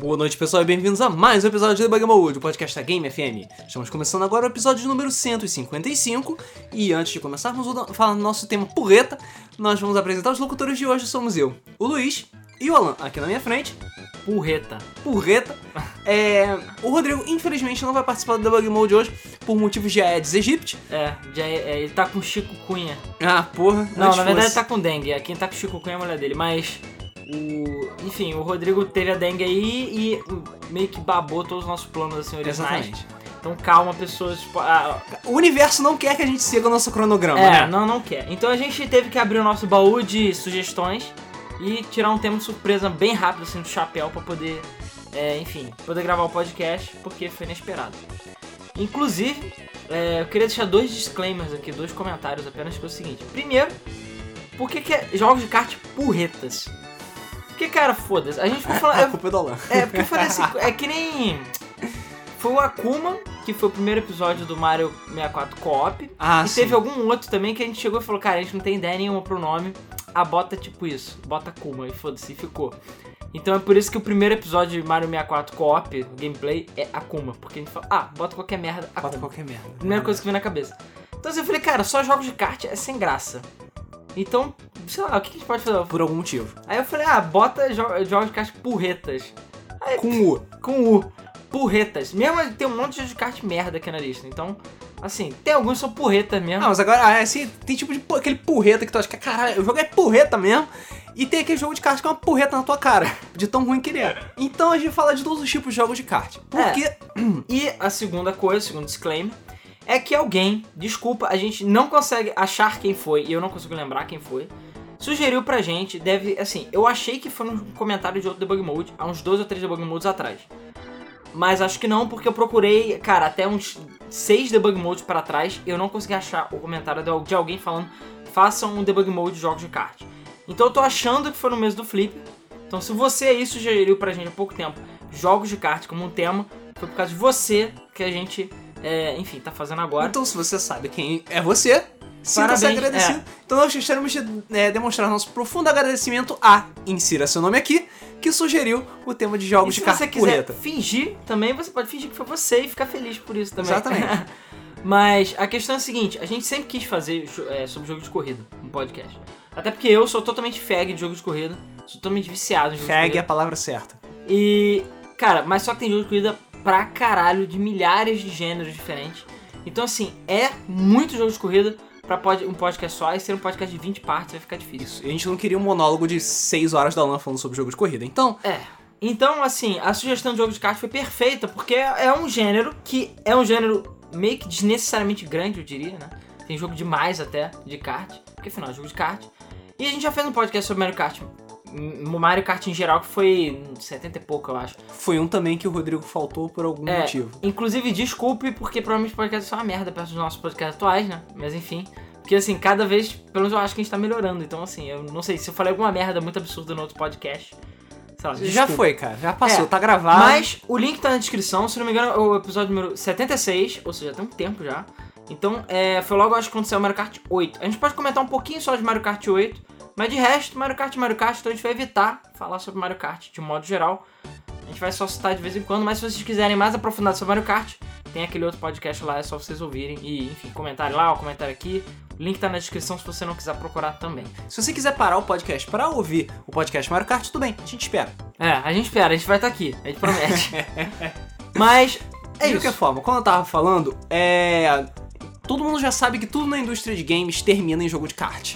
Boa noite, pessoal, e bem-vindos a mais um episódio do Debug Mode, o podcast da Game FM. Estamos começando agora o episódio número 155, e antes de começarmos a falar do nosso tema porreta, nós vamos apresentar os locutores de hoje, somos eu, o Luiz e o Alan, aqui na minha frente. Porreta. Porreta. É, o Rodrigo, infelizmente, não vai participar do Debug Mode hoje, por motivos de Aedes aegypti. É, já, é, ele tá com Chico Cunha. Ah, porra. Não, na verdade ele tá com dengue. Quem tá com Chico Cunha é a mulher dele, mas. O, enfim, o Rodrigo teve a dengue aí e meio que babou todos os nossos planos assim, originais. Exatamente. Então calma, pessoas. Tipo, ah, O universo não quer que a gente siga o nosso cronograma, é, né? não, não quer. Então a gente teve que abrir o nosso baú de sugestões e tirar um tema de surpresa bem rápido, assim, do chapéu pra poder, é, enfim, poder gravar o podcast, porque foi inesperado. Inclusive, é, eu queria deixar dois disclaimers aqui, dois comentários apenas, que é o seguinte. Primeiro, por que, que é jogos de kart porretas? Porque, cara, foda-se. A gente ficou falando... A eu- culpa é do Alan. é, porque eu falei assim, é que nem... Foi o Akuma, que foi o primeiro episódio do Mario 64 Co-op. Ah, e sim. teve algum outro também que a gente chegou e falou, cara, a gente não tem ideia nenhuma pro nome. Ah, bota tipo isso, bota Akuma e foda-se, e ficou. Então é por isso que o primeiro episódio de Mario 64 Co-op, o gameplay, é Akuma. Porque a gente fala, ah, bota qualquer merda, Akuma. Bota qualquer merda. Primeira coisa que veio na cabeça. Então assim, eu falei, cara, só jogos de kart é sem graça. Então, sei lá, o que a gente pode fazer? Por algum motivo. Aí eu falei, ah, bota jo- jogos de kart porretas. Aí, Com o. com U. Porretas. Mesmo tem um monte de jogos de kart merda aqui na lista. Então, assim, tem alguns que são porretas mesmo. Ah, mas agora, assim, tem tipo de aquele porreta que tu acha que, caralho, o jogo é porreta mesmo. E tem aquele jogo de kart que é uma porreta na tua cara, de tão ruim que ele é. Então a gente fala de todos os tipos de jogos de kart. Porque. E a segunda coisa, o segundo disclaimer, é que alguém, desculpa, a gente não consegue achar quem foi, e eu não consigo lembrar quem foi, sugeriu pra gente, deve, assim, eu achei que foi num comentário de outro debug mode, há uns dois ou três debug modes atrás. Mas acho que não, porque eu procurei, cara, até uns seis debug modes pra trás, e eu não consegui achar o comentário de alguém falando, façam um debug mode de jogos de kart. Então eu tô achando que foi no mês do Flip. Então se você aí sugeriu pra gente há pouco tempo jogos de kart como um tema, foi por causa de você que a gente, é, enfim, tá fazendo agora. Então, se você sabe quem é você, sinta-se Parabéns, agradecido. é. Então, nós gostaríamos de é, demonstrar nosso profundo agradecimento a Insira seu nome aqui, que sugeriu o tema de jogos se de kart você quiser fingir também, você pode fingir que foi você e ficar feliz por isso também. Exatamente. Mas a questão é a seguinte, a gente sempre quis fazer é, sobre jogo de corrida, um podcast. Até porque eu sou totalmente fag de jogo de corrida, sou totalmente viciado em jogo de Fag é corrida. a palavra certa. E, cara, mas só que tem jogo de corrida pra caralho, de milhares de gêneros diferentes. Então, assim, é muito jogo de corrida pra pod- um podcast só, e ser um podcast de 20 partes vai ficar difícil. E a gente não queria um monólogo de 6 horas da Alan falando sobre jogo de corrida. Então, É. Então, assim, a sugestão de jogo de kart foi perfeita, porque é um gênero que é um gênero meio que desnecessariamente grande, eu diria, né? Tem jogo demais até de kart, porque afinal é jogo de kart. E a gente já fez um podcast sobre Mario Kart. Hum, Mario Kart em geral, que foi em 70 e pouco, eu acho. foi um também que o Rodrigo faltou por algum É, motivo. Inclusive, desculpe, porque provavelmente o podcast é uma merda perto dos nossos podcasts atuais, né? Mas enfim. Porque assim, cada vez, pelo menos eu acho que a gente tá melhorando. Então, assim, eu não sei se eu falei alguma merda muito absurda no outro podcast. Lá, Já foi, cara. Já passou, É, tá gravado. Mas o link tá na descrição, se não me engano, é o episódio número 76, ou seja, tem um tempo já. Então, é, foi logo, acho que quando saiu o Mario Kart 8. A gente pode comentar um pouquinho só de Mario Kart 8, mas de resto, Mario Kart, Mario Kart, então a gente vai evitar falar sobre Mario Kart de um modo geral. A gente vai só citar de vez em quando, mas se vocês quiserem mais aprofundado sobre Mario Kart, tem aquele outro podcast lá, é só vocês ouvirem e, enfim, comentarem lá, ou comentário aqui. O link tá na descrição se você não quiser procurar também. Se você quiser parar o podcast pra ouvir o podcast Mario Kart, tudo bem, a gente espera. É, a gente espera, a gente vai estar aqui, a gente promete. mas, é de qualquer forma, quando eu tava falando, é. Todo mundo já sabe que tudo na indústria de games termina em jogo de kart.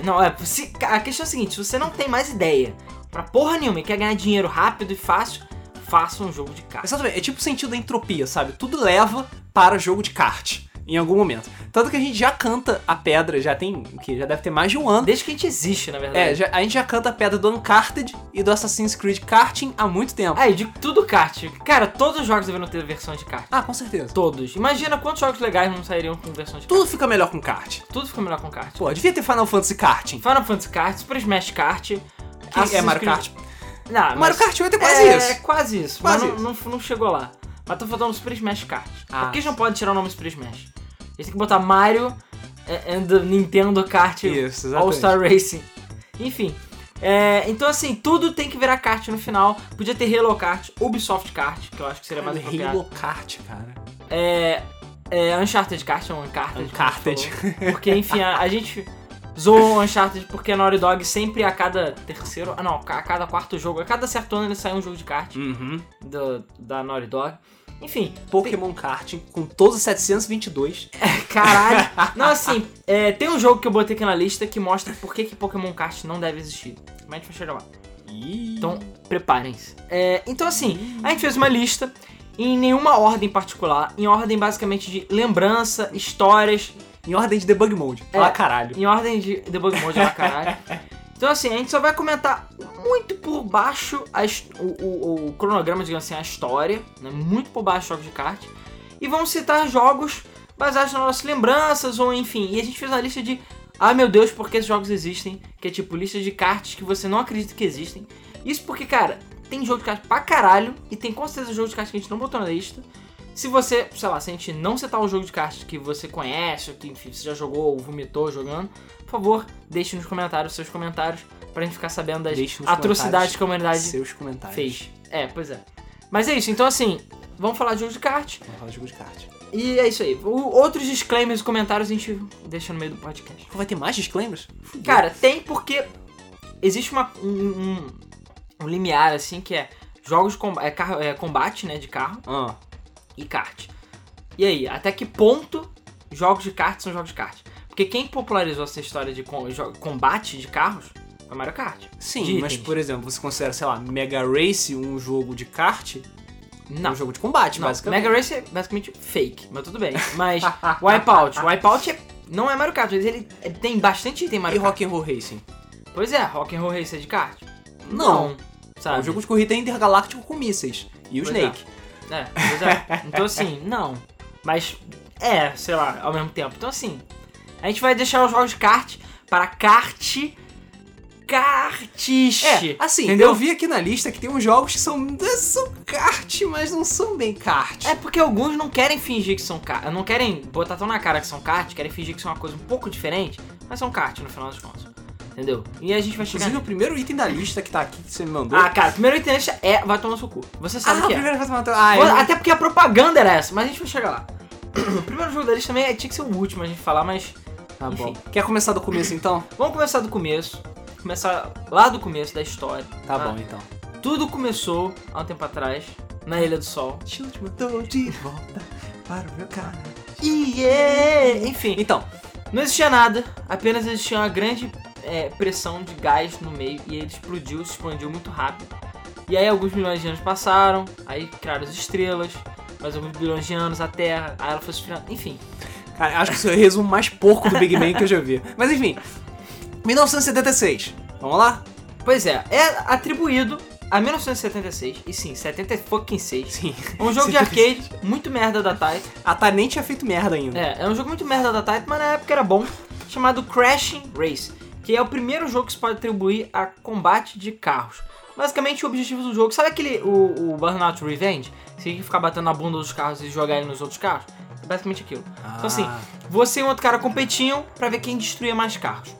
Não, é. Se, a questão é a seguinte: se você não tem mais ideia pra porra nenhuma e quer ganhar dinheiro rápido e fácil, faça um jogo de kart. Exatamente, é tipo o sentido da entropia, sabe? Tudo leva para jogo de kart. Em algum momento. Tanto que a gente já canta a pedra, já tem. o que Já deve ter mais de um ano. Desde que a gente existe, na É, verdade. já- a gente já canta a pedra do Uncharted e do Assassin's Creed Karting há muito tempo. É, de tudo kart. Cara, todos os jogos deveriam ter versão de kart. Ah, com certeza. Todos. Imagina quantos jogos legais não sairiam com versão de kart. Tudo fica melhor com kart. Tudo fica melhor com kart. Pô, devia ter Final Fantasy Karting. Final Fantasy Kart, Super Smash Kart. Que Assassin's é Mario Creed- Kart. Não, Mario Kart 8 é quase é, isso. É quase isso, Quase mas não, não, não chegou lá. Mas tá faltando Super Smash Kart. Ah. Por que não pode tirar o nome Super Smash? Eles têm que botar Mario and the Nintendo Kart Isso, exatamente. All-Star Racing. Enfim. É, então, assim, tudo tem que virar kart no final. Podia ter Halo Kart, Ubisoft Kart, que eu acho que seria mais apropriado. Halo Kart, cara. É, é Uncharted Kart, é um Uncharted. Uncharted. Porque, enfim, a, a gente zoou o Uncharted porque a Naughty Dog sempre a cada terceiro... Ah, não, a cada quarto jogo, a cada certo ano ele sai um jogo de kart Uhum. do, da Naughty Dog. Enfim, Pokémon Kart com todos os 722. Caralho. Não, assim, é, tem um jogo que eu botei aqui na lista que mostra por que, que Pokémon Kart não deve existir. Mas a gente vai chegar lá. Ih. Então, preparem-se. É, então, assim, a gente fez uma lista em nenhuma ordem particular, em ordem basicamente de lembrança, histórias, Em ordem de debug mode. É. Caralho. em ordem de debug mode pra caralho. Então, assim, a gente só vai comentar muito por baixo a o, o- o cronograma, digamos assim, a história, né? muito por baixo jogos de kart. E vamos citar jogos baseados nas nossas lembranças, ou enfim. E a gente fez uma lista de, ah meu Deus, por que esses jogos existem? Que é tipo lista de karts que você não acredita que existem. Isso porque, cara, tem jogo de kart pra caralho, e tem com certeza jogo de kart que a gente não botou na lista. Se você, sei lá, se a gente não citar um jogo de kart que você conhece, ou que enfim, você já jogou ou vomitou jogando, por favor, deixe nos comentários seus comentários pra gente ficar sabendo das atrocidades que a humanidade Seus comentários. fez. É, pois é. Mas é isso, então assim, vamos falar de jogo de kart. Vamos falar de jogo de kart. E é isso aí. O- outros disclaimers e comentários a gente deixa no meio do podcast. Pô, vai ter mais disclaimers? Fudeu. Cara, tem porque existe uma, um, um, um limiar, assim, que é jogos de com- é, carro- é, combate, né, de carro Ah, e kart. E aí, até que ponto jogos de kart são jogos de kart? Porque quem popularizou essa história de combate de carros foi Mario Kart. sim, mas por exemplo, você considera, sei lá, Mega Race um jogo de kart? Não. Um jogo de combate, Não, basicamente. Mega Race é basicamente fake, mas tudo bem. Mas Wipeout, Wipeout é, não é Mario Kart, mas ele é- tem bastante item E Mario Kart. Rock'n'Roll Racing? Pois é, Rock'n'Roll Race é de kart? Não. É sabe? um jogo de corrida intergaláctico com mísseis. E o Pois Snake. É, pois é. Então assim, não. Mas é, sei lá, ao mesmo tempo. Então assim, a gente vai deixar os jogos de kart para kart kartiche. É, assim, entendeu? eu vi aqui na lista que tem uns jogos que são, são kart, mas não são bem kart. É porque alguns não querem fingir que são kart, não querem botar tão na cara que são kart, querem fingir que são uma coisa um pouco diferente, mas são kart no final das contas. Entendeu? E a gente vai chegar. Inclusive, o primeiro item da lista que tá aqui, que você me mandou. Ah, cara, o primeiro item dessa é vai tomar seu cu. Você sabe ah o o que é. primeiro vai tomar. Ah, eu... Até porque a propaganda era essa, mas a gente vai chegar lá. O primeiro jogo da lista também é- tinha que ser o último a gente falar, mas. Tá bom. enfim. Quer começar do começo então? Vamos começar do começo. Começar lá do começo da história. Tá bom, então. Tudo começou há um tempo atrás, na Ilha do Sol. Chute mandou de volta para o meu cara. Yeah! Enfim, Então, não existia nada, apenas existia uma grande é, pressão de gás no meio e ele explodiu, se expandiu muito rápido. E aí alguns milhões de anos passaram, aí criaram as estrelas, mais alguns bilhões de anos a Terra, aí ela foi se enfim. Cara, acho que isso é o resumo mais porco do Big Bang que eu já vi. Mas enfim, 1976. Vamos lá? Pois é, é atribuído a 1976, e sim, 70 fucking 6. Sim. Um jogo de arcade muito merda da Taito. A Atari nem tinha feito merda ainda. É, é um jogo muito merda da Taito, mas na época era bom, chamado Crashing Race, que é o primeiro jogo que se pode atribuir a combate de carros. Basicamente o objetivo do jogo, sabe aquele o, o Burnout Revenge? Você tem que ficar batendo na bunda dos carros e jogar ele nos outros carros? É basicamente aquilo. Então assim, Ah. você e um outro cara competiam pra ver quem destruía mais carros.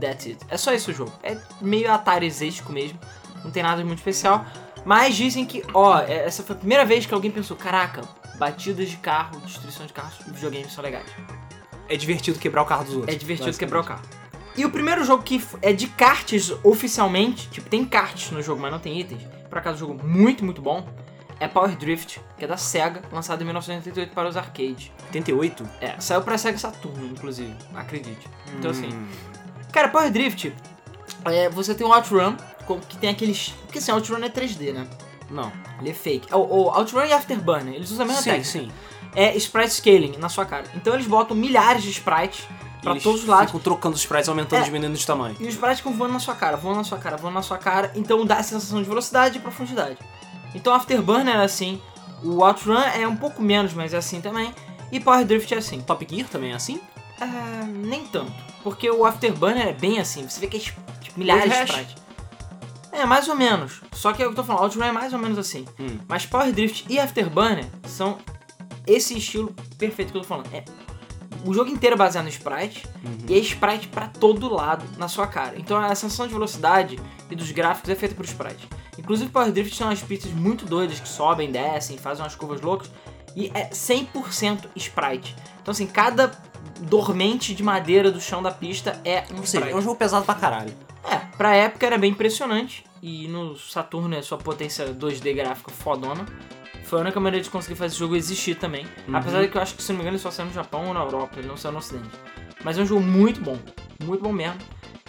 That's it. É só isso o jogo. É meio Atari-esístico mesmo. Não tem nada de muito especial. Mas dizem que, ó, é- essa foi a primeira vez que alguém pensou: caraca, batidas de carro, destruição de carros, videogames são legais. É divertido quebrar o carro dos outros. É divertido quebrar o carro. E o primeiro jogo que é de karts oficialmente, tipo, tem karts no jogo, mas não tem itens. Por acaso, um jogo muito, muito bom. É Power Drift, que é da SEGA, lançado em 1988 para os arcades. 88? É, saiu pra SEGA Saturno, inclusive, acredite. Então, assim, Hum. Cara, Power Drift, é, você tem o Outrun, com- que tem aqueles. Porque assim, Outrun é 3D, né? Não. Ele é fake. O, o Outrun e Afterburner, eles usam a mesma Sim, técnica. sim. É sprite scaling na sua cara. Então eles botam milhares de sprites pra Eles todos os lados. Ficam trocando os sprites, aumentando É. e diminuindo de tamanho. E os sprites ficam voando na sua cara, voando na sua cara, voando na sua cara. Então dá a sensação de velocidade e profundidade. Então Afterburner é assim. O Outrun é um pouco menos, mas é assim também. E Power Drift é assim. Top Gear também é assim? Ah, nem tanto. Porque o Afterburner é bem assim. Você vê que é tipo, milhares de Hash. sprites. É, mais ou menos. Só que é o que eu tô falando, Outrun é mais ou menos assim. Hum. Mas Power Drift e Afterburner são esse estilo perfeito que eu tô falando. É o jogo inteiro é baseado no sprite e é sprite pra todo lado na sua cara. Então a sensação de velocidade e dos gráficos é feita por sprite. Inclusive Power Drift tem umas pistas muito doidas que sobem, descem, fazem umas curvas loucas e é 100% sprite. Então assim, cada dormente de madeira do chão da pista é um Ou seja, sprite. é um jogo pesado pra caralho. É, pra época era bem impressionante. E no Saturno é sua potência 2D gráfica fodona. Foi a única maneira de conseguir fazer esse jogo existir também. Uhum. Apesar de que eu acho que, se não me engano, ele só saiu no Japão ou na Europa, ele não saiu no Ocidente. Mas é um jogo muito bom. Muito bom mesmo.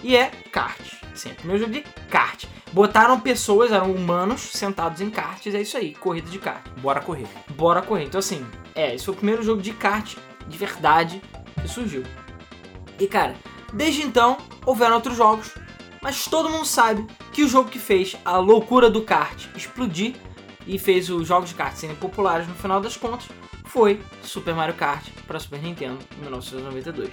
E é kart. Sim, é o primeiro jogo de kart. Botaram pessoas, eram humanos, sentados em karts, é isso aí, corrida de kart. Bora correr. Bora correr. Então, assim, é, esse foi o primeiro jogo de kart de verdade que surgiu. E, cara, desde então, houveram outros jogos, mas todo mundo sabe que o jogo que fez a loucura do kart explodir e fez os jogos de kart serem populares no final das contas foi Super Mario Kart para Super Nintendo em 1992.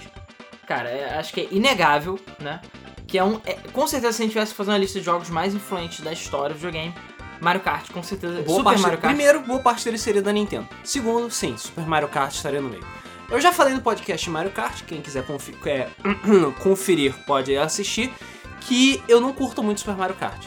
Cara, é- acho que é inegável, né? Que é um. é- com certeza, se a gente tivesse que fazer uma lista de jogos mais influentes da história do videogame, Mario Kart, com certeza. Boa Super parte, Mario Kart. Primeiro, boa parte dele seria da Nintendo. Segundo, sim, Super Mario Kart estaria no meio. Eu já falei no podcast Mario Kart, quem quiser é, conferir pode assistir, que eu não curto muito Super Mario Kart.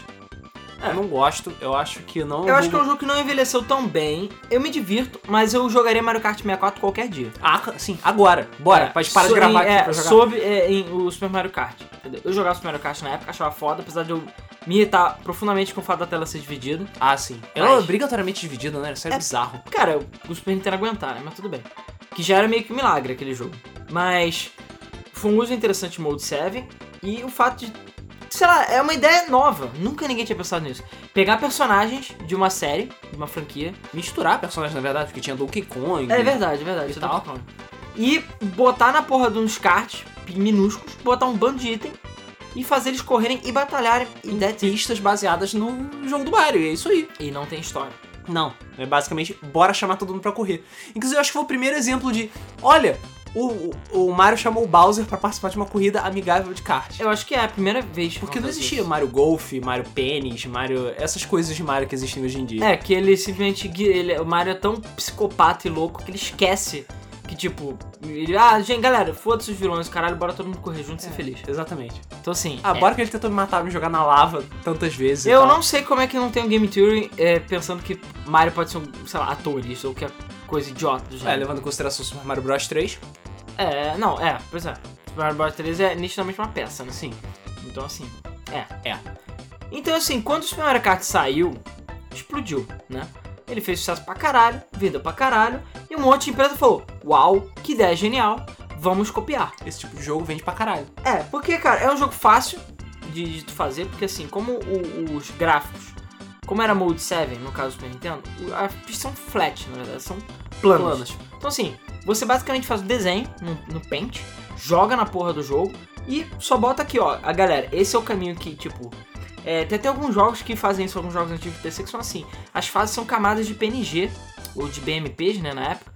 Eu não gosto, eu acho que não. Eu acho que é um jogo que não envelheceu tão bem. Eu me divirto, mas eu jogaria Mario Kart 64 qualquer dia. Ah, sim, agora. Bora, pode parar de gravar aqui é, pra jogar. Sobre é, em o Super Mario Kart. entendeu? Eu jogava Super Mario Kart na época, achava foda, apesar de eu me irritar profundamente com o fato da tela ser dividida. Ah, sim. Ela é Mas- obrigatoriamente dividida, né? Isso é, É- bizarro. Cara, o Super Nintendo aguentar, né? Mas tudo bem. Que já era meio que um milagre aquele jogo. Mas foi um uso interessante de Mode 7 e o fato de. Sei lá, é uma ideia nova. Nunca ninguém tinha pensado nisso. Pegar personagens de uma série, de uma franquia. Misturar personagens, na verdade, porque tinha Donkey Kong. É verdade, é verdade. E é tal. E botar na porra de uns karts minúsculos, botar um bando de item e fazer eles correrem e batalharem. E, it. Pistas baseadas no jogo do Mario, e é isso aí. e não tem história. Não, é basicamente, bora chamar todo mundo pra correr. Inclusive, eu acho que foi o primeiro exemplo de, olha, o, o, Mario chamou o Bowser pra participar de uma corrida amigável de kart. Eu acho que é a primeira vez. que Porque não existia isso. Mario Golf, Mario Pênis, Mario... Essas coisas de Mario que existem hoje em dia. É, que ele simplesmente. Ele, o Mario é tão psicopata e louco que ele esquece que, tipo. Ele, ah, gente, galera, foda-se os vilões, caralho, bora todo mundo correr junto e ser feliz. Exatamente. Então, assim. Ah, é. bora que ele tentou me matar, me jogar na lava tantas vezes Eu não sei como é que não tem um Game Theory é, pensando que Mario pode ser um, sei lá, atorista ou que é coisa idiota do É, gênero. levando em consideração Super Mario Bros 3. É, não, é, pois é. Super Mario Bros 3 é nitidamente uma peça, né? Sim. Então, assim, é. É. Então, assim, quando o Super Mario Kart saiu, explodiu, né? Ele fez sucesso pra caralho, vida pra caralho, e um monte de empresa falou: Uau, que ideia genial, vamos copiar. Esse tipo de jogo vende pra caralho. É, porque, cara, é um jogo fácil de, de fazer, porque, assim, como o- os gráficos, como era Mode 7, no caso do Super Nintendo, as pistas são flat, na verdade, são planos. Planos. Então assim, você basicamente faz o desenho no, no Paint, joga na porra do jogo e só bota aqui, ó. A galera, esse é o caminho que, tipo. É, tem até alguns jogos que fazem isso, alguns jogos antigos de PC que são assim. As fases são camadas de PNG, ou de BMPs, né, na época.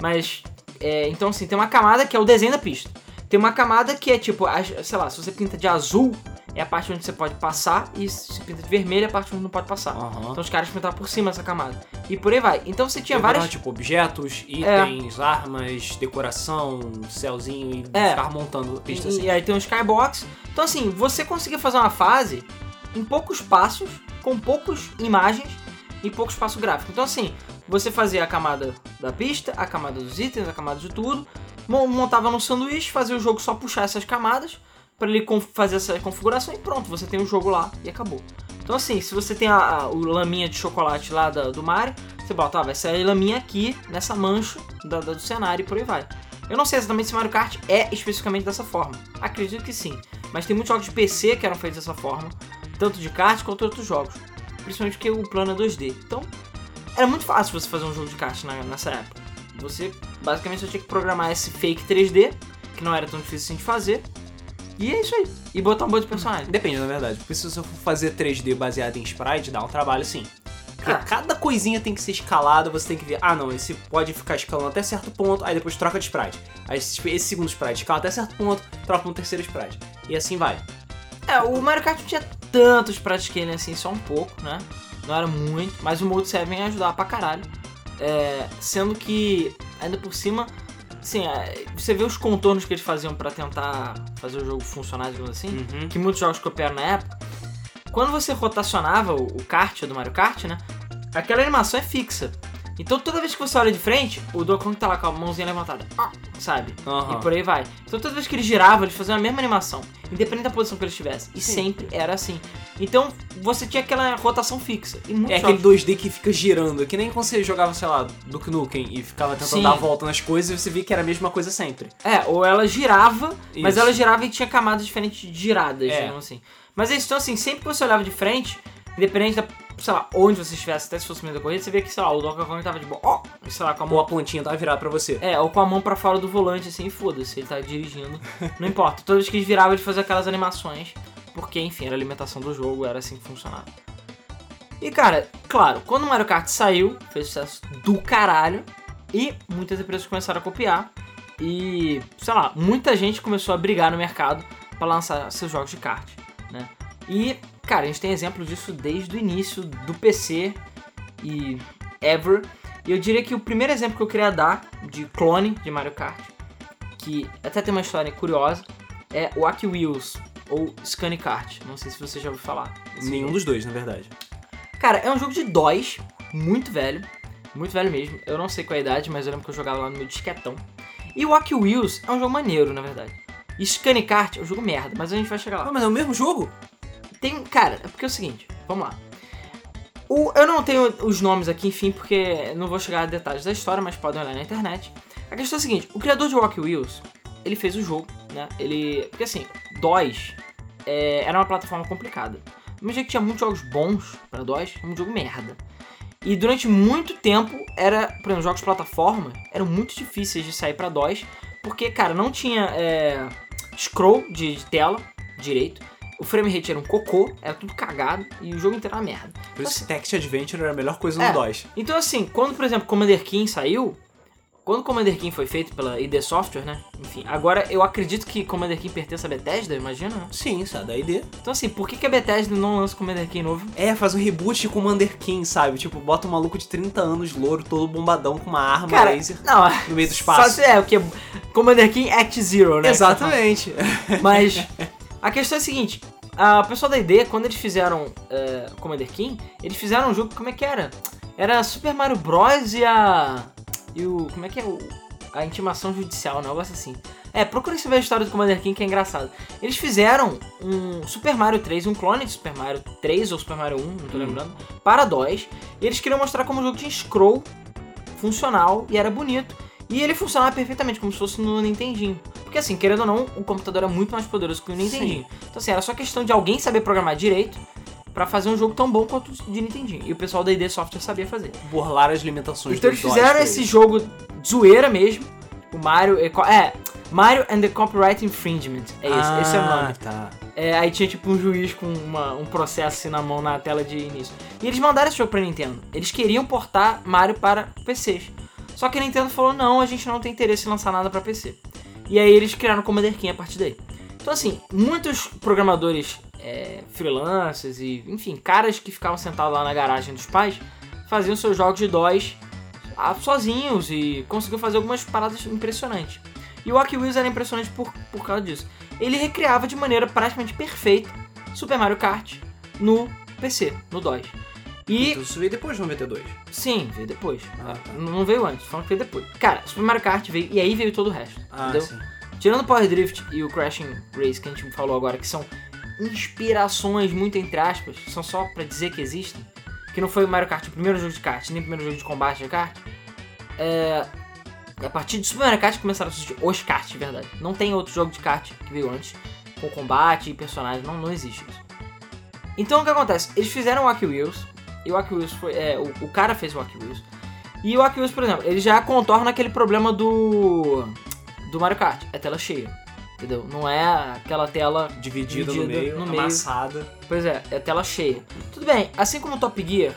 Mas, é, então assim, tem uma camada que é o desenho da pista. Tem uma camada que é tipo, sei lá, se você pinta de azul, é a parte onde você pode passar, e se pinta de vermelho, é a parte onde não pode passar. Aham. Então os caras pintaram por cima dessa camada. E por aí vai. Então você tinha várias. tipo, objetos, itens, armas, decoração, céuzinho e É. ficar montando pistas E, assim. e aí tem um skybox. Então assim, você conseguia fazer uma fase em poucos passos, com poucas imagens e pouco espaço gráfico. Então assim, você fazia a camada da pista, a camada dos itens, a camada de tudo, mo- montava no sanduíche, fazia o jogo só puxar essas camadas para ele fazer essa configuração e pronto, você tem o jogo lá e acabou. Então assim, se você tem a, a- o laminha de chocolate lá da- do Mario, você bota, ah, vai sair laminha aqui, nessa mancha da- da- do cenário e por aí vai. Eu não sei exatamente se Mario Kart é especificamente dessa forma. Acredito que sim. Mas tem muitos jogos de PC que eram feitos dessa forma. Tanto de kart quanto outros jogos. Principalmente porque o plano é 2D. Então, era muito fácil você fazer um jogo de kart na- nessa época. Você basicamente só tinha que programar esse fake 3D, que não era tão difícil assim de fazer. E é isso aí. E botar um monte de personagem. Depende, na verdade. Porque se você for fazer 3D baseado em sprite, dá um trabalho sim. Porque Ah. cada coisinha tem que ser escalada, você tem que ver, ah não, esse pode ficar escalando até certo ponto, aí depois troca de sprite. Aí esse segundo sprite escala até certo ponto, troca um terceiro sprite. E assim vai. É, o Mario Kart não tinha tantos praticamente assim, só um pouco, né? Não era muito, mas o Mode 7 ia ajudar pra caralho. É, sendo que, ainda por cima, Assim, você vê os contornos que eles faziam pra tentar fazer o jogo funcionar, digamos assim, Uhum. que muitos jogos copiaram na época. Quando você rotacionava o, o kart do Mario Kart, né? Aquela animação é fixa. Então toda vez que você olha de frente, o Donkey Kong tá lá com a mãozinha levantada, sabe? Aham. E por aí vai. Então toda vez que ele girava, eles faziam a mesma animação, independente da posição que ele estivesse. E Sim. sempre era assim. Então você tinha aquela rotação fixa. E É aquele jogos- 2D que fica girando, que nem quando você jogava, sei lá, Duke Nukem e ficava tentando Sim. dar a volta nas coisas e você via que era a mesma coisa sempre. É, ou ela girava, mas Isso. ela girava e tinha camadas diferentes de giradas, É. digamos assim. Mas é isso, então assim, sempre que você olhava de frente, independente da, sei lá, onde você estivesse, até se fosse no meio da corrida, você via que, sei lá, o Donkey Kong tava de boa, ó, sei lá, com a mão Ou a pontinha tava virada pra você. É, ou com a mão pra fora do volante, assim, foda-se, ele tá dirigindo. Não importa. Toda vez que eles viravam, ele fazia aquelas animações. Porque, enfim, era a alimentação do jogo, era assim que funcionava. E, cara, claro, quando o Mario Kart saiu, fez sucesso do caralho. E muitas empresas começaram a copiar. E, sei lá, muita gente começou a brigar no mercado pra lançar seus jogos de kart, né? E, cara, a gente tem exemplo disso desde o início do PC e ever. E eu diria que o primeiro exemplo que eu queria dar de clone de Mario Kart, que até tem uma história curiosa, é o Aki Wheels, ou Scunny Kart. Não sei se você já ouviu falar. Nenhum jogo. dos dois, na verdade. Cara, é um jogo de DOS, muito velho. Muito velho mesmo. Eu não sei qual é a idade, mas eu lembro que eu jogava lá no meu disquetão. E o Aki Wheels é um jogo maneiro, na verdade. E Scunny Kart é um jogo merda, mas a gente vai chegar lá. Ah, mas é o mesmo jogo? Tem. Cara, é porque é o seguinte, vamos lá. O, eu não tenho os nomes aqui, enfim, porque não vou chegar a detalhes da história, mas podem olhar na internet. A questão é a seguinte: o criador de Walk Wheels, ele fez o jogo, né? Ele. Porque assim, DOS é, era uma plataforma complicada. Mesmo jeito que tinha muitos jogos bons pra DOS, era um jogo merda. E durante muito tempo, era, exemplo, jogos plataforma eram muito difíceis de sair pra DOS, porque, cara, não tinha é, scroll de, de tela direito. O frame rate era um cocô, era tudo cagado e o jogo inteiro era uma merda. Por isso que Text Adventure era a melhor coisa É. no DOS. Então assim, quando por exemplo Commander King saiu, quando Commander King foi feito pela ID Software, né? Enfim, agora eu acredito que Commander King pertence à Bethesda, imagina, né? Sim, sabe, da ID. Então assim, por que, que a Bethesda não lança Commander King novo? É, faz um reboot de Commander King, sabe? Tipo, bota um maluco de 30 anos, louro, todo bombadão com uma arma Cara, laser não, no meio do só espaço. se é o que Commander King Act Zero, né? Exatamente. Mas a questão é a seguinte: a pessoal da ID, quando eles fizeram é, Commander King, eles fizeram um jogo, como é que era? Era Super Mario Bros. e a. E o. Como é que é? O, a intimação judicial, um negócio assim. É, procure saber a história do Commander King que é engraçado. Eles fizeram um Super Mario 3, um clone de Super Mario 3 ou Super Mario 1, não tô Hum. lembrando, para DOS. E eles queriam mostrar como o jogo tinha scroll funcional e era bonito. E ele funcionava perfeitamente, como se fosse no Nintendinho. Porque assim, querendo ou não, o computador é muito mais poderoso que o Nintendinho. Então assim, era só questão de alguém saber programar direito pra fazer um jogo tão bom quanto o de Nintendinho. E o pessoal da ID Software sabia fazer. Burlar as limitações Então eles fizeram esse eles. jogo zoeira mesmo. O Mario. É, é, Mario and the Copyright Infringement. É esse, esse é o nome. Ah, tá. É, aí tinha tipo um juiz com uma- um processo assim na mão na tela de início. E eles mandaram esse jogo pra Nintendo. Eles queriam portar Mario para PCs. Só que a Nintendo falou: não, a gente não tem interesse em lançar nada pra PC. E aí eles criaram o Commander King a partir daí. Então, assim, muitos programadores é, freelancers e, enfim, caras que ficavam sentados lá na garagem dos pais faziam seus jogos de DOS ah, sozinhos e conseguiu fazer algumas paradas impressionantes. E o Aki Wheels era impressionante por, por causa disso. Ele recriava de maneira praticamente perfeita Super Mario Kart no PC, no DOS. E Então isso veio depois do 92. sim, veio depois. Ah, tá. Não veio antes, falando que veio depois. Cara, Super Mario Kart veio e aí veio todo o resto. Ah, entendeu? sim. Tirando o Power Drift e o Crashing Race que a gente falou agora, que são inspirações, muito entre aspas, são só pra dizer que existem, que não foi o Mario Kart o primeiro jogo de kart, nem o primeiro jogo de combate de kart, é... a partir de Super Mario Kart começaram a surgir os karts, de verdade. Não tem outro jogo de kart que veio antes, com combate e personagem, não, não existe isso. Então o que acontece? Eles fizeram o Aki Wheels, e o foi. É, o, o cara fez o Wheels. E o Wheels, por exemplo, ele já contorna aquele problema do. do Mario Kart. É tela cheia. Entendeu? Não é aquela tela. Dividida, no Dividida meio, no meio. amassada. Pois é, é tela cheia. Tudo bem, assim como o Top Gear.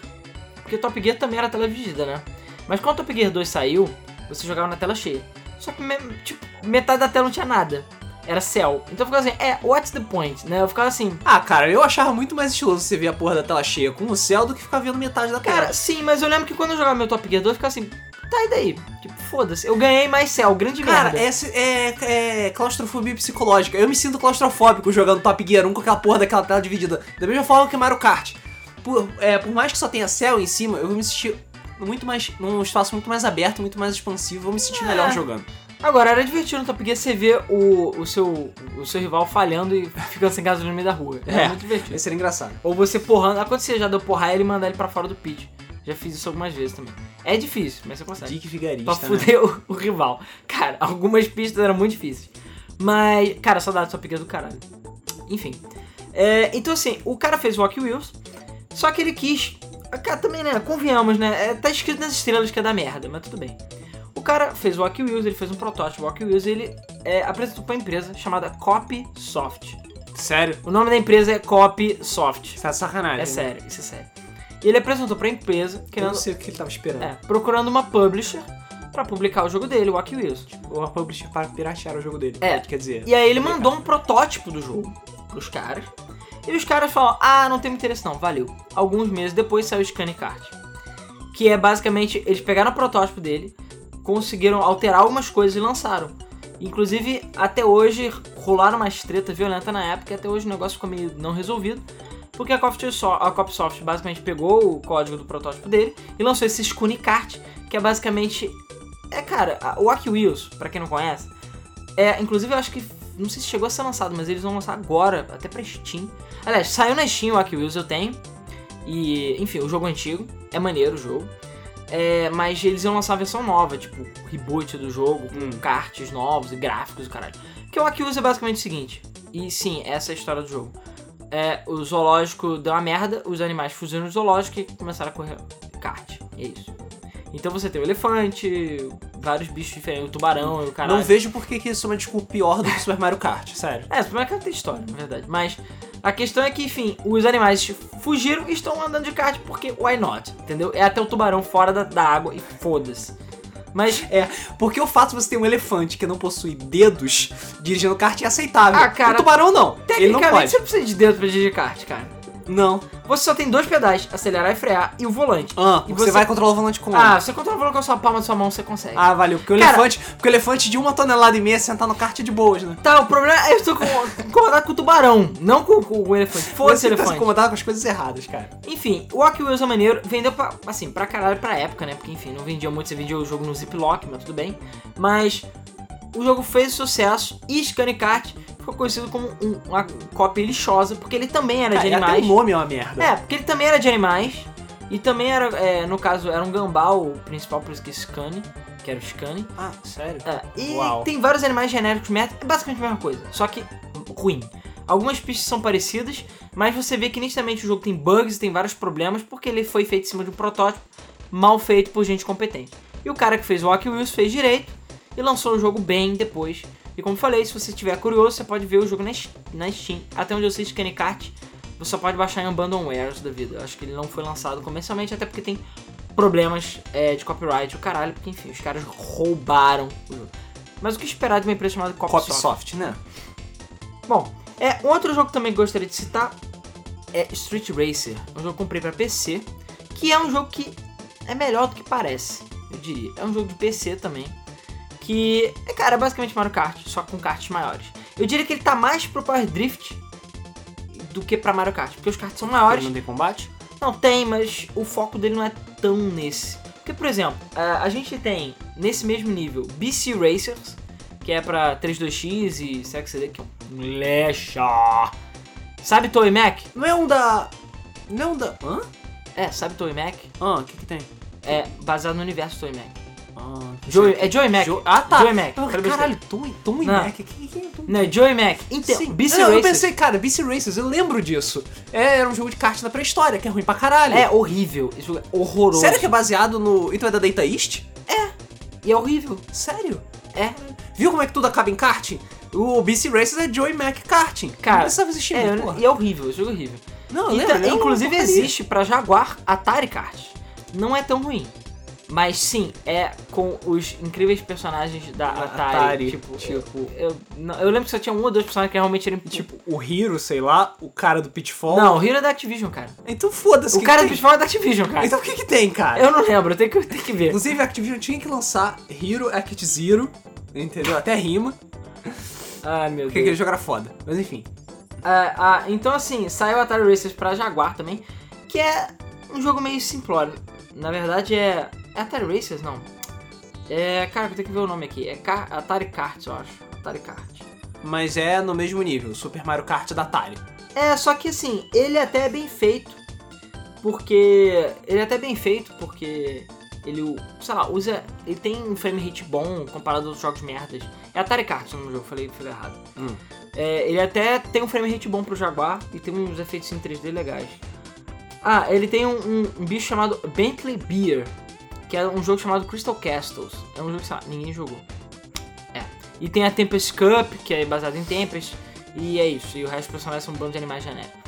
Porque Top Gear também era tela dividida, né? Mas quando o Top Gear 2 saiu, você jogava na tela cheia. Só que tipo, metade da tela não tinha nada. Era céu. Então eu ficava assim, é, what's the point? Né? Eu ficava assim, Ah, cara, eu achava muito mais estiloso você ver a porra da tela cheia com o céu do que ficar vendo metade da tela. Cara, sim, mas eu lembro que quando eu jogava meu Top Gear 2, eu ficava assim, tá, e daí? Tipo, foda-se. Eu ganhei mais céu, grande Cara, merda. essa é, é claustrofobia psicológica. Eu me sinto claustrofóbico jogando Top Gear 1 com aquela porra daquela tela dividida. Da mesma forma que Mario Kart. Por, é, por mais que só tenha céu em cima, eu vou me sentir muito mais. num espaço muito mais aberto, muito mais expansivo, vou me sentir É. melhor jogando. Agora, era divertido no Top Gear você ver o, o, seu, o seu rival falhando e ficando sem gasolina no meio da rua. Era É. muito divertido. Esse seria engraçado. Ou você porrando. Ah, você já deu porra ele e mandar ele pra fora do pitch. Já fiz isso algumas vezes também. É difícil, mas você consegue. Dick Vigarista. Pra né? fuder o, o rival. Cara, algumas pistas eram muito difíceis. Mas, cara, saudade do Top Gear do caralho. Enfim. É, então, assim, o cara fez o Walk Wheels, só que ele quis. Cara, também, né? Convenhamos, né? É, tá escrito nas estrelas que é da merda, mas tudo bem. O cara fez o Walk Wheels, ele fez um protótipo Walk Wheels e ele é, apresentou pra uma empresa chamada Copysoft. Sério? O nome da empresa é Copysoft. Tá de sacanagem. É sério, isso é sério. E ele apresentou pra empresa, Eu não querendo, sei o que ele tava esperando. é, procurando uma publisher pra publicar o jogo dele, o Walk Wheels. Ou a publisher para piratear o jogo dele. É. Quer dizer. E aí ele mandou um protótipo do jogo pros caras. E os caras falam, ah, não tem interesse não, valeu. Alguns meses depois saiu o Scanning Card. Que é basicamente, eles pegaram o protótipo dele, conseguiram alterar algumas coisas e lançaram. Inclusive, até hoje, rolaram uma treta violenta na época e até hoje o negócio ficou meio não resolvido. Porque a Copsoft, a basicamente pegou o código do protótipo dele e lançou esse Scoony Kart, que é basicamente... É, cara, o Wacky Wheels, pra quem não conhece, é, inclusive eu acho que. Não sei se chegou a ser lançado, mas eles vão lançar agora, até pra Steam. Aliás, saiu na Steam o Wacky Wheels, eu tenho. E, enfim, o jogo é antigo. É maneiro o jogo. É, mas eles iam lançar uma versão nova, tipo, reboot do jogo, com Hum. karts novos e gráficos e caralho. Que o Wheels é basicamente o seguinte. E sim, essa é a história do jogo. É, o zoológico deu uma merda, os animais fugiram do zoológico e começaram a correr kart. É isso. Então você tem o elefante, vários bichos diferentes, o tubarão e o caralho. Não vejo por que que isso é uma desculpa pior do que Super Mario Kart, sério. É, Super Mario Kart tem história, na verdade. Mas a questão é que, enfim, os animais fugiram e estão andando de kart porque why not? Entendeu? É até o tubarão fora da, da água e foda-se. Mas, É, porque o fato de você ter um elefante que não possui dedos dirigindo kart é aceitável. Ah, cara, o tubarão não. Ele não tecnicamente, pode. você não precisa de dedo pra dirigir kart, cara. Não. Você só tem dois pedais, acelerar e frear, e o volante. Ah, E você, você- vai controlar o volante com Ah, você controla o volante com a sua palma da sua mão, você consegue. Ah, valeu. Porque o Cara- elefante. Porque o elefante de uma tonelada e meia sentar no kart é de boas, né? Tá, o problema é que eu estou com- incomodado com o tubarão, não com, com o elefante. Foda-se Você tá elefante. incomodado com as coisas erradas, cara. Enfim, o Walk Wheels é maneiro, vendeu pra, assim, pra caralho pra época, né? Porque, enfim, não vendia muito, você vendia o jogo no Ziploc, mas tudo bem. Mas o jogo fez sucesso e Scanny Kart ficou conhecido como um- uma cópia lixosa, porque ele também era de Cara, e até animais. o nome é uma merda. É, porque ele também era de animais. E também era, é, no caso, era um gambá, o principal, por isso que Scanny, que era o Scanny. Ah, sério? É, e Uau. tem vários animais genéricos merda, é basicamente a mesma coisa, só que ruim. Algumas pistas são parecidas, mas você vê que nitidamente o jogo tem bugs, tem vários problemas, porque ele foi feito em cima de um protótipo mal feito por gente competente. E o cara que fez o Walk Wheels fez direito e lançou o jogo bem depois. E como falei, se você estiver curioso, você pode ver o jogo na, Steam. Até onde eu sei, Scanny Kart, você só pode baixar em Abandonwares da vida. Acho que ele não foi lançado comercialmente, até porque tem problemas é, de copyright, o caralho, porque enfim, os caras roubaram o jogo. Mas o que esperar de uma empresa chamada Copsoft? Copsoft, né? Bom, é, outro jogo que também gostaria de citar é Street Racer. Um jogo que eu comprei pra PC, que é um jogo que é melhor do que parece, eu diria. É um jogo de PC também, que é, cara, é basicamente Mario Kart, só com karts maiores. Eu diria que ele tá mais pro Power Drift do que pra Mario Kart, porque os karts são maiores. Ele não tem combate? Não, tem, mas o foco dele não é tão nesse. Porque, por exemplo, a, gente tem nesse mesmo nível BC Racers, que é pra 32X e CD, que é um lecha. Sabe Toy Mac? Não é um da. Não é um da. Hã? É, sabe Toy Mac? Ah, o que que tem? É baseado no universo Toy Mac. Ah, Joey, é Joey Mac. Jo- Ah, tá. Joey Mac. Falei Caralho, Tom, Tom e Não. Mac. Que, que, que, Tom- Não, é Joey Mac. Então, Sim. BC não, eu pensei, cara, BC Racers, eu lembro disso. É, era um jogo de kart da pré-história, que é ruim pra caralho. é horrível. Esse jogo é horroroso. Sério que é baseado no. Então é da Data East? E é horrível. Sério? É. Viu como é que tudo acaba em kart? O BC Racers é Joey Mac Karting. Cara, não precisava existir É, muito, e é horrível. Esse jogo é horrível. Não, Então, lembra? É uma inclusive existe pra Jaguar Atari Kart. Não é tão ruim. Mas sim, é com os incríveis personagens da Atari. Atari, tipo, tipo- Eu, não, eu lembro que só tinha um ou dois personagens que realmente eram. Tipo. O Hero, sei lá, o cara do Pitfall. Não, o Hero é da Activision, cara. Então foda-se. O que cara que do tem? Pitfall é da Activision, cara. Então o que que tem, cara? Eu não lembro, eu tenho que, eu tenho que ver. Inclusive, a Activision tinha que lançar Hero Act Zero, entendeu? Até rima, Ai, meu porque aquele Deus. jogo era foda. Mas enfim. Ah, então, assim, saiu Atari Racers pra Jaguar também, que é um jogo meio simplório. Na verdade, é. É Atari Racers? Não. É. Cara, eu tenho que ver o nome aqui. É Car- Atari Kart, eu acho. Atari Kart. Mas é no mesmo nível, Super Mario Kart da Atari. É, só que assim, ele até é bem feito. Porque. Ele é até bem feito porque. Ele, sei lá, usa. Ele tem um frame rate bom comparado aos jogos merdas. É Atari Kart no jogo, falei, falei errado. Hum. É, ele até tem um frame rate bom pro Jaguar e tem uns efeitos em 3D legais. Ah, ele tem um, um- um bicho chamado Bentley Beer, que é um jogo chamado Crystal Castles. É um jogo que, sei lá, ninguém jogou. É. E tem a Tempest Cup, que é baseado em Tempest, e é isso. E o resto dos personagens são um bando de animais genéricos.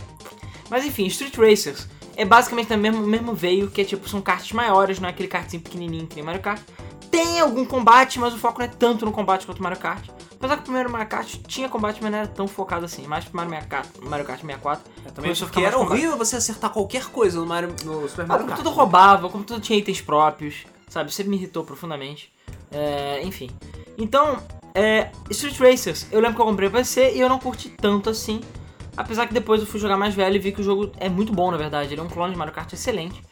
Mas enfim, Street Racers é basicamente o mesmo, mesmo veio, que é tipo, são karts maiores, não é aquele kartzinho pequenininho que nem Mario Kart. Tem algum combate, mas o foco não é tanto no combate quanto Mario Kart. Apesar que o primeiro Mario Kart tinha combate, mas não era tão focado assim. Mais pro Mario Kart, Mario Kart 64. É, também porque era combate. horrível você acertar qualquer coisa no, Mario, no Super Ah, Mario como Kart. tudo roubava, como tudo tinha itens próprios, sabe? Sempre me irritou profundamente. É, enfim. Então, é, Street Racers, eu lembro que eu comprei pra PC e eu não curti tanto assim. Apesar que depois eu fui jogar mais velho e vi que o jogo é muito bom, na verdade. Ele é um clone de Mario Kart excelente.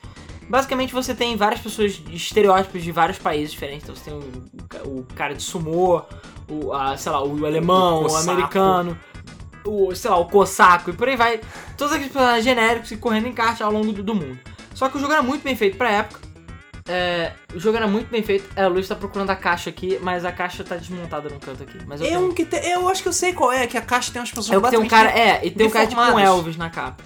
Basicamente você tem várias pessoas de estereótipos de vários países diferentes. Então você tem o, o cara de sumô, o, a, sei lá, o alemão, O o, americano, o, sei lá, o cosaco e por aí vai. Todos aqueles personagens genéricos e correndo em kart ao longo do, do mundo. Só que o jogo era muito bem feito pra época. É, o jogo era muito bem feito. É, o Luiz tá procurando a caixa aqui, mas a caixa tá desmontada num canto aqui. Mas eu É tenho- um que tem, eu acho que eu sei qual é, que a caixa tem umas pessoas é que tem um cara, é, e tem um cara tipo um. Elvis na capa.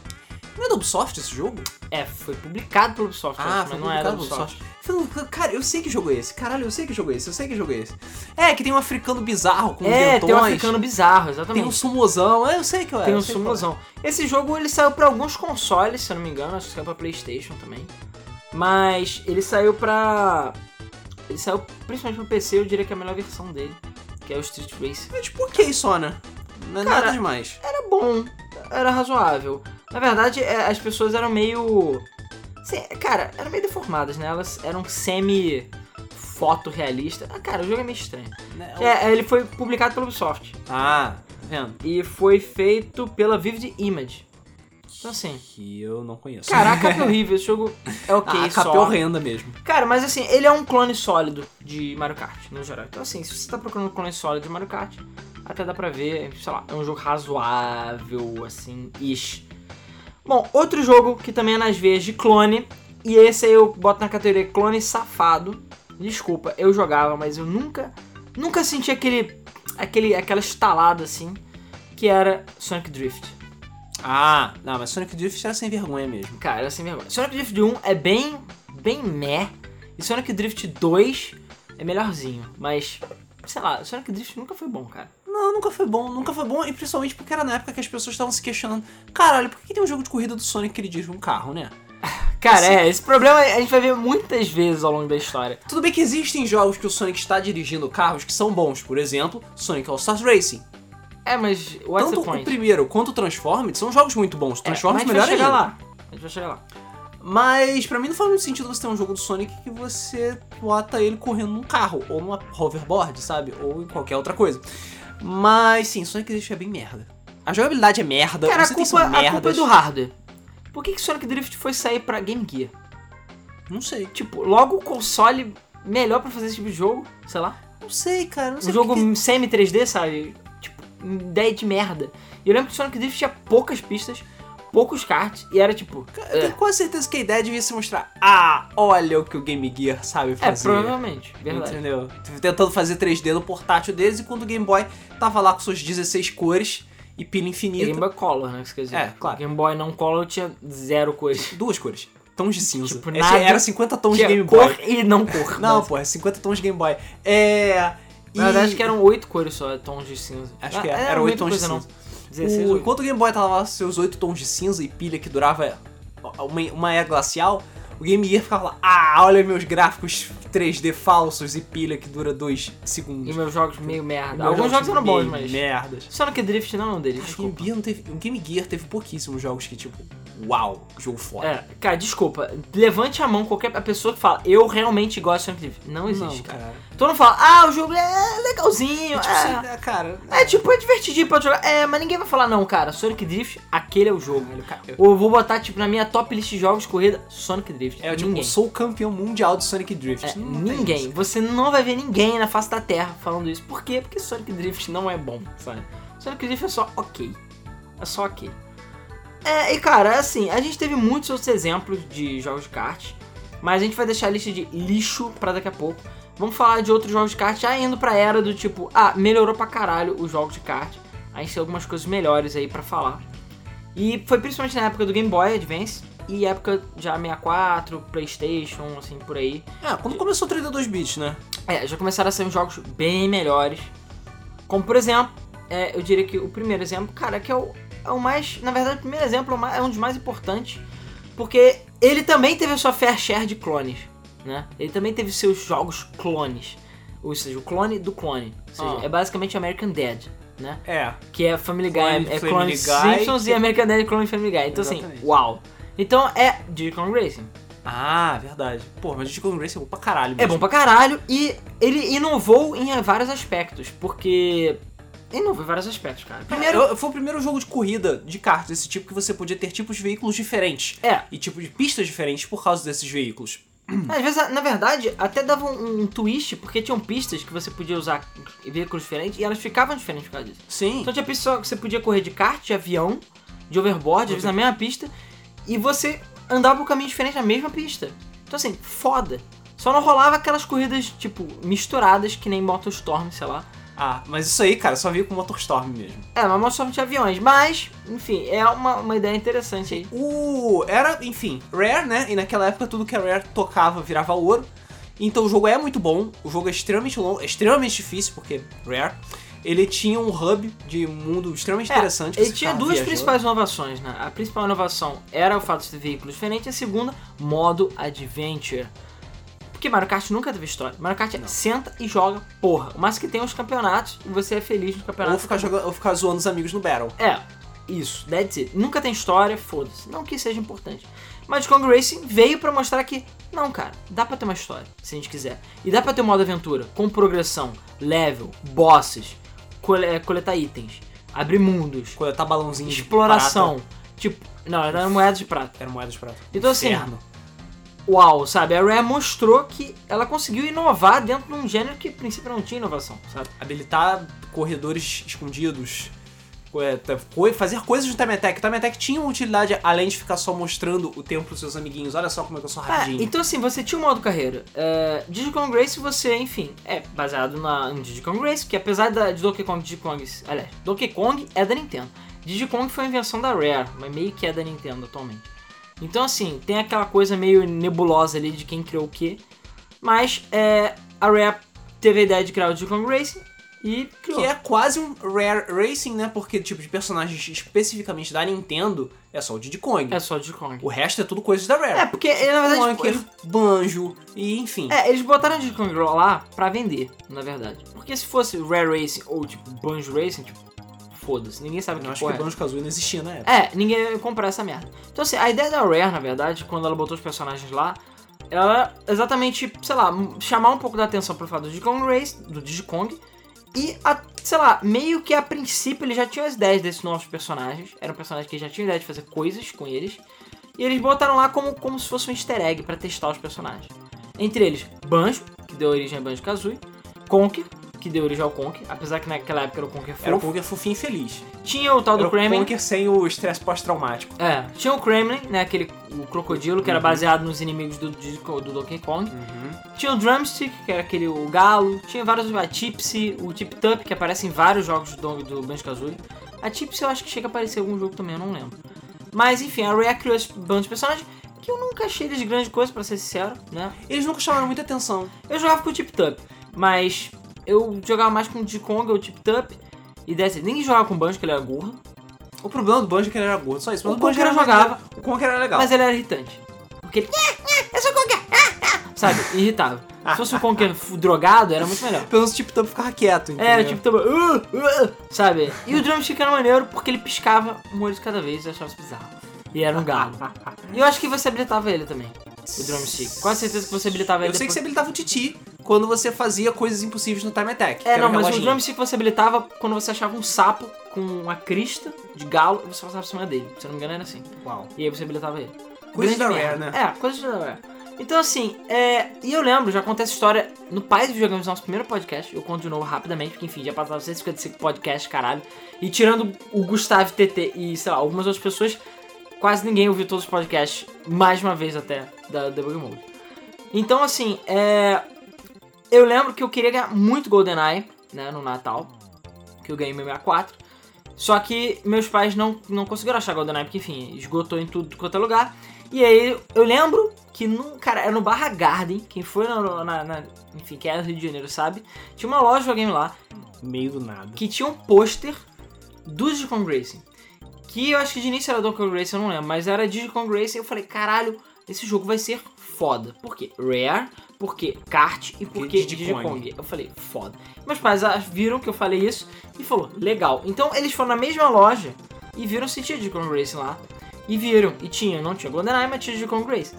Não é do Ubisoft esse jogo? É, foi publicado pelo Ubisoft, Ah, acho, foi mas não era pelo Ubisoft. Falei, Cara, eu sei que jogo é esse. Caralho, eu sei que jogo é esse, eu sei que jogo é esse. É, que tem um africano bizarro com É, dentões. tem um africano bizarro, Tem exatamente. um sumozão. É, eu sei que é. Tem um é. sumozão. Esse jogo ele saiu pra alguns consoles, se eu não me engano, acho que saiu pra Playstation também. Mas ele saiu pra. Ele saiu principalmente pro PC, eu diria que é a melhor versão dele, que é o Street Racer. É tipo ok só, né? Não é Cara, nada demais. Era bom, era razoável. Na verdade, é, as pessoas eram meio. Assim, cara, eram meio deformadas, né? Elas eram semi fotorrealistas. Ah, cara, o jogo é meio estranho. Né? É, ele foi publicado pelo Ubisoft. Ah, tá vendo? E foi feito pela Vivid Image. Então assim. Que eu não conheço. Caraca, que horrível. Esse jogo é ok a só. capa é horrenda mesmo. Cara, mas assim, ele é um clone sólido de Mario Kart, no geral. Então assim, se você tá procurando um clone sólido de Mario Kart, até dá pra ver, sei lá, é um jogo razoável, assim, ish. Bom, outro jogo que também é nas veias de clone, e esse aí eu boto na categoria clone safado. Desculpa, eu jogava, mas eu nunca, nunca senti aquele, aquele, aquela estalada assim, que era Sonic Drift. Ah, não, mas Sonic Drift era sem vergonha mesmo. Cara, era sem vergonha. Sonic Drift 1 é bem, bem meh. E Sonic Drift 2 é melhorzinho. Mas, sei lá, Sonic Drift nunca foi bom, cara. Não, nunca foi bom, nunca foi bom, e principalmente porque era na época que as pessoas estavam se questionando. Caralho, por que tem um jogo de corrida do Sonic que ele dirige um carro, né? Cara, Assim- é, esse problema a gente vai ver muitas vezes ao longo da história. Tudo bem que existem jogos que o Sonic está dirigindo carros que são bons, por exemplo, Sonic All Stars Racing. É, mas what's Tanto o primeiro quanto o Transformed são jogos muito bons. É, Transformed mas melhor a gente vai ainda. chegar lá. A gente vai chegar lá. Mas pra mim não faz muito sentido você ter um jogo do Sonic que você bota ele correndo num carro, ou numa hoverboard, sabe? Ou em qualquer outra coisa. Mas sim, Sonic Drift é bem merda. A jogabilidade é merda, Cara, a culpa, a culpa é do hardware. Por que, que Sonic Drift foi sair pra Game Gear? Não sei. Tipo, logo o console melhor pra fazer esse tipo de jogo, sei lá. Não sei, cara. Não sei Um jogo porque- semi 3D, sabe? Tipo, ideia de merda. E eu lembro que Sonic Drift tinha poucas pistas, poucos karts, e era tipo. Eu É, tenho quase certeza que a ideia devia se mostrar. Ah, olha o que o Game Gear sabe é fazer. provavelmente, verdade. Entendeu? Tentando fazer 3D no portátil deles, e quando o Game Boy tava lá com suas 16 cores e E infinita. Game Boy Color, né? quer dizer. É, claro. Game Boy não Color tinha zero cores. Duas cores. Tons de cinza. Tipo, Esse nada- Era 50 tons de Game cor Boy. e não cor. Não, pô, é 50 tons de Game Boy. É. E... Na verdade, acho que eram oito cores só, tons de cinza. Acho Ah, que é, era não 8 muita tons de cinza. Não. 16, O, enquanto o Game Boy tava lá seus 8 tons de cinza e pilha que durava uma, uma era glacial, o Game Gear ficava lá, ah, olha meus gráficos 3D falsos e pilha que dura 2 E segundos. meus jogos meio merda. Meus Alguns jogos eram bons, mas. Merdas. Sonic Drift não é um deles, que o desculpa. Game Gear, teve, o Game Gear teve pouquíssimos jogos que, tipo, uau, jogo foda. É, cara, desculpa. Levante a mão qualquer pessoa que fala, eu realmente gosto de Sonic Drift. Não existe, Não, cara. cara. Todo mundo fala, ah, o jogo é legalzinho, Tipo, é. você- é, cara. É, tipo, é divertidinho pra jogar. É, mas ninguém vai falar, não, cara, Sonic Drift, aquele é o jogo. Caralho, cara, eu- Ou eu vou botar, tipo, na minha top list de jogos de corrida, Sonic Drift. É, tipo, ninguém. sou o campeão mundial de Sonic Drift. É, Não ninguém. Você não vai ver ninguém na face da Terra falando isso. Por quê? Porque Sonic Drift não é bom, sabe? Sonic Drift é só ok. É só ok. É, e cara, assim, a gente teve muitos outros exemplos de jogos de kart, mas a gente vai deixar a lista de lixo pra daqui a pouco. Vamos falar de outros jogos de kart já indo pra era do tipo, ah, melhorou pra caralho os jogos de kart. A gente tem algumas coisas melhores aí pra falar. E foi principalmente na época do Game Boy Advance e época já 64, PlayStation, assim por aí. É, quando começou o 32 bits, né? É, já começaram a ser uns jogos bem melhores. Como por exemplo, é, eu diria que o primeiro exemplo, cara, que é o, é o mais. Na verdade, o primeiro exemplo é é um dos mais importantes. Porque ele também teve a sua fair share de clones, né? Ele também teve seus jogos clones. Ou seja, o clone do clone. Ou seja, Ah. é basicamente American Dad, né? É. Que é Family Guy, Clone é Family clone Guy, Simpsons que- e American Dad clone Family Guy. Então assim, Exatamente. uau. Então é Kong Racing. Ah, verdade. Pô, mas o Chico Grace é bom pra caralho. É mesmo. bom pra caralho e ele inovou em vários aspectos, porque. Inovou em vários aspectos, cara. Primeiro. Primeiro, foi o primeiro jogo de corrida de kart desse tipo que você podia ter tipos de veículos diferentes. É, E tipo de pistas diferentes por causa desses veículos. às vezes, na verdade, até dava um, um twist, porque tinham pistas que você podia usar veículos diferentes e elas ficavam diferentes por causa disso. Sim. Então tinha pista que você podia correr de kart, de avião, de overboard, às vezes na mesma pista, e você andava por caminho diferente na mesma pista. Então assim, foda. Só não rolava aquelas corridas, tipo, misturadas, que nem MotoStorm, sei lá. Ah, mas isso aí, cara, só veio com Motorstorm mesmo. É, mas MotoStorm tinha aviões. Mas, enfim, é uma, uma ideia interessante aí. O. Era, enfim, Rare, né? E naquela época tudo que a Rare tocava virava ouro. Então o jogo é muito bom, o jogo é extremamente longo, é extremamente difícil, porque Rare. Ele tinha um hub de mundo extremamente interessante. É, ele você tinha duas viajando. principais inovações, né? A principal inovação era o fato de ter veículos diferentes, e a segunda, modo Adventure. Porque Mario Kart nunca teve história. Mario Kart é senta e joga, porra. O máximo que tem é os campeonatos e você é feliz nos Ou campeonatos. ficar, jogando, ou ficar zoando os amigos no Battle. É, isso, that's it. Nunca tem história, foda-se. Não que seja importante. Mas Kong Racing veio pra mostrar que, não, cara, dá pra ter uma história, se a gente quiser. E dá pra ter um modo aventura, com progressão, level, bosses, cole- é, coletar itens, abrir mundos, Coletar balãozinho de exploração. Tipo, não, era moedas de prata. Era moeda de prata. Então, assim, Inferno. Uau, sabe? A Rare mostrou que ela conseguiu inovar dentro de um gênero que, a princípio, não tinha inovação, sabe? habilitar corredores escondidos, co- co- fazer coisas no Time Attack. O Time Attack tinha uma utilidade além de ficar só mostrando o tempo pros seus amiguinhos. Olha só como é que eu sou É, rapidinho. então assim, você tinha um modo carreira. É, Diddy Kong Race, você, enfim, é baseado na, em Race, que apesar da, de Donkey Kong Diddy Kong, aliás, Donkey Kong é da Nintendo. Diddy Kong foi uma invenção da Rare, mas meio que é da Nintendo atualmente. Então assim, tem aquela coisa meio nebulosa ali de quem criou o quê. Mas é, a Rare teve a ideia de criar o Kong Racing e. Que é quase um Rare Racing, né? Porque tipo de personagens especificamente da Nintendo é só o Diddy Kong. É só Diddy Kong. O resto é tudo coisas da Rare. É, porque na verdade Conker, eles, Banjo e enfim. é, eles botaram o Diddy Kong lá pra vender, na verdade. Porque se fosse Rare Racing ou tipo Banjo Racing, tipo, foda-se, ninguém sabe o Eu que acho porra que é. Banjo Kazooie não existia na época. É, ninguém ia comprar essa merda. Então assim, a ideia da Rare, na verdade, quando ela botou os personagens lá, ela exatamente, sei lá, chamar um pouco da atenção pro fato do Kong Race, do Kong, e, a, sei lá, meio que a princípio eles já tinham as ideias desses novos personagens, eram personagens que já tinham ideia de fazer coisas com eles, e eles botaram lá como, como se fosse um easter egg pra testar os personagens. Entre eles, Banjo, que deu origem a Banjo-Kazooie, Conker, que deu origem ao Conker, apesar que naquela época era o Conker Era o fofo. Conker fofinho e feliz. Tinha o tal Era do o Kremlin, Conker sem o estresse pós-traumático. é, tinha o Kremlin, né, aquele o crocodilo que era baseado nos inimigos do, Kong- do Donkey Kong. Tinha o Drumstick, que era aquele o galo. Tinha vários, a Tipsy, o Tip Tup, que aparece em vários jogos do, do Banjo-Kazooie. A Tipsy eu acho que chega a aparecer em algum jogo também, eu não lembro. Mas enfim, a Rare criou esse bando de personagens que eu nunca achei eles grande coisa, pra ser sincero, né. Eles nunca chamaram muita atenção. Eu jogava com o Tip Tup, mas eu jogava mais com o Kong ou o Tip Tup. E desse, ninguém jogava com o Banjo, que ele era gordo. O problema do Banjo é que ele era gordo, só isso. Mas O o, Banjo era jogava. O Conker era legal. Mas ele era irritante. Porque ele ah, eu sou Conker, ah, ah", sabe? Irritava. Se fosse o Conker f- drogado, era muito melhor. Pelo menos o Tip Top ficava quieto, entendeu? Era tipo, tava, "Uh, uh", sabe? E o drumstick era maneiro porque ele piscava um olho de cada vez e achava isso bizarro. E era um galo. E eu acho que você habilitava ele também, o drumstick. Quase certeza que você habilitava ele Eu sei que você depois. habilitava o Titi quando você fazia coisas impossíveis no Time Attack. É, não, mas o drumstick você habilitava quando você achava um sapo com uma crista de galo e você passava por cima dele. Se eu não me engano era assim. Uau. E aí você habilitava ele. Coisas da Rare, né? É, coisas da Rare. Então assim, é... E eu lembro, já contei essa história no Pais Videogames, nosso primeiro podcast. Eu conto de novo rapidamente, porque enfim, já passaram 155 podcasts, caralho. E tirando o Gustavo TT e, sei lá, algumas outras pessoas, quase ninguém ouviu todos os podcasts, mais uma vez até, da Debug Mode. Então assim, é... Eu lembro que eu queria ganhar muito GoldenEye, né, no Natal. Que eu ganhei meu 64. Só que meus pais não, não conseguiram achar GoldenEye, porque enfim, esgotou em tudo quanto é lugar. E aí eu lembro que no, cara, era no Barra Garden, quem foi na, na- na- enfim, que é do Rio de Janeiro sabe, tinha uma loja de videogame lá Meio do nada. que tinha um pôster do Digicon Racing. Que eu acho que de início era Donkey Kong Racing, eu não lembro, mas era Digicon Racing. Eu falei, caralho, esse jogo vai ser foda. Por quê? Rare, porque kart e porque. Digicong. Eu falei, foda. Meus pais ah, viram que eu falei isso e falou, legal. Então eles foram na mesma loja e viram se tinha Digicon Racing lá. E viram, e tinha, não tinha GoldenEye, mas tinha Digicon Racing.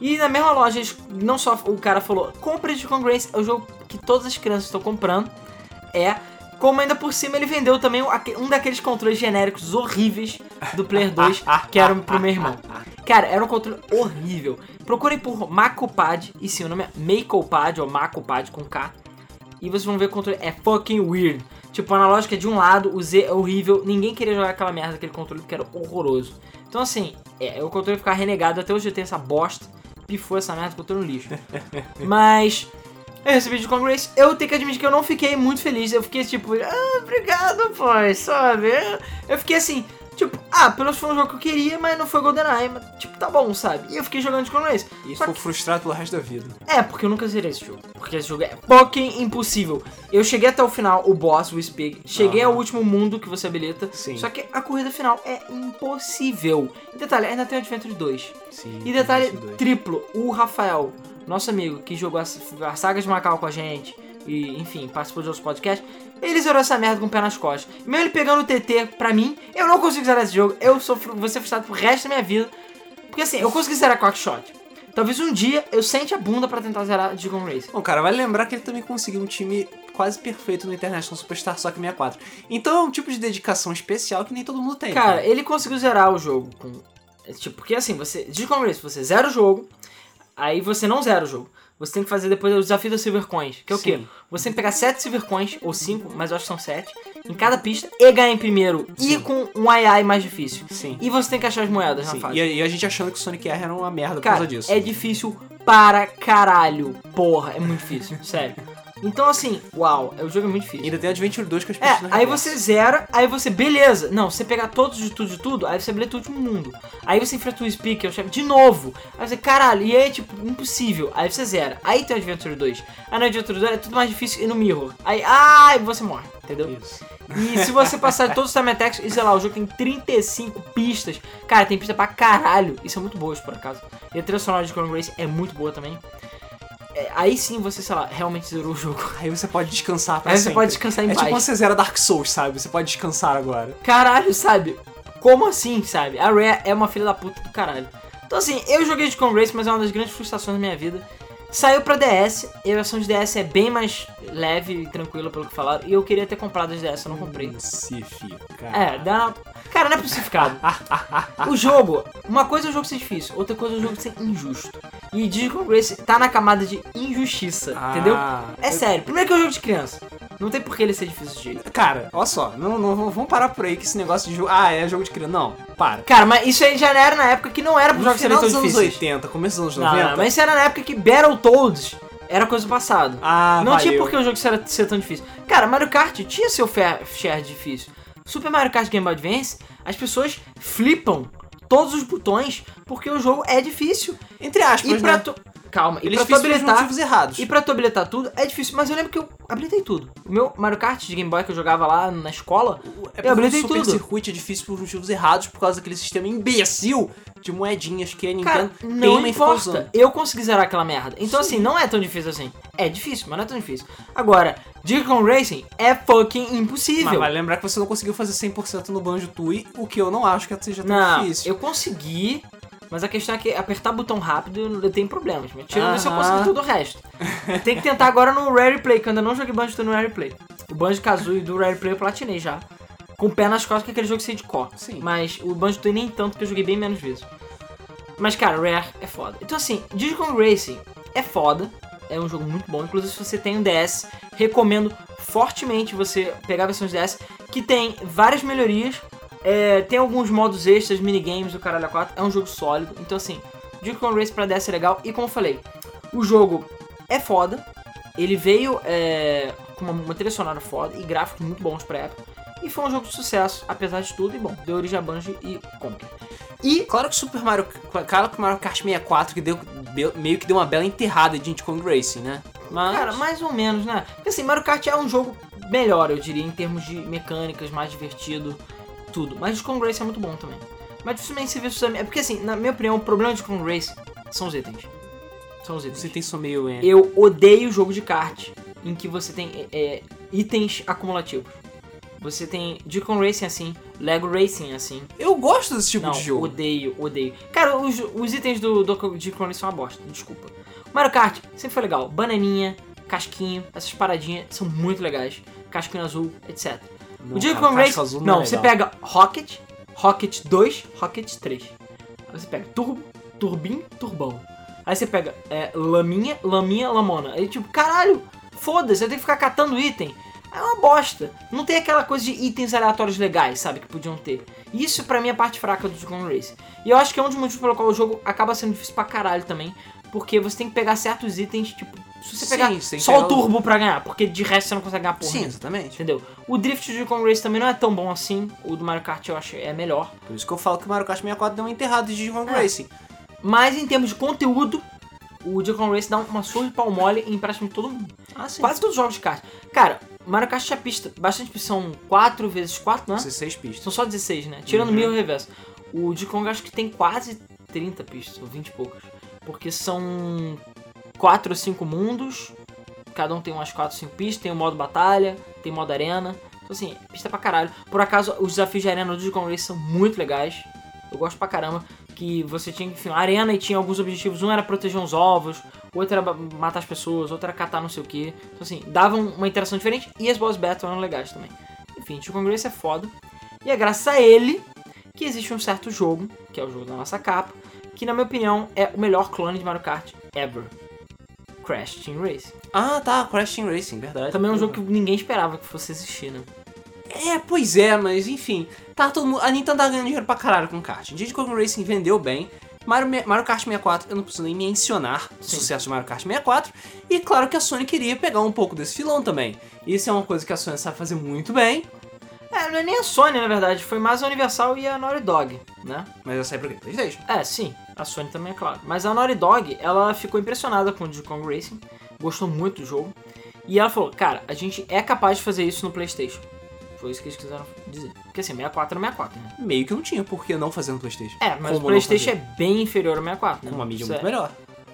E na mesma loja, eles, não só o cara falou, compre Digicon Racing, é o jogo que todas as crianças estão comprando. É, como ainda por cima ele vendeu também um daqueles controles genéricos horríveis do Player 2, que era pro meu irmão. Cara, era um controle horrível. Procurem por Macopad, e sim, o nome é Makopad, ou Macopad com K. E vocês vão ver o controle é fucking weird. Tipo, a analógica é de um lado, o Z é horrível, ninguém queria jogar aquela merda daquele controle porque era horroroso. Então assim, é, o controle ficar renegado, até hoje eu tenho essa bosta, pifou essa merda, controle no lixo. Mas eu recebi de Congress, eu tenho que admitir que eu não fiquei muito feliz. Eu fiquei tipo, ah, obrigado, pai, sabe? Eu fiquei assim, tipo, ah, pelo menos foi um jogo que eu queria, mas não foi GoldenEye, mas tipo, tá bom, sabe? E eu fiquei jogando de Congress. E Só ficou que- frustrado pelo resto da vida. é, porque eu nunca zerei esse jogo. Porque esse jogo é fucking impossível. Eu cheguei até o final, o boss, o Spig. Cheguei ao último mundo que você habilita. Sim. Só que a corrida final é impossível. E detalhe, ainda tem o Adventure 2. Sim. E detalhe triplo, o Rafael, nosso amigo que jogou a, a saga de Macau com a gente, e enfim, participou de outros podcasts, ele zerou essa merda com o pé nas costas. Mesmo ele pegando o TT pra mim, eu não consigo zerar esse jogo, eu sou, fru- vou ser frustrado pro resto da minha vida. Porque assim, eu consegui zerar Quackshot. Talvez um dia eu sente a bunda pra tentar zerar Digimon Race. Bom, cara, vale lembrar que ele também conseguiu um time quase perfeito no International Superstar Soccer 64. Então é um tipo de dedicação especial que nem todo mundo tem. Cara, ele conseguiu zerar o jogo com. é, Tipo, porque assim, você. Digimon Race, você zera o jogo, aí você não zera o jogo. Você tem que fazer depois o desafio das Silver Coins. Que é o quê? Sim. Você tem que pegar 7 Silver Coins, ou 5, mas eu acho que são 7, em cada pista, e ganhar em primeiro. E Sim. com um ai ai mais difícil. Sim. E você tem que achar as moedas na Sim, fase. E, a, e a gente achando que o Sonic R era uma merda por Cara, causa disso. é difícil para caralho. Porra, é muito difícil, sério. Então assim, uau, o jogo é muito difícil. Ainda tem Adventure 2 com as É, pistas na aí você zera, aí você, beleza. Não, você pega todos de tudo de tudo, aí você habilita o último mundo. Aí você enfrenta o Speak, que é o chefe, de novo. Aí você, caralho, e aí, tipo, impossível. Aí você zera. Aí tem o Adventure 2. Aí no Adventure 2 é tudo mais difícil e no Mirror. Aí, ai, você morre, entendeu? Isso. E se você passar de todos os time attacks, e sei lá, o jogo tem 35 pistas. Cara, tem pista pra caralho. E são muito boas, por acaso. E a trilha sonora de Chrono Race é muito boa também. É, aí sim você, sei lá, realmente zerou o jogo. Aí você pode descansar pra Aí você sempre. pode descansar em É paz. tipo você zera Dark Souls, sabe? Você pode descansar agora. Caralho, sabe? Como assim, sabe? A Rare é uma filha da puta do caralho. Então assim, eu joguei de Race, mas é uma das grandes frustrações da minha vida. Saiu pra DS, e a versão de DS é bem mais leve e tranquila pelo que falaram. E eu queria ter comprado as DS, eu não comprei. Cifi, É, dá. Cara, não é crucificado. o jogo, uma coisa é o jogo ser difícil, outra coisa é o jogo ser injusto. E Digimon Grace tá na camada de injustiça, Ah, entendeu? É eu- sério, primeiro que é um jogo de criança. Não tem por que ele ser difícil de. Cara, olha só, não, não, vamos parar por aí que esse negócio de jogo. Ah, é jogo de criança. Não, para. Cara, mas isso aí já era na época que não era jogos serem final tão dos anos difíceis. 80, começo dos anos Não, 90. não, mas isso era na época que Battletoads era coisa do passado. Ah, não tinha valeu. por que o jogo ser, ser tão difícil. Cara, Mario Kart tinha seu fair share difícil. Super Mario Kart Game Boy Advance, as pessoas flipam todos os botões porque o jogo é difícil. Entre aspas, E pra né? tu... calma. E Ele é pra tu habilitar, errados. e pra tu habilitar tudo, é difícil. Mas eu lembro que eu habilitei tudo. O meu Mario Kart de Game Boy que eu jogava lá na escola, É eu o habilitei tudo. Circuit é difícil por motivos errados, por causa daquele sistema imbecil de moedinhas que a Cara, Nintendo não em ficar importa. Eu consegui zerar aquela merda. Então, assim, não é tão difícil assim. É difícil, mas não é tão difícil. Agora, Digicon Racing é fucking impossível. Mas vale lembrar que você não conseguiu fazer 100% no Banjo-Tooie, o que eu não acho que seja tão Não, difícil. eu consegui, mas a questão é que apertar botão rápido eu tenho problemas. Mas tirando isso, eu consegui tudo o resto. Tem que tentar agora no Rare Play, que eu ainda não joguei Banjo no Rare Play. O Banjo Kazooie do Rare Play eu platinei já. Com o pé nas costas, que é aquele jogo sem de cor. Sim. Mas o Banjo nem tanto, que eu joguei bem menos vezes. Mas, cara, Rare é foda. Então, assim, Digicon Racing é foda. É um jogo muito bom. Inclusive, se você tem um DS, recomendo fortemente você pegar a versão de DS, que tem várias melhorias. É, tem alguns modos extras, minigames do caralho a 4. É um jogo sólido. Então, assim, Digicon Racing pra DS é legal. E como eu falei, o jogo é foda. Ele veio é, com uma, uma trilha sonora foda e gráficos muito bons pra época. E foi um jogo de sucesso, apesar de tudo. E bom, deu origem a Banjo e Conker. E claro que Super Mario, claro que Mario Kart 64 que deu, meio que deu uma bela enterrada de Kong Racing, né? Mas Cara, mais ou menos, né? Porque assim, Mario Kart é um jogo melhor, eu diria, em termos de mecânicas, mais divertido, tudo. Mas o Kong Race é muito bom também. Mas dificilmente se vê É porque assim, na minha opinião, o problema de Kong Race são os itens. São os itens. você tem só meio é, Eu odeio jogo de kart em que você tem é, é, itens acumulativos. Você tem Deacon Racing assim, Lego Racing assim. Eu gosto desse tipo Não, de jogo. odeio, odeio. Cara, os, os itens do, do Deacon Racing são uma bosta, desculpa. Mario Kart sempre foi legal. Bananinha, casquinho, essas paradinhas são muito legais. Casquinho azul, etc. Não, o cara, Race, azul não, é você pega Rocket, Rocket 2, Rocket 3. Aí você pega Turbo, Turbin, Turbão. Aí você pega é, Laminha, Laminha, Lamona. Aí tipo, caralho, foda-se, eu tenho que ficar catando item. É uma bosta. Não tem aquela coisa de itens aleatórios legais, sabe, que podiam ter. Isso pra mim é a parte fraca do Deacon Race. E eu acho que é um dos motivos pelo qual o jogo acaba sendo difícil pra caralho também. Porque você tem que pegar certos itens, tipo, se você Sim, pegar que só o o- turbo pra ganhar, porque de resto você não consegue ganhar porra. Sim, exatamente. Entendeu? O drift de Kong Race também não é tão bom assim. O do Mario Kart eu acho é melhor. Por isso que eu falo que o Mario Kart 64 deu uma enterrada de Kong É. Racing. Mas em termos de conteúdo, o Kong Race dá uma surra de pau mole em praticamente todo mundo. Ah, sim. Quase todos os jogos de kart. Cara, Mario Kart tinha pista. Bastante pista. São 4 vezes 4, não é? 16 pistas. São só 16, né? Tirando Uhum. mil reverso. O Kong acho que tem quase 30 pistas, ou 20 e poucas. Porque são 4 ou 5 mundos. Cada um tem umas 4 ou 5 pistas. Tem o modo batalha, tem modo arena. Então assim, pista pra caralho. Por acaso, os desafios de arena do Kong Race são muito legais. Eu gosto pra caramba. Que você tinha, enfim, arena e tinha alguns objetivos. Um era proteger uns ovos, outro era matar as pessoas, outro era catar não sei o que. Então assim, davam uma interação diferente. E as boss battles eram legais também. Enfim, Kong Race é foda. E é graças a ele que existe um certo jogo, que é o jogo da nossa capa, que na minha opinião é o melhor clone de Mario Kart ever. Crash Team Race. Ah, tá, Crash Team Racing, verdade. Também é um jogo que ninguém esperava que fosse existir, né? É, pois é, mas enfim. Tá todo mundo. A Nintendo tá ganhando dinheiro pra caralho com kart. Diddy Kong Racing vendeu bem. Mario, Mario Kart 64, eu não preciso nem mencionar o Sim. sucesso de Mario Kart 64. E claro que a Sony queria pegar um pouco desse filão também. Isso é uma coisa que a Sony sabe fazer muito bem. É, não é nem a Sony, na verdade, foi mais a Universal e a Naughty Dog, né? Mas eu sei por quê? Playstation. É, sim, a Sony também é claro. Mas a Naughty Dog, ela ficou impressionada com o Kong Racing, gostou muito do jogo. E ela falou, cara, a gente é capaz de fazer isso no Playstation. Foi isso que eles quiseram dizer. Porque assim, 64 era 64, né? Meio que não tinha por que não fazer no Playstation. É, mas Como o Playstation é bem inferior ao 64, né? Uma mídia Isso muito é- melhor.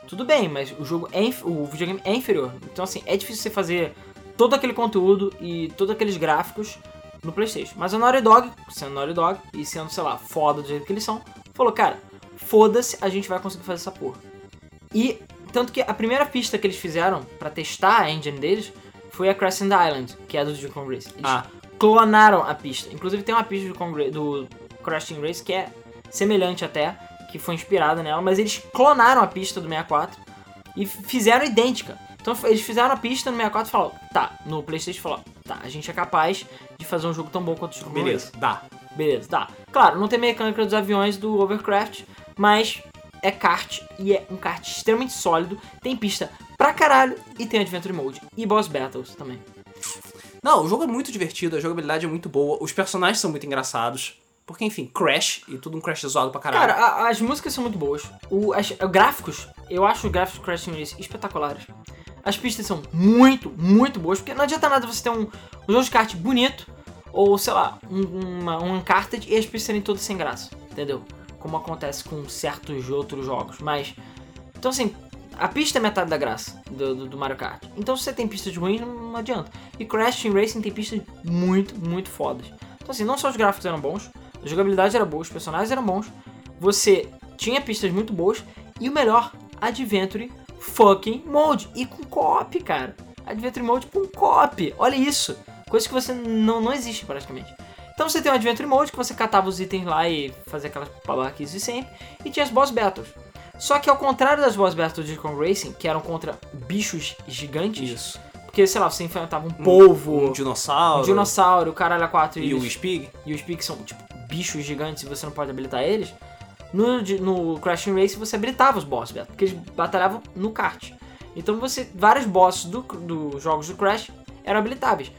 Tudo bem, mas o jogo é inf- o videogame é inferior. Então assim, é difícil você fazer todo aquele conteúdo e todos aqueles gráficos no PlayStation. Mas a Naughty Dog, sendo Naughty Dog e sendo, sei lá, foda do jeito que eles são, falou, cara, foda-se, a gente vai conseguir fazer essa porra. E tanto que a primeira pista que eles fizeram pra testar a engine deles foi a Crescent Island, que é a do Kong Race. Eles Ah. clonaram a pista. Inclusive tem uma pista do, Kong do Crash Team Race que é semelhante até, que foi inspirada nela, mas eles clonaram a pista do 64 e fizeram idêntica. Então eles fizeram a pista no 64 e falaram, tá, no Playstation falou, tá, a gente é capaz de fazer um jogo tão bom quanto o Kong Beleza, dá. Beleza, tá. Claro, não tem mecânica dos aviões do Overcraft, mas é kart e é um kart extremamente sólido, tem pista pra caralho e tem Adventure Mode e boss battles também. Não, o jogo é muito divertido, a jogabilidade é muito boa, os personagens são muito engraçados. Porque, enfim, Crash e tudo um Crash zoado pra caralho. Cara, a- as músicas são muito boas. O, as, os gráficos, eu acho os gráficos do Crash Team espetaculares. As pistas são muito, muito boas, porque não adianta nada você ter um, um jogo de kart bonito, ou sei lá, um, uma, um e as pistas serem todas sem graça, entendeu? Como acontece com certos outros jogos. Mas, então assim, a pista é metade da graça do, do, do Mario Kart. Então se você tem pistas ruins, não, não adianta. E Crash Team Racing tem pistas muito, muito fodas. Então assim, não só os gráficos eram bons, a jogabilidade era boa, os personagens eram bons, você tinha pistas muito boas e o melhor, Adventure fucking Mode. E com co-op, cara. Adventure Mode com co-op. Olha isso. Coisa que você não, não existe praticamente. Então você tem o Adventure Mode, que você catava os itens lá e fazia aquelas babaquices de sempre. E tinha as Boss Battles. Só que ao contrário das Boss Battles de Kong Racing, que eram contra bichos gigantes, Isso. porque, sei lá, você enfrentava um polvo, Um dinossauro. um dinossauro, o caralho a quatro E o eles- Spig. e os Pigs são, tipo, bichos gigantes e você não pode habilitar eles, no, no Crash Team Race você habilitava os boss Battle, porque eles batalhavam no kart. Então você, vários bosses dos do jogos do Crash eram habilitáveis.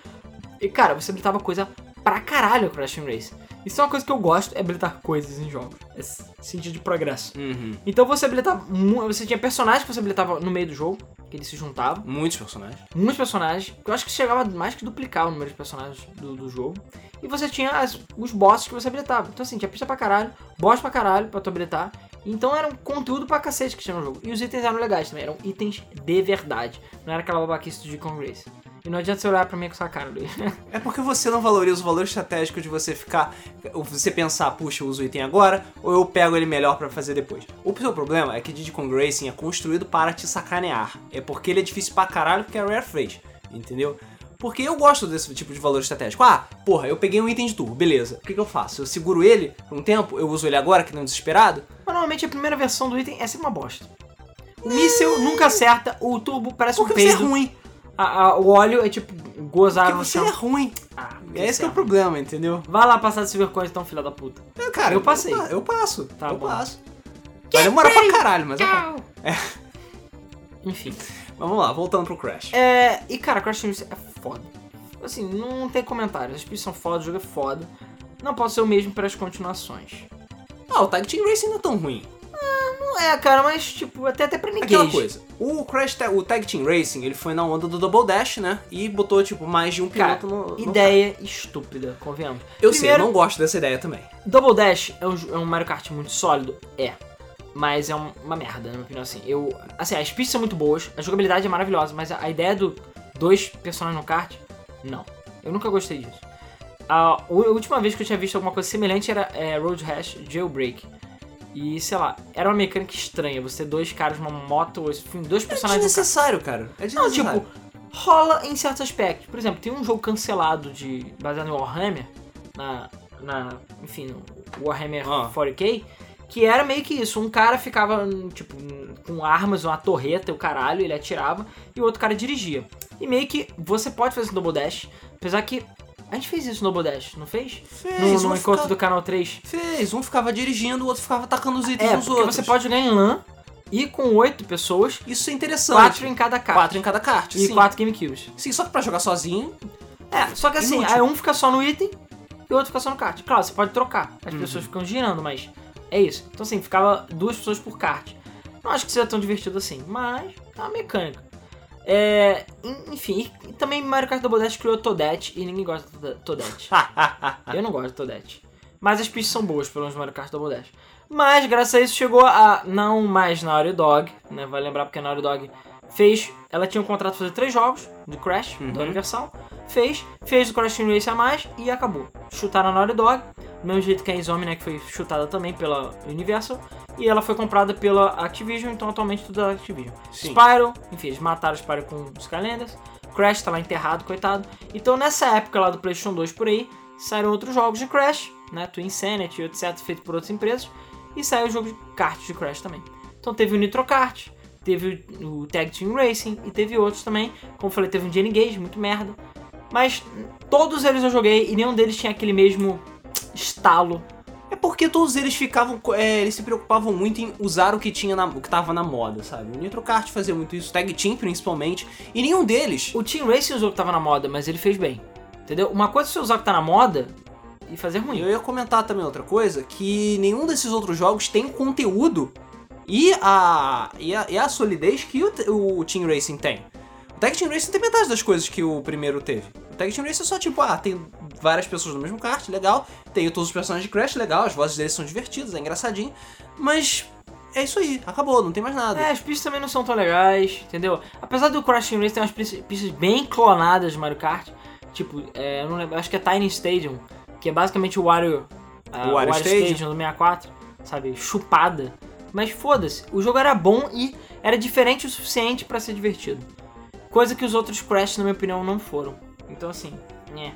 E cara, você habilitava coisa pra caralho no Crash Team Race. Isso é uma coisa que eu gosto, é habilitar coisas em jogos. É sentido de progresso. Uhum. Então você habilitava, você tinha personagens que você habilitava no meio do jogo, que eles se juntavam Muitos personagens. muitos personagens. Eu acho que chegava mais que duplicar o número de personagens do, do jogo. E você tinha as- os bosses que você habilitava. Então assim, tinha pista pra caralho, boss pra caralho pra tu habilitar. Então era um conteúdo pra cacete que tinha no jogo. E os itens eram legais também, eram itens de verdade. Não era aquela babaquice de Kong Race. E não adianta você olhar pra mim com essa cara, Luiz. É porque você não valoriza o valor estratégico de você ficar. Você pensar, puxa, eu uso o item agora, ou eu pego ele melhor pra fazer depois. O seu problema é que Kong Racing é construído para te sacanear. É porque ele é difícil pra caralho porque é Rare Freight. Entendeu? Porque eu gosto desse tipo de valor estratégico. Ah, porra, eu peguei um item de turbo, beleza. O que, que eu faço? Eu seguro ele por um tempo, eu uso ele agora, que não desesperado. Mas normalmente a primeira versão do item é sempre uma bosta. O míssel nunca acerta, o turbo parece Porque um é peido. ruim. A- a- o óleo é tipo gozar Porque no você chão. é ruim. Ah, É esse que é o céu. problema, entendeu? Vai lá passar de Silver Coins então, filha da puta. É, cara, Eu passei. pa- Eu passo. Tá eu bom. passo. Vai demorar pra caralho, mas eu passo. Enfim. Mas vamos lá, voltando pro Crash. É, e cara, Crash Team é foda. Assim, não tem comentários. As pistas são foda, o jogo é foda. Não pode ser o mesmo para as continuações. Ah, o Tag Team Racing não é tão ruim. Não é, cara, mas tipo, até até pra ninguém. Aquela coisa. O Crash, Ta- o Tag Team Racing, ele foi na onda do Double Dash, né? E botou, tipo, mais de um Cara, piloto no, no ideia estúpida, convenhamos. Eu sei, eu Primeiro, não gosto dessa ideia também. Double Dash é um, é um Mario Kart muito sólido? É. Mas é um- uma merda, na minha opinião, assim. Eu, assim, as pistas são muito boas, a jogabilidade é maravilhosa, mas a, a ideia do dois personagens no kart, não. Eu nunca gostei disso. A, a última vez que eu tinha visto alguma coisa semelhante era é, Road Rash Jailbreak. E, sei lá, era uma mecânica estranha. Você ter dois caras numa moto, ou enfim, dois É personagens kart. desnecessário, cara. É Não, desnecessário. tipo, rola em certos aspectos. Por exemplo, tem um jogo cancelado de baseado em Warhammer, na, na enfim, no Warhammer Ah. 40k, que era meio que isso. Um cara ficava, tipo, com armas, uma torreta e o caralho, ele atirava, e o outro cara dirigia. E meio que você pode fazer esse Double Dash, apesar que a gente fez isso no Double Dash, não fez? Fez, no no um encontro fica- do canal 3. Fez, um ficava dirigindo, o outro ficava atacando os itens É, dos outros. você pode jogar em LAN e com oito pessoas, Isso é interessante. quatro em cada kart. Quatro em cada kart, e sim. quatro GameCubes. Sim, só que pra jogar sozinho, É, só que assim, aí um fica só no item e o outro fica só no kart. Claro, você pode trocar, as Uhum. pessoas ficam girando, mas é isso. Então assim, ficava duas pessoas por kart. Não acho que seja tão divertido assim, mas é uma mecânica. É, en- enfim, e também Mario Kart Double Dash criou Toadette e ninguém gosta de Toadette. Eu não gosto de Toadette. Mas as pistas são boas, pelo menos no Mario Kart Double Dash. Mas, graças a isso, chegou a não mais Naughty Dog, né? Vai lembrar porque a Naughty Dog fez... Ela tinha um contrato de fazer três jogos do Crash, do Universal. Fez, fez o Crash Team Race a mais e acabou. Chutaram a Naughty Dog, do mesmo jeito que a Izome, né? Que foi chutada também pela Universal. E ela foi comprada pela Activision, então atualmente tudo é da Activision. Sim. Spyro, enfim, eles mataram o Spyro com os Skylanders. Crash tá lá enterrado, coitado. Então nessa época lá do PlayStation 2 por aí, saíram outros jogos de Crash, né? Twin Insanity, etc, feito por outras empresas. E saiu o jogo de kart de Crash também. Então teve o Nitro Kart, teve o o Tag Team Racing e teve outros também. Como eu falei, teve um Jenny Gage, muito merda. Mas todos eles eu joguei e nenhum deles tinha aquele mesmo estalo. É porque todos eles ficavam. é, eles se preocupavam muito em usar o que tinha na, o que tava na moda, sabe? O Nitro Kart fazia muito isso, o Tag Team principalmente. E nenhum deles. O Team Racing usou o que tava na moda, mas ele fez bem. Entendeu? Uma coisa é você usar o que tá na moda e fazer ruim. Eu ia comentar também outra coisa, que nenhum desses outros jogos tem conteúdo e a, e a, e a solidez que o, o Team Racing tem. O Tag Team Racing tem metade das coisas que o primeiro teve. O Tag Team Racing é só tipo, ah, tem várias pessoas no mesmo kart, legal. Tem todos os personagens de Crash, legal. As vozes deles são divertidas, é engraçadinho. Mas é isso aí, acabou, não tem mais nada. É, as pistas também não são tão legais, entendeu? Apesar do Crash Team Racing ter umas pistas, bem clonadas de Mario Kart, tipo, é, eu não lembro, acho que é Tiny Stadium, que é basicamente o Wario, uh, O Wario Stadium. Stadium do 64, sabe? Chupada. Mas foda-se, o jogo era bom e era diferente o suficiente pra ser divertido. Coisa que os outros Crash, na minha opinião, não foram. Então assim, né.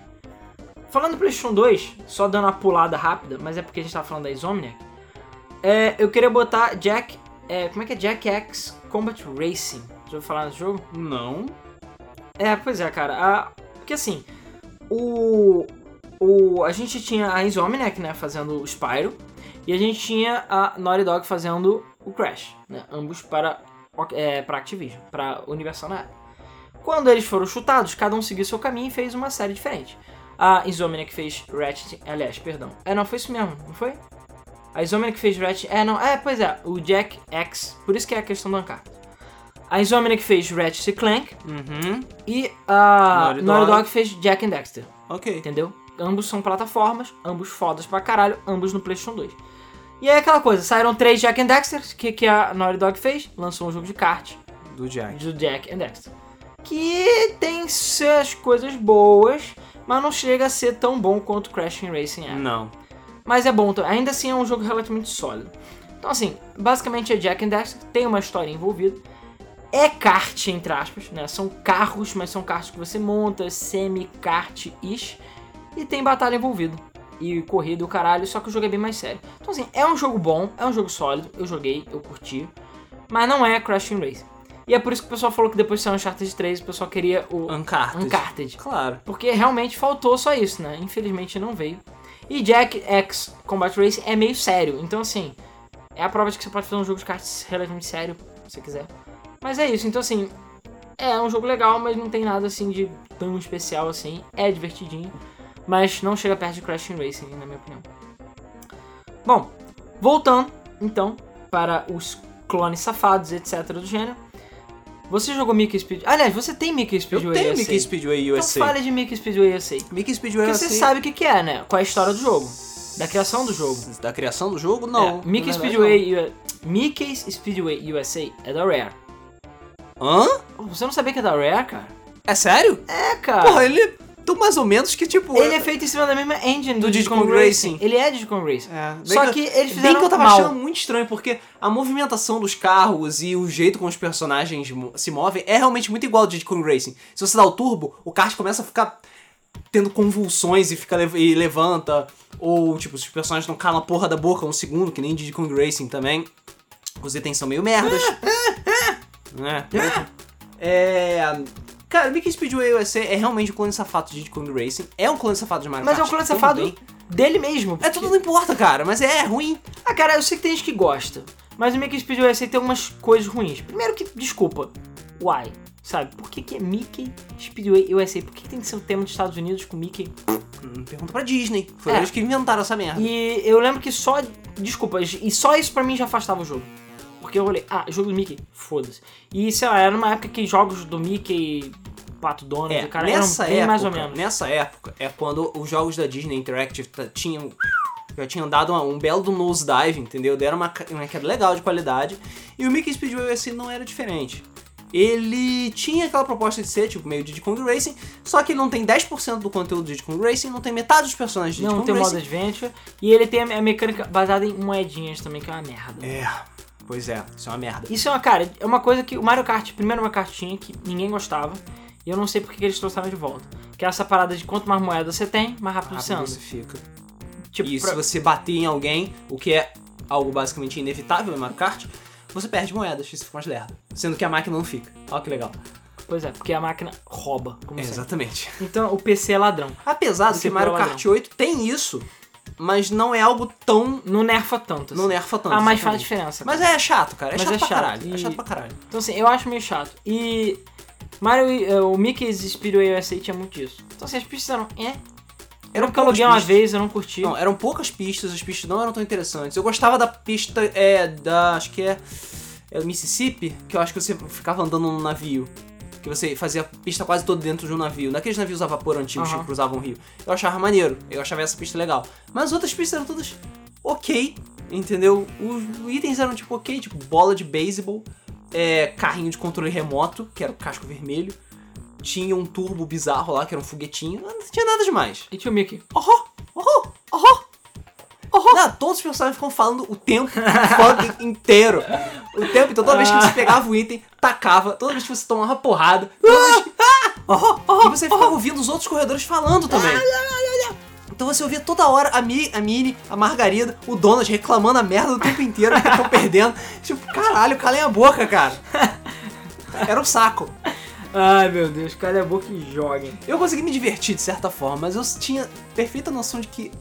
Falando do PlayStation 2, só dando uma pulada rápida, mas é porque a gente tava falando da Insomniac. É, eu queria botar Jack. É, como é que é? Jack X Combat Racing. Já ouviu falar nesse jogo? Não. É, pois é, cara. A, porque assim, o, o. A gente tinha a Insomniac, né, fazendo o Spyro. E a gente tinha a Naughty Dog fazendo o Crash, né? Ambos para, é, para Activision, para Universal na época. Quando eles foram chutados, cada um seguiu seu caminho e fez uma série diferente. A Insomniac fez Ratchet, aliás, perdão. É, não, foi isso mesmo, não foi? A Insomniac fez Ratchet, é, não, é, pois é, o Jack X, por isso que é a questão do Ancard. A Insomniac fez Ratchet e Clank Uhum. e a Naughty Naughty Dog. Dog fez Jack and Dexter, Ok. entendeu? Ambos são plataformas, ambos fodas pra caralho, ambos no PlayStation 2. E aí aquela coisa, saíram três Jack and Dexter, que, que a Naughty Dog fez, lançou um jogo de kart, Do Jack. do Jack and Dexter. Que tem suas coisas boas, mas não chega a ser tão bom quanto Crash Racing é. Não. Mas é bom, também. ainda assim é um jogo relativamente sólido. Então assim, basicamente é Jack and Dexter, tem uma história envolvida. É kart, entre aspas, né? São carros, mas são carros que você monta, semi-kart-ish. E tem batalha envolvida. E corrida e o caralho, só que o jogo é bem mais sério. Então assim, é um jogo bom, é um jogo sólido, eu joguei, eu curti. Mas não é Crash Team Racing. E é por isso que o pessoal falou que depois de ser Uncharted 3, o pessoal queria o Uncharted. Uncharted. Claro. Porque realmente faltou só isso, né? Infelizmente não veio. E Jack X Combat Racing é meio sério. Então, assim, é a prova de que você pode fazer um jogo de cartas relativamente sério, se você quiser. Mas é isso. Então, assim, é um jogo legal, mas não tem nada, assim, de tão especial assim. É divertidinho. Mas não chega perto de Crash Team Racing, na minha opinião. Bom, voltando, então, para os clones safados, etc. do gênero. Você jogou Mickey Speed... Aliás, você tem Mickey Eu Speedway tenho USA. Mickey Speedway Então USA. fale de Mickey Speedway USA. Mickey Speedway Porque USA. você sabe o que, que é, né? Qual é a história do jogo. Da criação do jogo. Da criação do jogo? Não. É, Mickey Speedway... U- Mickey's Speedway USA é da Rare. não. Hã? Você não sabia que é da Rare, cara? É sério? É, cara. Porra, ele tão mais ou menos que tipo. Ele é feito em cima da mesma engine do, Do Kong Racing. Racing. Ele é Kong Racing. É, Só que eles fizeram Bem que eu tava mal. achando muito estranho, porque a movimentação dos carros e o jeito como os personagens se movem é realmente muito igual ao Kong Racing. Se você dá o turbo, o kart começa a ficar tendo convulsões e fica e levanta. Ou, tipo, se os personagens não calam a porra da boca um segundo, que nem Diddy Kong Racing também. Os itens são meio merdas. né? É. Cara, Mickey Speedway USA é realmente um clone safado de Diddy Kong Racing. É um clone safado de Mario Mas é Kart. um clone safado dele mesmo. É porque- tudo não importa, cara, mas é ruim. Ah, cara, eu sei que tem gente que gosta. Mas o Mickey Speedway USA tem algumas coisas ruins. Primeiro que, desculpa, why? Sabe? Por que, que é Mickey Speedway USA? Por que, que tem que ser o tema dos Estados Unidos com Mickey? Hum, Pergunta pra Disney. Foi É. eles que inventaram essa merda. E eu lembro que só. Desculpa, e só isso pra mim já afastava o jogo. Porque eu olhei, ah, jogo do Mickey, foda-se. E sei lá, era uma época que jogos do Mickey, Pato Donald, É, o cara nessa época, mais ou menos. nessa época é quando os jogos da Disney Interactive tinham já tinham dado uma- um belo do nosedive, entendeu? Deram uma, uma queda legal de qualidade. E o Mickey Speedway assim não era diferente. Ele tinha aquela proposta de ser, tipo, meio Diddy Kong Racing, só que ele não tem 10% do conteúdo de Diddy Kong Racing, não tem metade dos personagens de Diddy Não Kong tem modo Racing. adventure. E ele tem a a mecânica baseada em moedinhas também, que é uma merda. É, pois é, isso é uma merda. Isso é uma, cara, é uma coisa que o Mario Kart, primeiro Mario Kart tinha, que ninguém gostava. E eu não sei porque que eles trouxeram de volta. Que é essa parada de quanto mais moeda você tem, mais rápido você Rápido anda. você fica. Tipo, e pra- se você bater em alguém, o que é algo basicamente inevitável em Mario Kart, você perde moedas, isso fica mais lerdo. Sendo que a máquina não fica. Olha que legal. Pois é, porque a máquina rouba, como É, exatamente. Então o PC é ladrão. Apesar de Você que Mario pelo Kart 8 tem isso, mas não é algo tão. Não nerfa tanto. Não assim. nerfa tanto. Ah, mas faz diferença. Mas cara. é chato, cara. É Mas chato é pra chato, caralho. e- É chato pra caralho. Então assim, eu acho meio chato. E Mario, eh, o Mickey's Speedway USA tinha muito disso. Então assim, as pistas eram é. Era porque eu aluguei uma vez, eu não curti. Não, eram poucas pistas, as pistas não eram tão interessantes. Eu gostava da pista é, da. acho que é. É Mississippi, que eu acho que você ficava andando num navio. Que você fazia a pista quase toda dentro de um navio. Naqueles navios a vapor antigos Aham. que cruzavam o rio. Eu achava maneiro, eu achava essa pista legal. Mas as outras pistas eram todas ok, entendeu? Os itens eram tipo ok, tipo bola de beisebol, é, carrinho de controle remoto, que era o casco vermelho. Tinha um turbo bizarro lá, que era um foguetinho. Não tinha nada demais. E tinha o Mickey. Oh, oh, oh, oh. Não, todos os personagens ficam falando o tempo inteiro. O tempo, então toda vez que você pegava o item, tacava, toda vez que você tomava porrada, toda vez que... E você ficava ouvindo os outros corredores falando também. Então você ouvia toda hora a, Mi, a Minnie, a Margarida, o Donald reclamando a merda o tempo inteiro que estão perdendo. Tipo, caralho, calem a boca, cara. Era um saco. Ai, meu Deus, cara a boca e joguem. Eu consegui me divertir de certa forma, mas eu tinha perfeita noção de que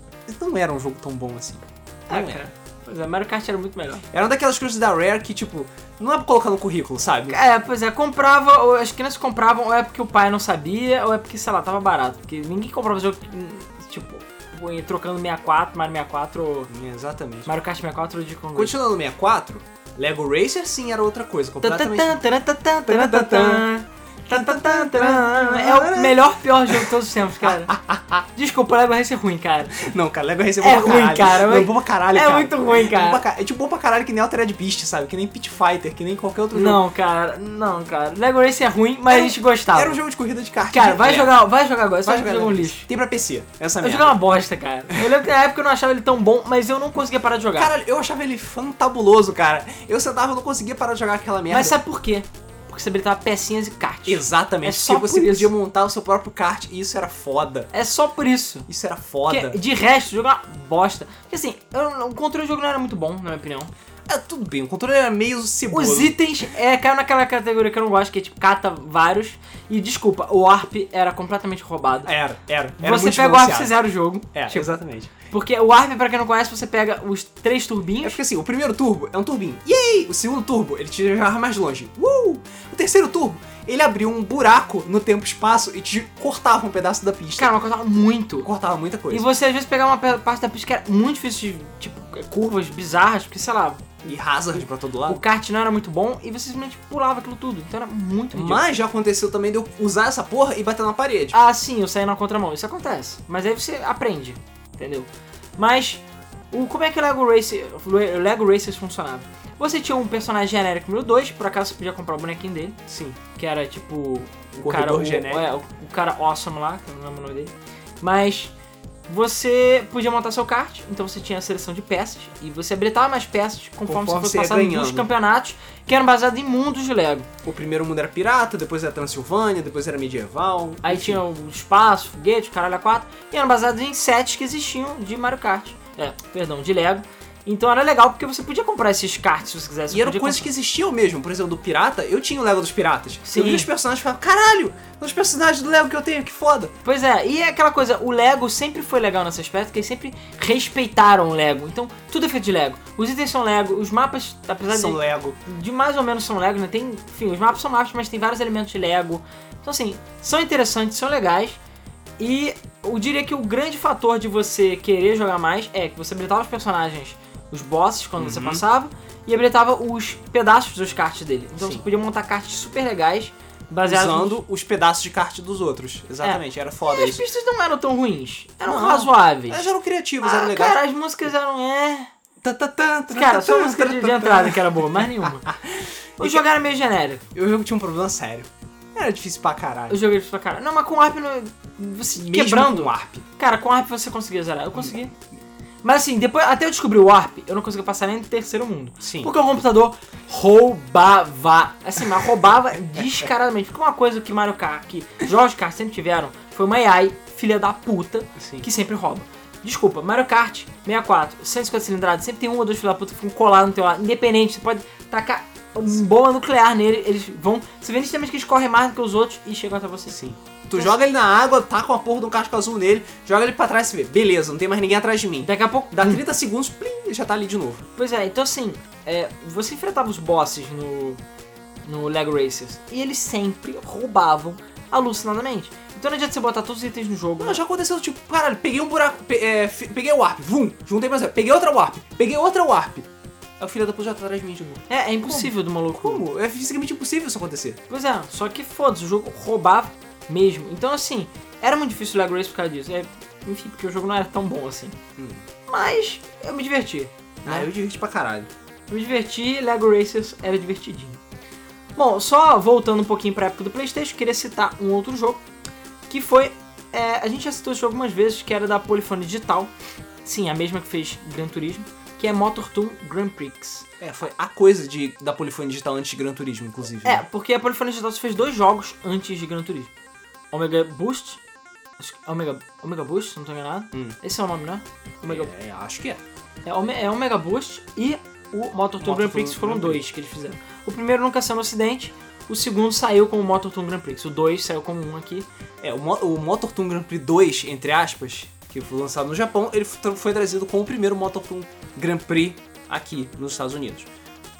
não era um jogo tão bom assim. Não Ah, era. Pois é, Mario Kart era muito melhor. Era uma daquelas coisas da Rare que, tipo, não é pra colocar no currículo, sabe? É, pois é, comprava, ou as crianças compravam, ou é porque o pai não sabia, ou é porque, sei lá, tava barato. Porque ninguém comprava jogo, tipo, trocando 64, Mario 64, ou Exatamente. Mario Kart 64 ou de Congo. Continuando no 64, Lego Racer sim era outra coisa, completamente. É o melhor, pior jogo de todos os tempos, cara. Desculpa, Lego Racer é ruim, cara. Não, cara, Lego Racer É é bom pra ruim, caralho. cara, Não, mas- bom pra caralho, é cara. muito ruim, cara. Pra É tipo bom pra caralho que nem Altered Beast, sabe? Que nem Pit Fighter, que nem qualquer outro jogo. Não, cara, não, cara. Lego Racer é ruim, mas a gente gostava. Era um jogo de corrida de kart. Cara, vai É. jogar, vai jogar agora, só Vai jogar um lixo. Tem pra PC, essa Eu merda. joguei uma bosta, cara. Eu lembro que na época eu não achava ele tão bom, mas eu não conseguia parar de jogar. Caralho, eu achava ele fantabuloso, cara. Eu sentava e não conseguia parar de jogar aquela merda. mas sabe por quê? Porque você habilitava pecinhas e kart. Exatamente, É só porque você podia montar o seu próprio kart e isso era foda. É só por isso. Isso era foda. Porque, de resto, o jogo é uma bosta. Porque assim, eu- o controle do jogo não era muito bom, na minha opinião. É, tudo bem, o controle era meio ceboso. Os itens é, caiu naquela categoria que eu não gosto, que é tipo, cata vários. E desculpa, o Warp era completamente roubado. Era, era. era você pega o Warp, você zera o jogo. É, Tipo, exatamente. Porque o Warp, pra quem não conhece, você pega os três É turbinhos. porque assim, o primeiro turbo é um turbinho. Yay! O segundo turbo, ele te jogava mais longe. Uh! O terceiro turbo, ele abriu um buraco no tempo e espaço e te cortava um pedaço da pista. Cara, mas cortava muito. cortava muita coisa. E você às vezes pegava uma parte da pista que era muito difícil de, tipo, curvas bizarras, porque sei lá, E hazard pra todo o lado. kart não era muito bom e você simplesmente pulava aquilo tudo. Então era muito ridículo. Mas já aconteceu também de eu usar essa porra e bater na parede. Ah, sim, eu saí na contramão. Isso acontece. Mas aí você aprende, entendeu? Mas o, como é que o Lego, Racer, o Lego Racers funcionava? Você tinha um personagem genérico número 2, por acaso você podia comprar o bonequinho dele, Sim. que era tipo o Corredor cara o, é, o, o cara awesome lá, que eu não lembro o nome dele. Mas você podia montar seu kart, então você tinha a seleção de peças e você habilitava mais peças conforme, Conforme você fosse passando dos campeonatos que eram baseados em mundos de Lego. O primeiro mundo era pirata, depois era Transilvânia, depois era medieval. Aí enfim. tinha o espaço, foguete, caralho a quatro, e eram baseados em sets que existiam de Mario Kart. É, perdão, de Lego. Então era legal porque você podia comprar esses karts se você quisesse. E eram coisas comprar- que existiam mesmo. Por exemplo, do pirata, eu tinha o Lego dos piratas. Sim. Eu vi os personagens e falava, caralho, são os personagens do Lego que eu tenho, que foda. Pois é, e é aquela coisa, o Lego sempre foi legal nesse aspecto, porque eles sempre respeitaram o Lego. Então, tudo é feito de Lego. Os itens são Lego, os mapas, apesar São de, Lego. de mais ou menos são Lego, né? Tem, enfim, os mapas são mapas, mas tem vários elementos de Lego. Então, assim, são interessantes, são legais. E eu diria que o grande fator de você querer jogar mais é que você habilitava os personagens, os bosses, quando você Uhum. passava, e habilitava os pedaços dos karts dele. Então Sim. você podia montar karts super legais, baseados nos- Usando os pedaços de kart dos outros. Exatamente, era foda E as isso. pistas não eram tão ruins, eram Não. razoáveis. Elas eram criativos, eram Ah, legais. cara, as músicas eram é. Cara, só a música de, de entrada que era boa, mais nenhuma. O jogo era meio genérico. O jogo tinha um problema sério. Era difícil pra caralho. Eu joguei isso pra caralho. Não, mas com Arp não. Você Mesmo quebrando. com Warp. Cara, com Arp você conseguia zerar. Eu consegui. Mas assim, depois, até eu descobrir o Warp, eu não conseguia passar nem no terceiro mundo. Sim. Porque o computador roubava. Assim, mas roubava descaradamente. Porque uma coisa que Mario Kart, que de kart sempre tiveram, foi uma AI, filha da puta, Sim. que sempre rouba. Desculpa, Mario Kart 64, 150 cilindradas, sempre tem um ou dois filhos da puta que ficam colados no teu lado, independente, você pode tacar uma bomba nuclear nele, eles vão. Você vê nitidamente que eles correm mais do que os outros e chegam até você. Sim. Tu joga ele na água, taca uma porra de um casco azul nele, joga ele pra trás e vê, beleza, não tem mais ninguém atrás de mim. Daqui a pouco. Dá 30 segundos, plim, já tá ali de novo. Pois é, então assim, é, você enfrentava os bosses no, no Lego Racers e eles sempre roubavam alucinadamente. Então não adianta você botar todos os itens no jogo. Não, já aconteceu, tipo, caralho, peguei um buraco, pe- é, peguei o warp, vum, juntei mais peguei outra warp, peguei outra warp. Aí o filho da puta já tá atrás de mim de novo. É, é impossível do maluco. Como? É fisicamente impossível isso acontecer. Pois é, só que foda-se, o jogo roubava mesmo. Então assim, era muito difícil o Lego Race por causa disso. É, enfim, porque o jogo não era tão bom assim. Hum. Mas eu me diverti. Ah, né? eu diverti pra caralho. Eu me diverti, Lego Racers era divertidinho. Bom, só voltando um pouquinho pra época do Playstation, queria citar um outro jogo, que foi, é, a gente já citou esse jogo algumas vezes, que era da Polyphony Digital, sim, a mesma que fez Gran Turismo, que é Motor Toon Grand Prix. É, foi a coisa de, da polifonia digital antes de Gran Turismo, inclusive. É, né? porque a Polyphony Digital fez dois jogos antes de Gran Turismo. Omega Boost, acho que Omega, Omega Boost, não tô enganado. Hum. Esse é o nome, né? Omega, É, acho que é. É, é Omega Boost e o Motor Toon Grand Prix foram Grand dois que eles fizeram. O primeiro nunca saiu no ocidente, o segundo saiu como Motor Toon Grand Prix. O 2 saiu como um aqui. É, o, Mo- o Motor Toon Grand Prix 2, entre aspas, que foi lançado no Japão, ele foi trazido com o primeiro Motor Toon Grand Prix aqui nos Estados Unidos.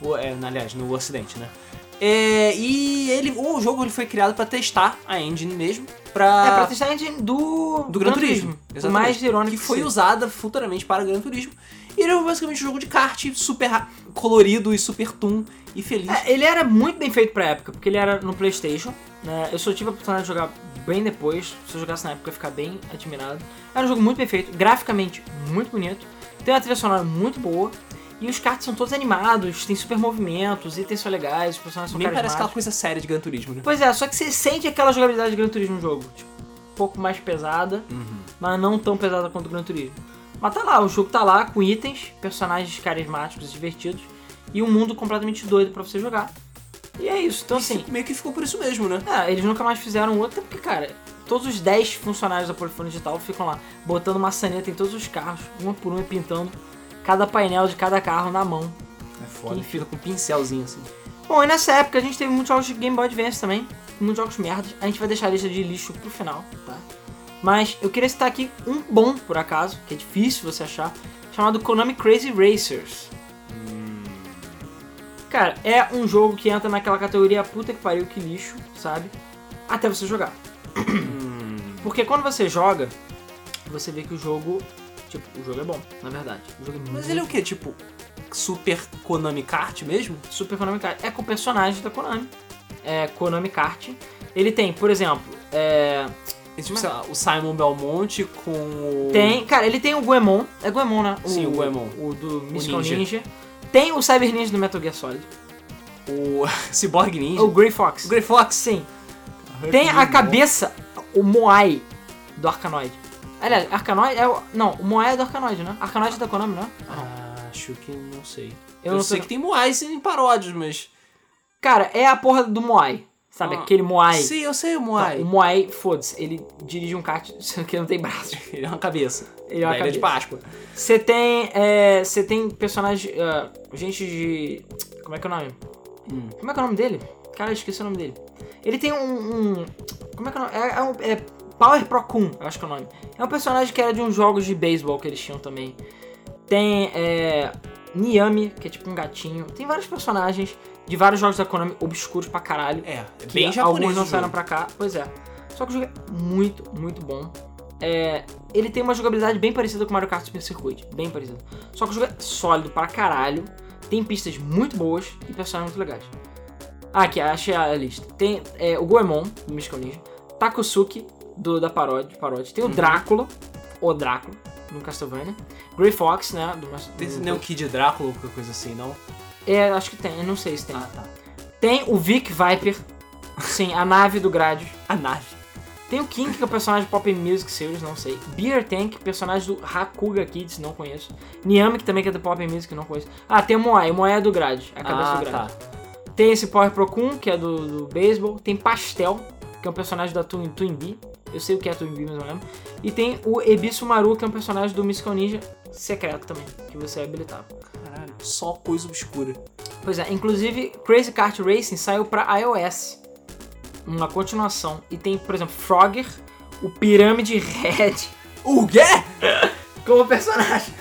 O- é, aliás, no Ocidente, né? É, e ele, o jogo ele foi criado pra testar a engine mesmo, pra, é pra testar a engine do, do Gran Turismo. O Exatamente. mais irônico que foi seja. usada futuramente para Gran Turismo. E ele é basicamente um jogo de kart super colorido e super toon e feliz. É, ele era muito bem feito pra época, porque ele era no Playstation. Né? Eu só tive a oportunidade de jogar bem depois. Se eu jogasse na época, eu ia ficar bem admirado. Era um jogo muito bem feito, graficamente muito bonito. Tem uma trilha sonora muito boa. E os karts são todos animados, tem super movimentos, itens são legais, os personagens são Nem parece aquela coisa séria de Gran Turismo, né? Pois é, só que você sente aquela jogabilidade de Gran Turismo no jogo. Tipo, um pouco mais pesada, mas não tão pesada quanto o Gran Turismo. Mas tá lá, o jogo tá lá com itens, personagens carismáticos e divertidos e um mundo completamente doido pra você jogar. E é isso. Então assim, Meio que ficou por isso mesmo, né? é, eles nunca mais fizeram outro, porque, cara, todos os 10 funcionários da Polifone Digital ficam lá botando maçaneta em todos os carros, uma por uma e pintando cada painel de cada carro na mão. É foda. Que Fica com um pincelzinho assim. Bom, e nessa época a gente teve muitos jogos de Game Boy Advance também, muitos jogos merdas. A gente vai deixar a lista de lixo pro final, tá? Mas eu queria citar aqui um bom, por acaso, que é difícil você achar, chamado Konami Crazy Racers. Cara, é um jogo que entra naquela categoria puta que pariu, que lixo, sabe? Até você jogar. Porque quando você joga, você vê que o jogo. Tipo, o jogo é bom, na verdade. O jogo é Mas muito ele é o quê? Tipo, Super Konami Kart mesmo? Super Konami Kart. É com personagens da Konami. É Konami Kart. Ele tem, por exemplo, é, É tipo, sei lá, o Simon Belmonte com o... tem. Cara, ele tem o Goemon. É Goemon, né? Sim, o Goemon. O do Mystical Ninja. Ninja. Tem o Cyber Ninja do Metal Gear Solid. o Cyborg Ninja. O Grey Fox. O Grey Fox. Sim. Tem a cabeça, o Moai do Arkanoid. Aliás, Arkanoid é o. Não, o Moai é do Arkanoid, né? Arkanoid é da Konami, né? Acho que não sei. Eu Eu, não sei sei- que tem Moais em paródias, mas... Cara, é a porra do Moai. Sabe? Ah, Aquele Moai. Sim, eu sei o Tá, Moai. o Moai, foda-se, ele dirige um kart que não tem braços. Ele é uma cabeça. Ele é uma Da Ilha de cabeça. Páscoa. Você tem. é, Você tem personagens. ah, gente de. Como é que é o nome? Hum. Como é que é o nome dele? Cara, eu esqueci o nome dele. Ele tem um. um- como é que é o nome? É, é um- é Power Pro Kun, eu acho que é o nome. É um personagem que era de uns jogos de beisebol que eles tinham também. Tem. É, Niami, que é tipo um gatinho. Tem vários personagens de vários jogos da Konami obscuros pra caralho. É, é Que bem japonês alguns não saíram pra cá. Pois é. Só que o jogo é muito, muito bom. É, ele tem uma jogabilidade bem parecida com Mario Kart Super Circuit. Bem parecida. Só que o jogo é sólido pra caralho. Tem pistas muito boas e personagens muito legais. Ah, aqui, achei a lista. Tem é, o Goemon, do Mystical Ninja. Takusuki, do, da paródia, paródia. Tem o Drácula, o Drácula, no Castlevania. Grey Fox, né? Do, Tem do- nem o Kid Drácula ou qualquer coisa assim, não? É, acho que tem. Eu não sei se tem. Ah, tá. Tem o Vic Viper. Sim, a nave do Gradius. A nave. Tem o King, que é o personagem de Pop Music Series, não sei. Beer Tank, personagem do Hakuga Kids, não conheço. Niami, que também que é do Pop Music, não conheço. Ah, tem o Moai, o Moai é do Grade, é a cabeça ah, do Grade. tá. Tem esse Power Pro Kun, que é do, do beisebol. Tem Pastel, que é um personagem da Twin, Twin Bee. Eu sei o que é Twin Bee, mas não lembro. E tem o Ebisu Maru, que é um personagem do Mystical Ninja secreto também, que você é habilitado. Caralho, só coisa obscura. Pois é, inclusive Crazy Kart Racing saiu pra iOS. Uma continuação. E tem, por exemplo, Frogger, o Pirâmide Red O quê? como personagem.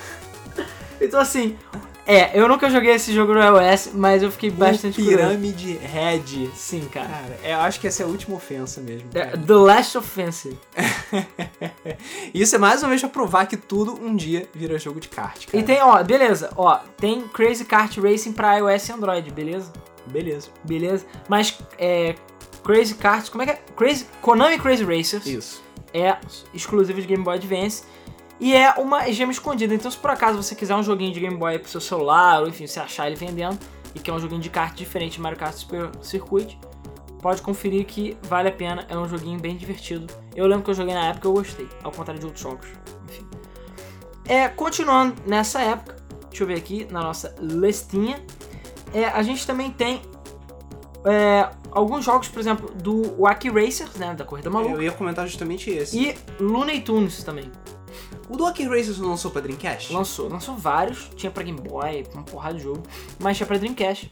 Então assim, É, eu nunca joguei esse jogo no iOS, mas eu fiquei bastante o curioso. Pirâmide Red. Sim, cara. Cara, eu acho que essa é a última ofensa mesmo. É, cara. The Last Offensive. Isso é mais uma vez pra provar que tudo um dia vira jogo de kart, cara. E tem, ó, beleza, ó, tem Crazy Kart Racing pra iOS e Android, beleza? Beleza. Beleza? Mas, é, Crazy Kart, como é que é? Crazy, Konami Crazy Racers Isso. é exclusivo de Game Boy Advance e é uma gema escondida. Então, se por acaso você quiser um joguinho de Game Boy pro seu celular, ou enfim, você achar ele vendendo, e quer um joguinho de kart diferente de Mario Kart Super Circuit, pode conferir que vale a pena, é um joguinho bem divertido. Eu lembro que eu joguei na época e eu gostei, ao contrário de outros jogos. Enfim. É, continuando nessa época, deixa eu ver aqui na nossa listinha, é, a gente também tem é, alguns jogos, por exemplo, do Wacky Racers, né, da Corrida Maluca, Eu ia comentar justamente esse. e Looney Tunes também. O do Hockey Racers não lançou pra Dreamcast? Lançou, lançou vários, tinha pra Game Boy, uma porrada de jogo, mas tinha pra Dreamcast.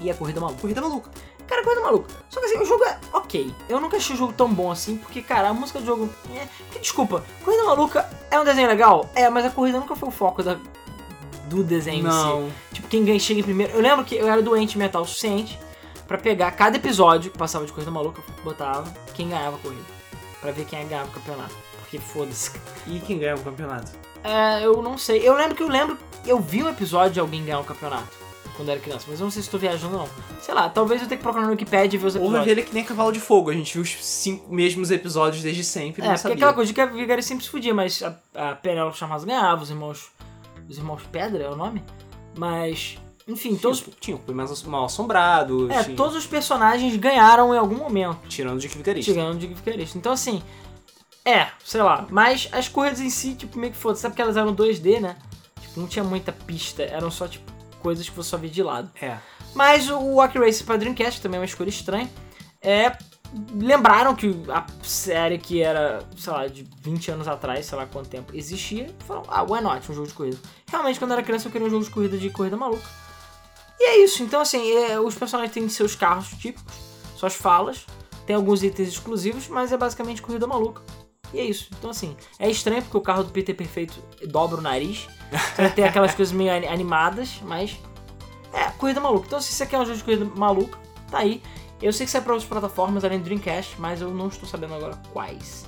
E a Corrida Maluca. Corrida maluca. Cara, Corrida Maluca. Só que assim, o jogo é ok. Eu nunca achei o jogo tão bom assim, porque, cara, a música do jogo. É... Porque, desculpa, Corrida Maluca é um desenho legal? É, mas a corrida nunca foi o foco da... do desenho em si. Não. Tipo, quem ganha chega em primeiro. Eu lembro que eu era doente mental o suficiente pra pegar cada episódio que passava de Corrida Maluca, botava quem ganhava a corrida. Pra ver quem ganhava o campeonato. Porque foda-se. E quem ganha o campeonato? É, eu não sei. Eu lembro que eu lembro. Eu vi um episódio de alguém ganhar um campeonato. Quando eu era criança, mas eu não sei se tô viajando ou não. Sei lá, talvez eu tenha que procurar no Wikipedia e ver os Ou episódios. ver ele que nem Cavalo de Fogo. A gente viu os cinco mesmos episódios desde sempre e É, não porque sabia. aquela coisa de que a Vigari sempre se fudia, mas a, a Penélope Charmosa ganhava, os irmãos. Os irmãos Pedra é o nome? Mas. Enfim, todos. Tinha, tinha o mais mal assombrado. É, tinha- todos os personagens ganharam em algum momento. Tirando de que vigarista. Chegando de Vicarista. Então assim. É, sei lá. Mas as corridas em si, tipo, meio que foda. Sabe que elas eram 2D, né? Tipo, não tinha muita pista. Eram só, tipo, coisas que você só via de lado. É. Mas o Wacky Racer pra Dreamcast também é uma escolha estranha. É. Lembraram que a série que era, sei lá, de 20 anos atrás, sei lá quanto tempo, existia. Falaram, ah, why not? Um jogo de corrida. Realmente, quando eu era criança, eu queria um jogo de corrida de corrida maluca. E é isso. Então, assim, é, os personagens têm seus carros típicos, suas falas, tem alguns itens exclusivos, mas é basicamente corrida maluca. E é isso. Então, assim, é estranho porque o carro do Peter Perfeito dobra o nariz. Então, tem aquelas coisas meio ani- animadas, mas é, corrida maluca. Então, se você quer um jogo de corrida maluca, tá aí. Eu sei que sai para outras plataformas além do Dreamcast, mas eu não estou sabendo agora quais.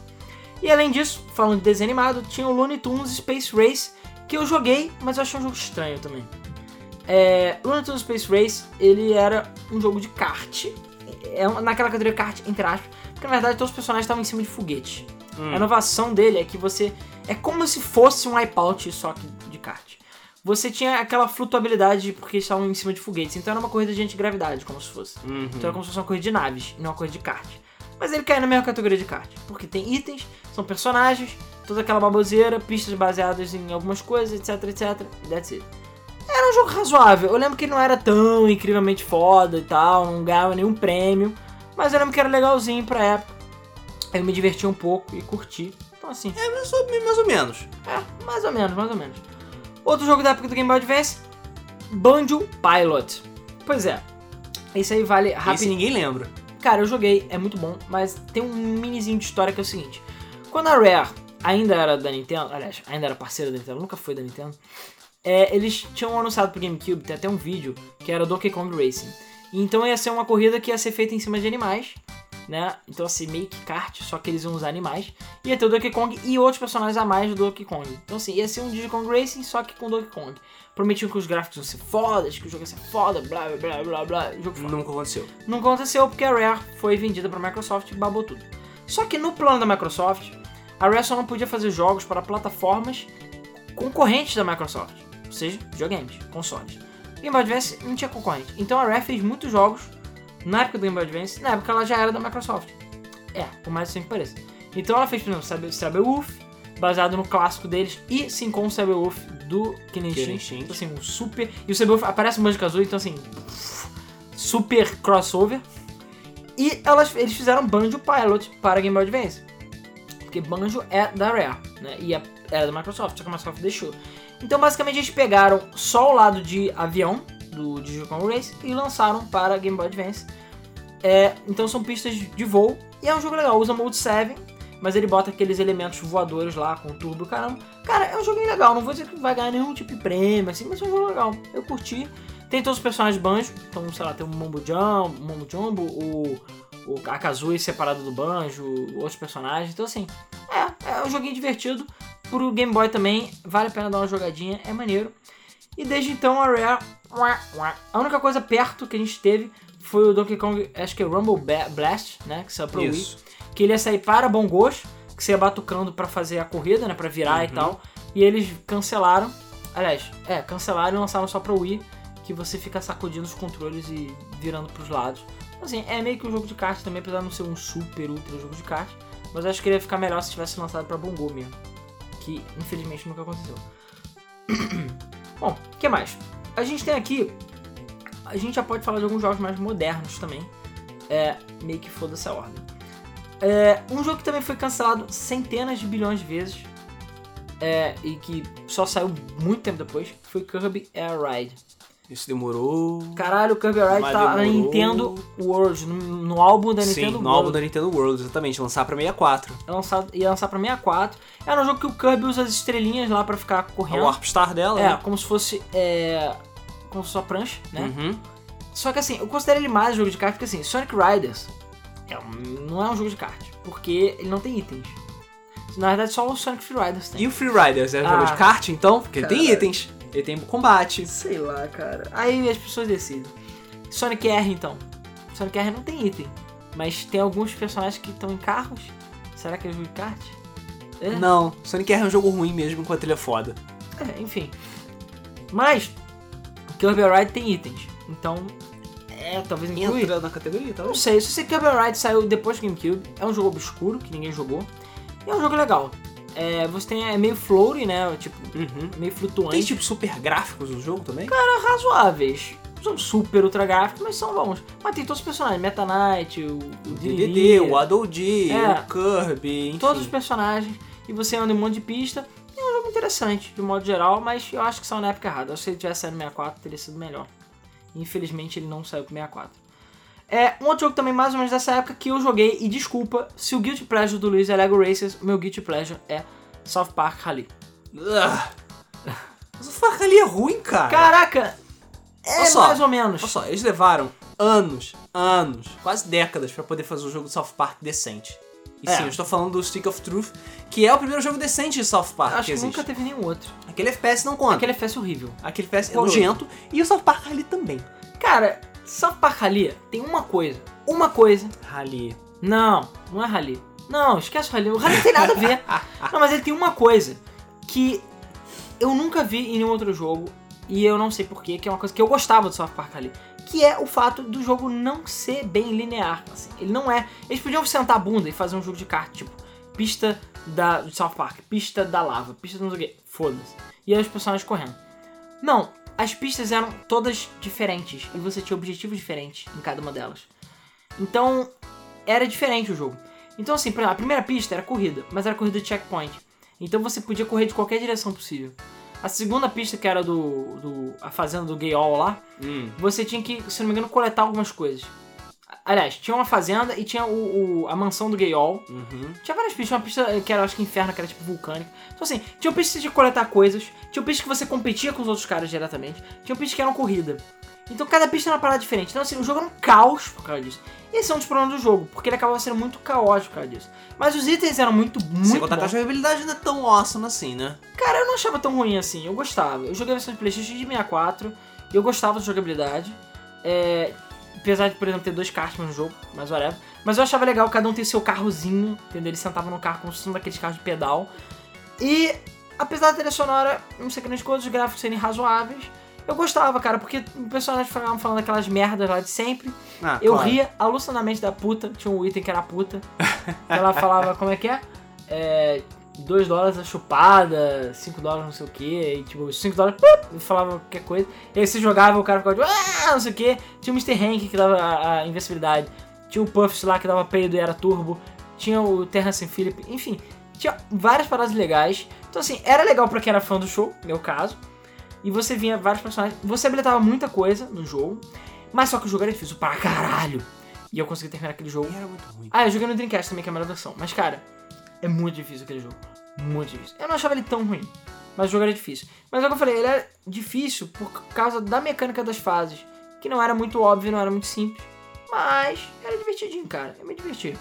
E além disso, falando de desenho animado, tinha o Looney Tunes Space Race, que eu joguei, mas eu achei um jogo estranho também. É, Looney Tunes Space Race, ele era um jogo de kart, é naquela categoria kart, entre aspas, porque na verdade todos os personagens estavam em cima de foguete. Hum. A inovação dele é que você. É como se fosse um Wipeout só que de kart. Você tinha aquela flutuabilidade porque estavam em cima de foguetes, então era uma corrida de antigravidade, como se fosse. Uhum. Então era como se fosse uma corrida de naves e não uma corrida de kart. Mas ele cai na mesma categoria de kart, porque tem itens, são personagens, toda aquela baboseira, pistas baseadas em algumas coisas, etc, etc, that's it. Era um jogo razoável. Eu lembro que ele não era tão incrivelmente foda e tal, não ganhava nenhum prêmio, mas eu lembro que era legalzinho pra época. Eu me diverti um pouco e curti. Então assim, É, mais ou, mais ou menos. é, mais ou menos, mais ou menos. Outro jogo da época do Game Boy Advance, Banjo Pilot. Pois é, esse aí vale Esse rapidinho. ninguém lembra. Cara, eu joguei, é muito bom, mas tem um minizinho de história que é o seguinte. Quando a Rare ainda era da Nintendo, aliás, ainda era parceira da Nintendo, nunca foi da Nintendo, é, eles tinham anunciado pro GameCube, tem até um vídeo, que era Donkey Kong Racing. Então ia ser uma corrida que ia ser feita em cima de animais, né? Então assim, meio que kart, só que eles iam usar animais. Ia ter o Donkey Kong e outros personagens a mais do Donkey Kong. Então assim, ia ser um Diddy Kong Racing, só que com Donkey Kong. Prometiam que os gráficos iam ser fodas, que o jogo ia ser foda, blá blá blá blá blá. Jogo foda. Nunca aconteceu. Não aconteceu porque a Rare foi vendida para a Microsoft e babou tudo. Só que no plano da Microsoft, a Rare só não podia fazer jogos para plataformas concorrentes da Microsoft, ou seja, videogames, consoles. Game Boy Advance não tinha concorrente, então a Rare fez muitos jogos na época do Game Boy Advance, na época ela já era da Microsoft. É, por mais assim que pareça. Então ela fez, por exemplo, Cyber- Cyberwolf, baseado no clássico deles, e sim com o Cyberwolf do. Instinct. Então, assim, um super... E o Cyberwolf aparece um Banjo Kazooie, então assim... Super crossover. E elas, eles fizeram Banjo Pilot para Game Boy Advance. Porque Banjo é da Rare, né? E é, era da Microsoft, só que a Microsoft deixou. Então, basicamente, eles pegaram só o lado de avião do Kong Race e lançaram para Game Boy Advance. É, então, são pistas de voo e é um jogo legal. Usa Mode 7, mas ele bota aqueles elementos voadores lá com turbo, caramba. Cara, é um joguinho legal, não vou dizer que vai ganhar nenhum tipo de prêmio, assim, mas é um jogo legal. Eu curti. Tem todos os personagens banjo, então, sei lá, tem o Mombo Jumbo, o Mombo Jumbo, o, o Akazui separado do banjo, outros personagens. Então, assim, é, é um joguinho divertido. Pro Game Boy também, vale a pena dar uma jogadinha, é maneiro. E desde então a Rare. A única coisa perto que a gente teve foi o Donkey Kong, acho que é Rumble Blast, né? Que saiu pro Wii. Isso. Que ele ia sair para bongos, que você ia batucando pra fazer a corrida, né? Pra virar e Uhum. tal. E eles cancelaram. Aliás, é, cancelaram e lançaram só pro Wii. Que você fica sacudindo os controles e virando pros lados. Assim, é meio que um jogo de kart também, apesar de não ser um super ultra jogo de kart. Mas acho que ele ia ficar melhor se tivesse lançado pra Bongo mesmo. Que infelizmente nunca aconteceu. Bom, o que mais? A gente tem aqui. A gente já pode falar de alguns jogos mais modernos também. É, meio que foda-se a ordem. É, um jogo que também foi cancelado centenas de bilhões de vezes. É, e que só saiu muito tempo depois. Foi Kirby Air Ride. Isso demorou. Caralho, o Kirby Air Ride Mas tá na demorou. Nintendo World, no, no álbum da Sim, Nintendo no World. álbum da Nintendo World, exatamente, lançar pra 64. É lançado, ia lançar pra 64. Era um jogo que o Kirby usa as estrelinhas lá pra ficar A correndo. Warp Star dela, É, né? como se fosse. É, como se fosse uma prancha, né? Uhum. Só que assim, eu considero ele mais um jogo de kart, porque assim, Sonic Riders é um- não é um jogo de kart, porque ele não tem itens. Na verdade, só o Sonic Free Riders tem. E o Free Riders é um jogo Ah. de kart, então? Porque ele tem Caralho. itens. Ele tem combate. Sei lá, cara. Aí as pessoas decidem. Sonic R, então. Sonic R não tem item, mas tem alguns personagens que estão em carros. Será que é jogo de kart? É? Não, Sonic R é um jogo ruim mesmo enquanto ele é foda. É, enfim. Mas, Kirby Ride tem itens. Então, é, talvez inclui. Entra na categoria, tá? não sei, se você Kirby Ride saiu depois do GameCube, é um jogo obscuro, que ninguém jogou. E é um jogo legal. É, você tem, é meio floaty, né? Tipo, Uhum. meio flutuante. Tem tipo super gráficos no jogo também? razoáveis. Não São super ultra gráficos, mas são bons. Mas tem todos os personagens, Meta Knight, o, o DDD, o Adol D, É. o Kirby, enfim. todos os personagens. E você anda em um monte de pista. É um jogo interessante, de modo geral, mas eu acho que saiu na época errada. Eu acho que se ele tivesse saído no 64, teria sido melhor. Infelizmente, ele não saiu pro 64. É, um outro jogo também mais ou menos dessa época que eu joguei, e desculpa, se o Guilty Pleasure do Luiz é Lego Racers, o meu Guilty Pleasure é South Park Rally. Ugh. Far Cry ali é ruim, cara. Caraca! É Olha só, mais ou menos. Olha só, eles levaram anos, anos, quase décadas pra poder fazer um jogo de South Park decente. E É. sim, eu estou falando do Stick of Truth, que é o primeiro jogo decente de South Park Acho que que nunca teve nenhum outro. Aquele FPS não conta. Aquele FPS horrível. Aquele FPS é nojento. E o South Park ali também. Cara, Rally tem uma coisa. Uma coisa. Ali. Não, não é Rally. Não, esquece o Rally. O Rally não tem nada a ver. Não, mas ele tem uma coisa que eu nunca vi em nenhum outro jogo. E eu não sei porquê, que é uma coisa que eu gostava do South Park Rally. Que é o fato do jogo não ser bem linear. assim. Ele não é. Eles podiam sentar a bunda e fazer um jogo de kart, tipo, pista da, de South Park, pista da lava, pista do não sei o quê. Foda-se. E aí os personagens correndo. Não, as pistas eram todas diferentes e você tinha objetivos diferentes em cada uma delas. Então, era diferente o jogo. Então, assim, por exemplo, a primeira pista era corrida, mas era corrida de checkpoint. Então você podia correr de qualquer direção possível. A segunda pista, que era do. do a fazenda do Gayol lá, Hum. você tinha que, se não me engano, coletar algumas coisas. Aliás, tinha uma fazenda e tinha o, o- a mansão do Gayol. Uhum. Tinha várias pistas, uma pista que era, acho que inferno, que era tipo vulcânica. Então assim, tinha pistas de coletar coisas, tinha pistas que você competia com os outros caras diretamente, tinha pistas que eram corrida. Então cada pista era uma parada diferente. Então assim, o jogo era um caos por causa disso. Esse é um dos problemas do jogo, porque ele acabava sendo muito caótico por causa disso. Mas os itens eram muito, Sem muito contar que a jogabilidade não é tão awesome assim, né? Cara, eu não achava tão ruim assim, eu gostava. Eu joguei a versão de Playstation de 64 e eu gostava da jogabilidade. É, apesar de, por exemplo, ter dois karts no jogo, mas whatever. Mas eu achava legal cada um ter seu carrozinho, entendeu? Eles sentavam no carro como se fosse um daqueles carros de pedal. E apesar da trilha sonora, não sei que nas coisas, os gráficos serem razoáveis, eu gostava, cara, porque o personagem ficava falando aquelas merdas lá de sempre. Ah, Eu claro. ria alucinadamente da puta. Tinha um item que era puta. Ela falava, como é que é? É. 2 dólares a chupada, 5 dólares não sei o que, e tipo, 5 dólares, pup, falava qualquer coisa. E aí você jogava o cara ficava tipo, ah, não sei o que. Tinha o Mr. Hank que dava a, a invencibilidade. Tinha o Puffs lá que dava peido e era turbo. Tinha o Terrence Phillip, enfim. Tinha várias paradas legais. Então assim, era legal pra quem era fã do show, meu caso. E você vinha vários personagens. Você habilitava muita coisa no jogo. Mas só que o jogo era difícil pra caralho. E eu consegui terminar aquele jogo. E era muito ruim. Ah, eu joguei no Dreamcast também, que é a melhor versão. Mas, cara, é muito difícil aquele jogo. Muito difícil. Eu não achava ele tão ruim, mas o jogo era difícil. Mas é o que eu falei, ele era difícil por causa da mecânica das fases, que não era muito óbvio, não era muito simples. Mas era divertidinho, cara. Eu me diverti.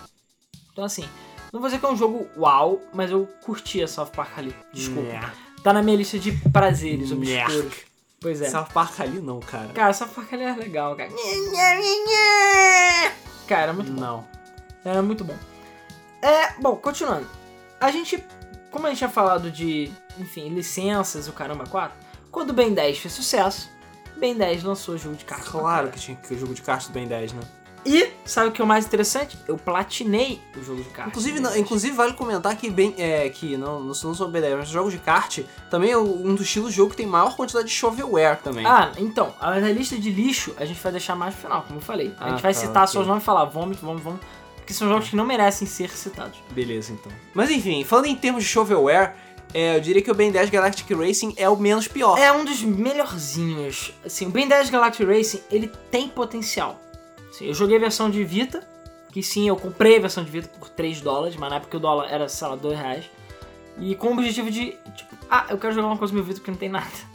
Então assim, não vou dizer que é um jogo uau, mas eu curti a South Park ali. Desculpa. Nha. Tá na minha lista de prazeres obscuros. Pois é. South Park ali não, cara. Cara, South Park ali é legal, cara. Cara, era muito bom. Não. Era muito bom. É, bom, continuando. A gente, como a gente tinha falado de, enfim, licenças, o caramba 4, quando o Ben 10 fez sucesso, Ben 10 lançou o jogo de cartas. Claro que tinha que o jogo de cartas do Ben 10, né? E, sabe o que é o mais interessante? Eu platinei o jogo de cartas. Inclusive, não- Ben 10. inclusive vale comentar que, bem, é, que não, não, sou Ben 10, mas jogos de kart também é um dos estilos de jogo que tem maior quantidade de shovelware também. Ah, então, a lista de lixo a gente vai deixar mais pro final, como eu falei. A Ah, gente vai tá, citar ok. seus nomes e falar vômito, vamos, vamos. Porque são jogos que não merecem ser citados. Beleza, então. Mas enfim, falando em termos de shovelware, é, eu diria que o Ben 10 Galactic Racing é o menos pior. É um dos melhorzinhos. Assim, o Ben 10 Galactic Racing, ele tem potencial. Assim, eu joguei a versão de Vita, que sim, eu comprei a versão de Vita por 3 dólares, mas na época o dólar era, sei lá, 2 reais. E com o objetivo de, tipo, ah, eu quero jogar uma coisa no meu Vita porque não tem nada.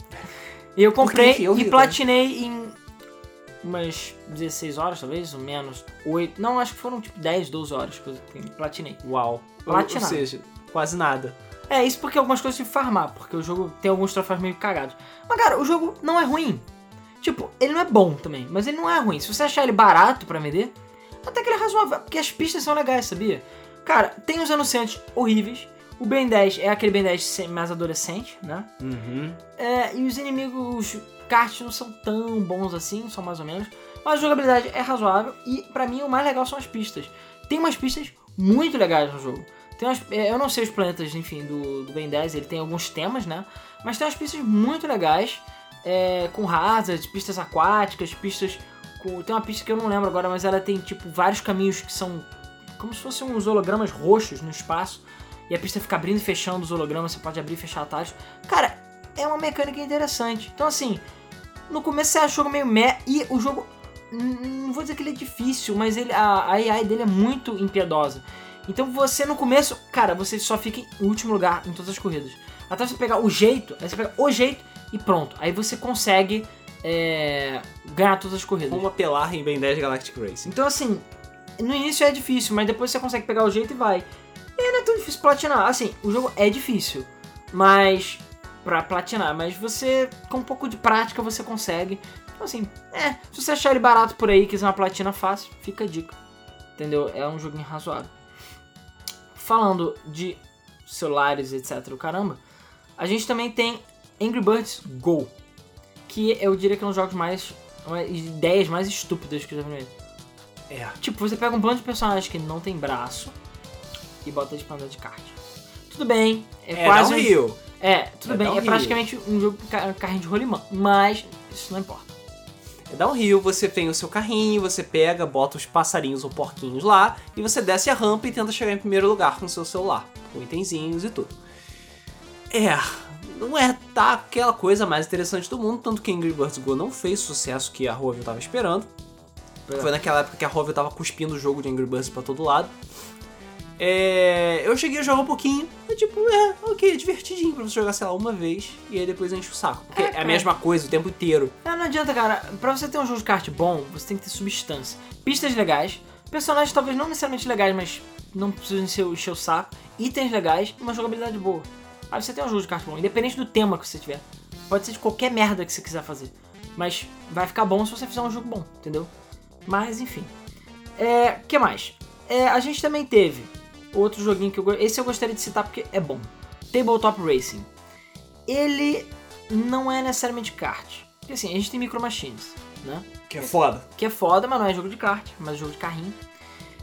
E eu comprei eu e vi, platinei em umas 16 horas, talvez, ou menos, 8. Não, acho que foram tipo 10, 12 horas que eu platinei. Uau. Ou, ou Platinado. seja, quase nada. É, isso porque algumas coisas de farmar, porque o jogo tem alguns troféus meio cagados. Mas, cara, o jogo não é ruim. Tipo, ele não é bom também, mas ele não é ruim. Se você achar ele barato pra vender, até que ele é razoável, porque as pistas são legais, sabia? Cara, tem os anunciantes horríveis. O Ben 10 é aquele Ben 10 se- mais adolescente, né? Uhum. É, e os inimigos kart não são tão bons assim, são mais ou menos. Mas a jogabilidade é razoável e pra mim o mais legal são as pistas. Tem umas pistas muito legais no jogo. Tem umas, é, eu não sei os planetas, enfim, do, do Ben 10, ele tem alguns temas, né? Mas tem umas pistas muito legais, é, com hazards, pistas aquáticas, pistas com... Tem uma pista que eu não lembro agora, mas ela tem, tipo, vários caminhos que são como se fossem uns hologramas roxos no espaço. E a pista fica abrindo e fechando os hologramas, você pode abrir e fechar atalhos. Cara, é uma mecânica interessante. Então, assim, no começo você acha o jogo meio meh e o jogo. Não vou dizer que ele é difícil, mas ele, a, a AI dele é muito impiedosa. Então você no começo, cara, você só fica em último lugar em todas as corridas. Até você pegar o jeito, aí você pega o jeito e pronto. Aí você consegue é, ganhar todas as corridas. Como apelar em Ben 10 Galactic Racing. Então, assim, no início é difícil, mas depois você consegue pegar o jeito e vai. E não é tão difícil platinar. Assim, o jogo é difícil, mas. Pra platinar, mas você, com um pouco de prática, você consegue. Então, assim, é. Se você achar ele barato por aí e quiser uma platina fácil, fica a dica. Entendeu? É um joguinho razoável. Falando de celulares, etc. O caramba, a gente também tem Angry Birds Go. Que eu diria que é um dos jogos mais. ideias mais estúpidas que eu já vi. É. Tipo, você pega um bando de personagens que não tem braço e bota de panda de kart. Tudo bem, é, É, quase um- rio. É, tudo É bem, é downhill. praticamente um jogo ca- carrinho de rolimã, mas isso não importa. Dá um rio, você tem o seu carrinho, você pega, bota os passarinhos ou porquinhos lá e você desce a rampa e tenta chegar em primeiro lugar com o seu celular, com itenzinhos e tudo. É, não é tá aquela coisa mais interessante do mundo, tanto que Angry Birds Go não fez o sucesso que a Rovio tava esperando. É. Foi naquela época que a Rovio tava cuspindo o jogo de Angry Birds pra todo lado. É, eu cheguei a jogar um pouquinho, tipo, é, ok, divertidinho pra você jogar, sei lá, uma vez e aí depois enche o saco. Porque É, é, a mesma coisa o tempo inteiro. É, não adianta, cara, pra você ter um jogo de kart bom, você tem que ter substância. Pistas legais, personagens talvez não necessariamente legais, mas não precisam encher, o- encher o saco, itens legais e uma jogabilidade boa. Aí você tem um jogo de kart bom, independente do tema que você tiver. Pode ser de qualquer merda que você quiser fazer. Mas vai ficar bom se você fizer um jogo bom, entendeu? Mas enfim. É. que mais? É, a gente também teve outro joguinho que eu. Esse eu gostaria de citar porque é bom. Tabletop Racing. Ele não é necessariamente kart. Porque assim, a gente tem Micro Machines, né? Que é foda. Que é foda, mas não é jogo de kart, mas é jogo de carrinho.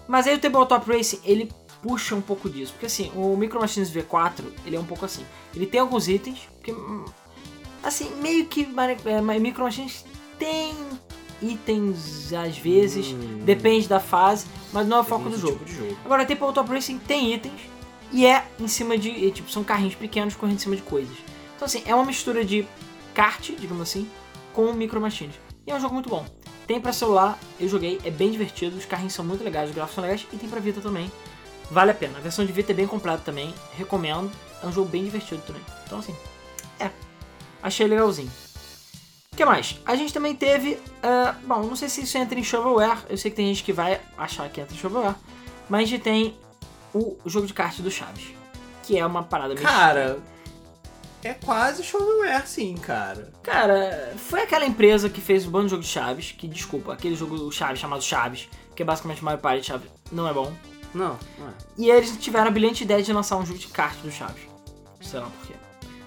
Mas aí o Tabletop Racing, ele puxa um pouco disso. Porque assim, o Micro Machines V4, ele é um pouco assim. Ele tem alguns itens, que, hum, assim, meio que é, Micro Machines tem itens às vezes, Hum. depende da fase, mas não é o foco do jogo. tipo jogo. Agora, Tabletop Racing tem itens e é em cima de. Tipo, são carrinhos pequenos correndo em cima de coisas. Então, assim, é uma mistura de kart, digamos assim, com micro machines. E é um jogo muito bom. Tem pra celular, eu joguei, é bem divertido, os carrinhos são muito legais, os gráficos são legais e tem pra Vita também. Vale a pena. A versão de Vita é bem completa também. Recomendo. É um jogo bem divertido também. Então, assim, é. Achei legalzinho. O que mais? A gente também teve. ah, bom, não sei se isso entra em shovelware. Eu sei que tem gente que vai achar que entra em shovelware. Mas a gente tem o jogo de kart do Chaves. Que é uma parada meio. Cara, é quase shovelware, sim, cara. Cara, foi aquela empresa que fez o bando de jogo de Chaves. Que, desculpa, aquele jogo Chaves chamado Chaves. Que é basicamente Mario Party Chaves. Não é bom. Não, não é. E eles tiveram a brilhante ideia de lançar um jogo de kart do Chaves. Sei lá por quê.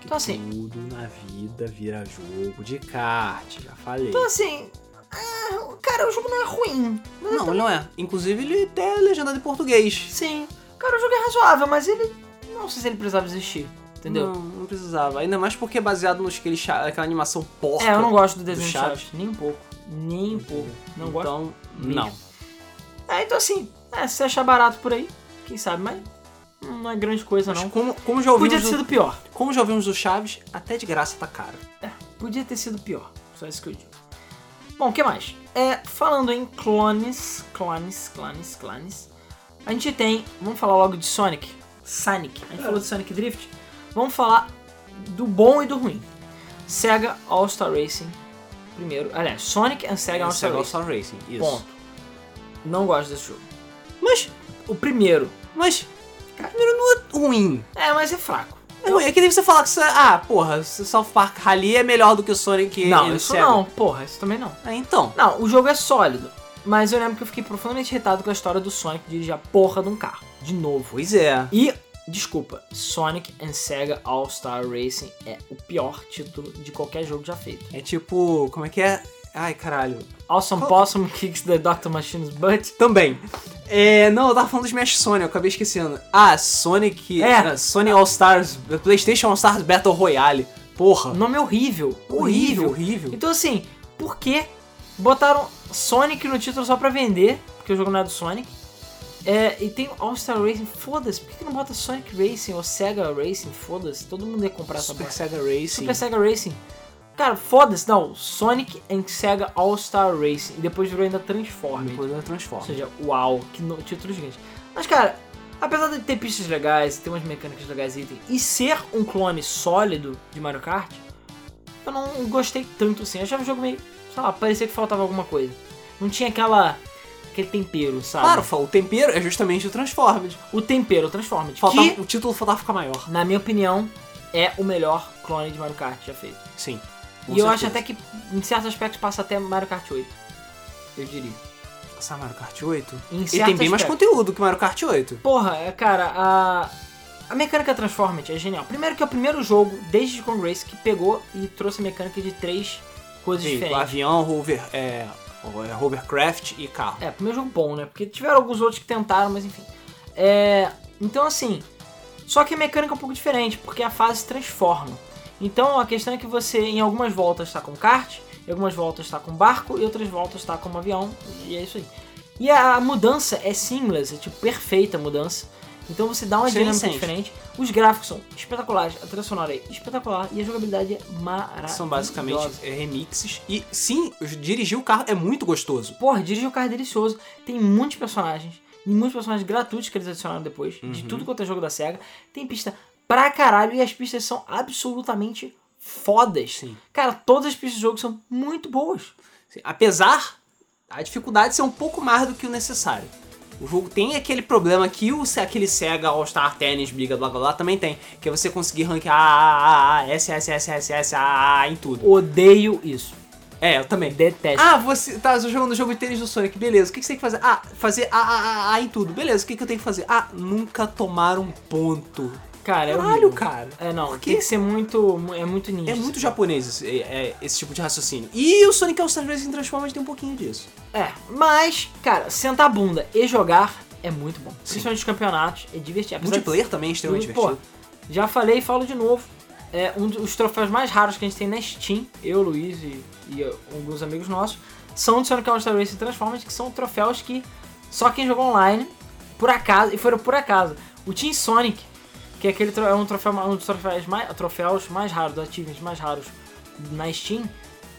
Então, assim- tudo na vida vira jogo de kart, já falei. Então assim. ah, cara, o jogo não é ruim. Não, ele não é. Inclusive, ele até é legendado em português. Sim. Cara, o jogo é razoável, mas ele. Não sei se ele precisava existir. Entendeu? Não, não precisava. Ainda mais porque é baseado naquele cha- aquela animação porca. É, eu não gosto do do desenho de Chaves. Chaves. Nem um pouco. Nem um pouco. Não gosto. Então, não. É, então assim. É, se você achar barato por aí, quem sabe, mas. Não é grande coisa, Mas não. como, como já ouvimos Podia ter do, sido pior. como já ouvimos do Chaves, até de graça tá caro. É, podia ter sido pior. Só isso que eu digo. Bom, o que mais? É, falando em clones, clones, clones, clones. A gente tem. Vamos falar logo de Sonic. Sonic. A gente É. falou de Sonic Drift. Vamos falar do bom e do ruim. Sega All-Star Racing. Primeiro. Aliás, Sonic and Sega É, All-Star Sega Racing. All-Star Racing, isso. Ponto. Não gosto desse jogo. Mas, O primeiro. mas, primeiro não é ruim. É, mas é fraco. É ruim. É que nem você falar que você, ah, porra, South Park Rally é melhor do que o Sonic não, isso Sega. não. Porra, isso também não. Ah, então. Não, o jogo é sólido. Mas eu lembro que eu fiquei profundamente irritado com a história do Sonic dirigir a porra de um carro. De novo. Pois é. E, desculpa, Sonic and Sega All-Star Racing é o pior título de qualquer jogo já feito. É tipo, como é que é? Ai, caralho. Awesome Qual- Possum Kicks the Dr. Machine's Butt. Também. É, não, eu tava falando do Smash Sonic, eu acabei esquecendo. Ah, Sonic. É. ah, Sonic All Stars. PlayStation All Stars Battle Royale. Porra. Nome horrível. Horrível, horrível. Então, assim, por que botaram Sonic no título só pra vender? Porque o jogo não é do Sonic. É, e tem All-Star Racing, foda-se. Por que, que não bota Sonic Racing ou Sega Racing? Foda-se, todo mundo ia comprar essa Super. Sega Racing. Super Sega Racing. Cara, foda-se, não. Sonic and Sega All-Star Racing. E depois virou ainda Transform. Depois ela Ou transforma. seja, uau, que no- título gigante. Mas, cara, apesar de ter pistas legais, ter umas mecânicas legais e, e ser um clone sólido de Mario Kart, eu não gostei tanto assim. Eu achava o jogo meio, sei lá, parecia que faltava alguma coisa. Não tinha aquela. aquele tempero, sabe? Claro, o tempero é justamente o Transformers. O tempero, o Transformers. Faltava, Que, O título faltava ficar maior. na minha opinião, é o melhor clone de Mario Kart já feito. Sim. E eu acho até que, em certos aspectos, passa até Mario Kart 8. Eu diria. Essa Mario Kart 8? Em certos tem bem mais aspectos. conteúdo que Mario Kart 8. Porra, é, cara, a. A mecânica Transformers é genial. Primeiro que é o primeiro jogo, desde Kong Race, que pegou e trouxe a mecânica de três coisas Sim, diferentes. avião, hover, é, é, hovercraft e carro. É, primeiro jogo bom, né? Porque tiveram alguns outros que tentaram, mas enfim. É. Então assim. Só que a mecânica é um pouco diferente, porque a fase se transforma. Então a questão é que você, em algumas voltas, está com kart, em algumas voltas está com barco, e outras voltas está com um avião, e é isso aí. E a mudança é seamless, é tipo perfeita a mudança. Então você dá uma Você dinâmica sente. diferente. Os gráficos são espetaculares, a trilha sonora é espetacular e a jogabilidade é maravilhosa. São basicamente é, remixes. E sim, dirigir o carro é muito gostoso. Porra, dirigir o carro é delicioso. Tem muitos personagens. E muitos personagens gratuitos que eles adicionaram depois. De Uhum. tudo quanto é jogo da SEGA. Tem pista pra caralho. E as pistas são absolutamente fodas. Sim. Cara, todas as pistas do jogo são muito boas. Apesar a dificuldade ser um pouco mais do que o necessário. O jogo tem aquele problema que o, aquele Sega All Star Tennis, Briga, blá blá blá, também tem. Que é você conseguir rankear A, A, A, A, S, S, S, S, S, A, A, A em tudo. Odeio isso. É, eu também. Detesto. Ah, você tá jogando o jogo de tênis do Sonic, beleza. O que que você tem que fazer? Ah, fazer A, A, A, A em tudo. Beleza, o que, que eu tenho que fazer? Ah, nunca tomar um ponto. Cara, é Caralho, cara. É, não. Por Tem que ser muito... É muito ninja. É muito japonês esse, é- é esse tipo de raciocínio. E o Sonic All Star Racing Transformers tem um pouquinho disso. É, mas, cara, sentar a bunda e jogar é muito bom. Principalmente os campeonatos. É divertido. Apesar de Multiplayer também é extremamente Pô, divertido. já falei e falo de novo. É um dos troféus mais raros que a gente tem na Steam, eu, Luiz e, e alguns amigos nossos, são de Sonic All-Star Racing Transformers, que são troféus que só quem jogou online, por acaso, e foram por acaso. O Team Sonic, que é, aquele, é um, troféu, um dos troféus mais, troféus mais raros, achievements mais raros na Steam,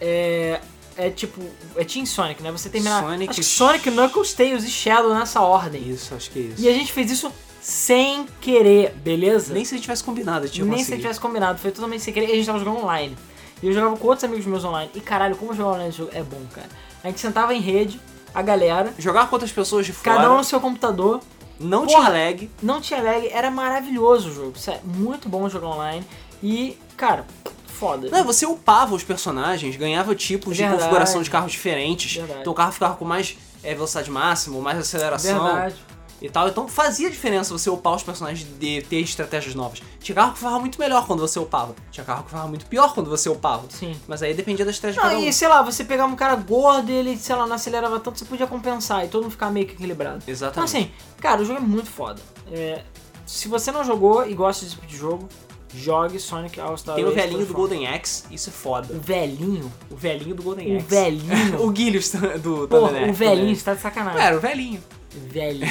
é, é tipo, é Team Sonic, né? Você terminar, Sonic, acho que Sonic, Knuckles, Tails e Shadow nessa ordem. Isso, acho que é isso. E a gente fez isso sem querer, beleza? Nem se a gente tivesse combinado, a gente ia Nem se a gente tivesse combinado, foi totalmente sem querer e a gente tava jogando online. E eu jogava com outros amigos meus online. E caralho, como jogar online é bom, cara. A gente sentava em rede, a galera, Jogar com outras pessoas de fora, cada um no seu computador, não Porra. tinha lag. não tinha lag, era maravilhoso o jogo. Sério, muito bom jogar online. E, cara, foda. Não, você upava os personagens, ganhava tipos de Verdade. configuração de carros diferentes. Verdade. Então o carro ficava com mais é, velocidade máxima, mais aceleração Verdade. E tal. Então fazia diferença você upar os personagens de ter estratégias novas. Tinha carro que ficava muito melhor quando você upava. Tinha carro que ficava muito pior quando você upava. Sim. Mas aí dependia da estratégia de Não, cada um. e sei lá, você pegava um cara gordo e ele, sei lá, não acelerava tanto, você podia compensar e todo mundo ficava meio que equilibrado. Então Exatamente. assim, cara, o jogo é muito foda. É, se você não jogou e gosta desse tipo de jogo, jogue Sonic All-Star Tem o velhinho do. Golden Axe, isso é foda. O velhinho? O velhinho do Golden O Axe. velhinho? o Guilhos do Porra, Golden o velhinho, você tá de sacanagem. Era o velhinho. Velhinho.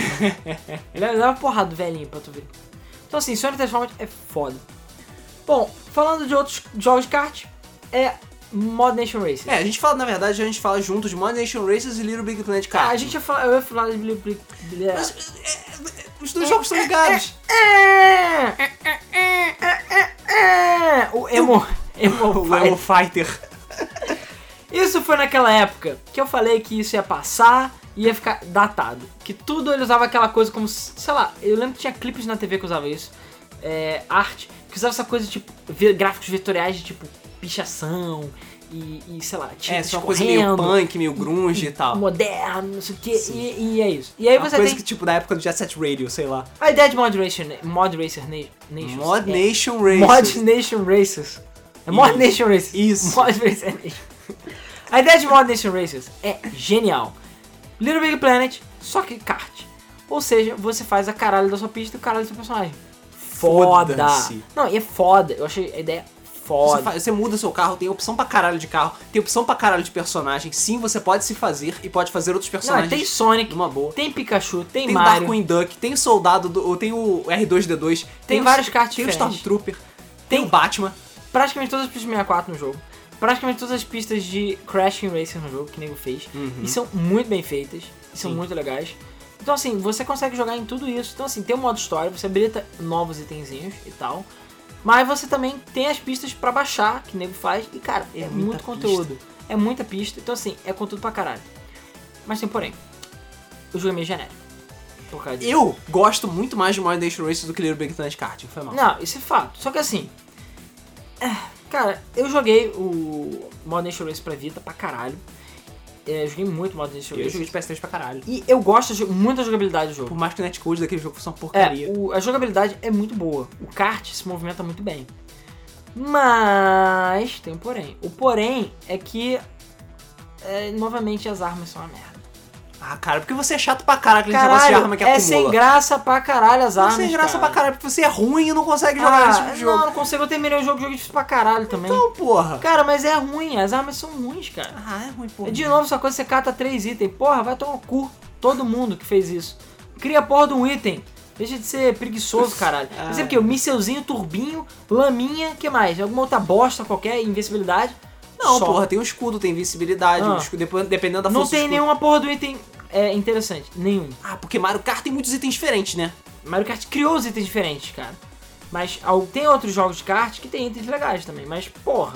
Ele dava uma porrada do velhinho pra tu ver. Então assim, Sonic Transformers é foda. Bom, falando de outros jogos de kart, é Mod Nation Racing. É, a gente fala, na verdade, a gente fala junto de Mod Nation Races e Little Big Planet Ah, Kart. a gente ia falar, eu ia falar de Blue- Blue- Mas, é, é, os dois jogos estão ligados. É, é, é. O Emo, Emo O Emo Fight. Fighter. Isso foi naquela época que eu falei que isso ia passar ia ficar datado. Que tudo ele usava aquela coisa como, se- sei lá, eu lembro que tinha clipes na TV que usava isso. É, arte, que usava essa coisa tipo, gráficos vetoriais de tipo pichação e, e sei lá, É, isso é uma coisa meio punk, meio grunge e tal. moderno, não sei o que, e, e é isso. E aí É você coisa tem que, tipo, da época do Jet Set Radio, sei lá. a ideia de Mod Racer, Mod Racer Na- Nations. Mod é- Nation Races. Mod Nation Races. É Mod Isso. Nation Races. Isso. Mod Racer Nation. A ideia de Mod Nation Races é genial. Little Big Planet, só que kart. Ou seja, você faz a caralho da sua pista e o caralho do seu personagem. Foda! Foda-se. Não, e é foda. Eu achei a ideia foda. Você, faz- você muda seu carro, tem opção pra caralho de carro, tem opção pra caralho de personagem. Sim, você pode se fazer e pode fazer outros Não, personagens tem Sonic, numa boa. tem Pikachu, tem, Tem Mario. Darkwing Duck, tem o Soldado, do, tem o R2D2, Tem o- vários karts Tem o. Stormtrooper, tem o Batman. praticamente todas as pistas de 64 no jogo. Praticamente todas as pistas de Crashing Racer no jogo que o nego fez. E são muito bem feitas. E são Sim. muito legais. Então assim, você consegue jogar em tudo isso. Então assim, tem o modo história, você habilita novos itenzinhos e tal. Mas você também tem as pistas pra baixar, que o nego faz. E cara, é, É muito conteúdo. É muita pista. Então assim, é conteúdo pra caralho. Mas tem porém. O jogo é meio genérico. Por causa disso. Eu gosto muito mais de Mod Nation Races do que Little Big Planet Karting, foi mal. Não, isso é fato. Só que assim. é, cara, eu joguei o Modern Nation Race pra Vita pra caralho. É, eu joguei muito Modern Nation Eu Race. joguei de PS3 pra caralho. E eu gosto de- muito da jogabilidade do Por jogo. mais que o netcode daquele jogo fosse uma É, porcaria. o- a jogabilidade é muito boa. O kart se movimenta muito bem. Mas tem um porém. O porém é que é, novamente as armas são uma merda. Ah, cara, porque você é chato pra caralho aquele negócio de arma que é acumula. sem graça pra caralho as armas. sem graça cara. pra caralho, porque você é ruim e não consegue jogar Ah, esse tipo de jogo. Não, não consigo. Eu terminei o jogo, jogo difícil pra caralho também. Então, porra. Cara, mas é ruim, as armas são ruins, cara. Ah, é ruim, porra. De novo, essa coisa você cata três itens. Porra, vai tomar no cu. Todo mundo que fez isso. Cria porra de um item. Deixa de ser preguiçoso, caralho. Ah. Mas é porque o mísselzinho, turbinho, laminha, que mais? Alguma outra bosta qualquer, invencibilidade. Não, Só. porra, tem um escudo, tem invencibilidade, Ah. um escudo, depois- dependendo da Não força do tem escudo. nenhuma porra do item é, interessante. Nenhum. Ah, porque Mario Kart tem muitos itens diferentes, né? Mario Kart criou os itens diferentes, cara. Mas ao- tem outros jogos de kart que tem itens legais também. Mas, porra.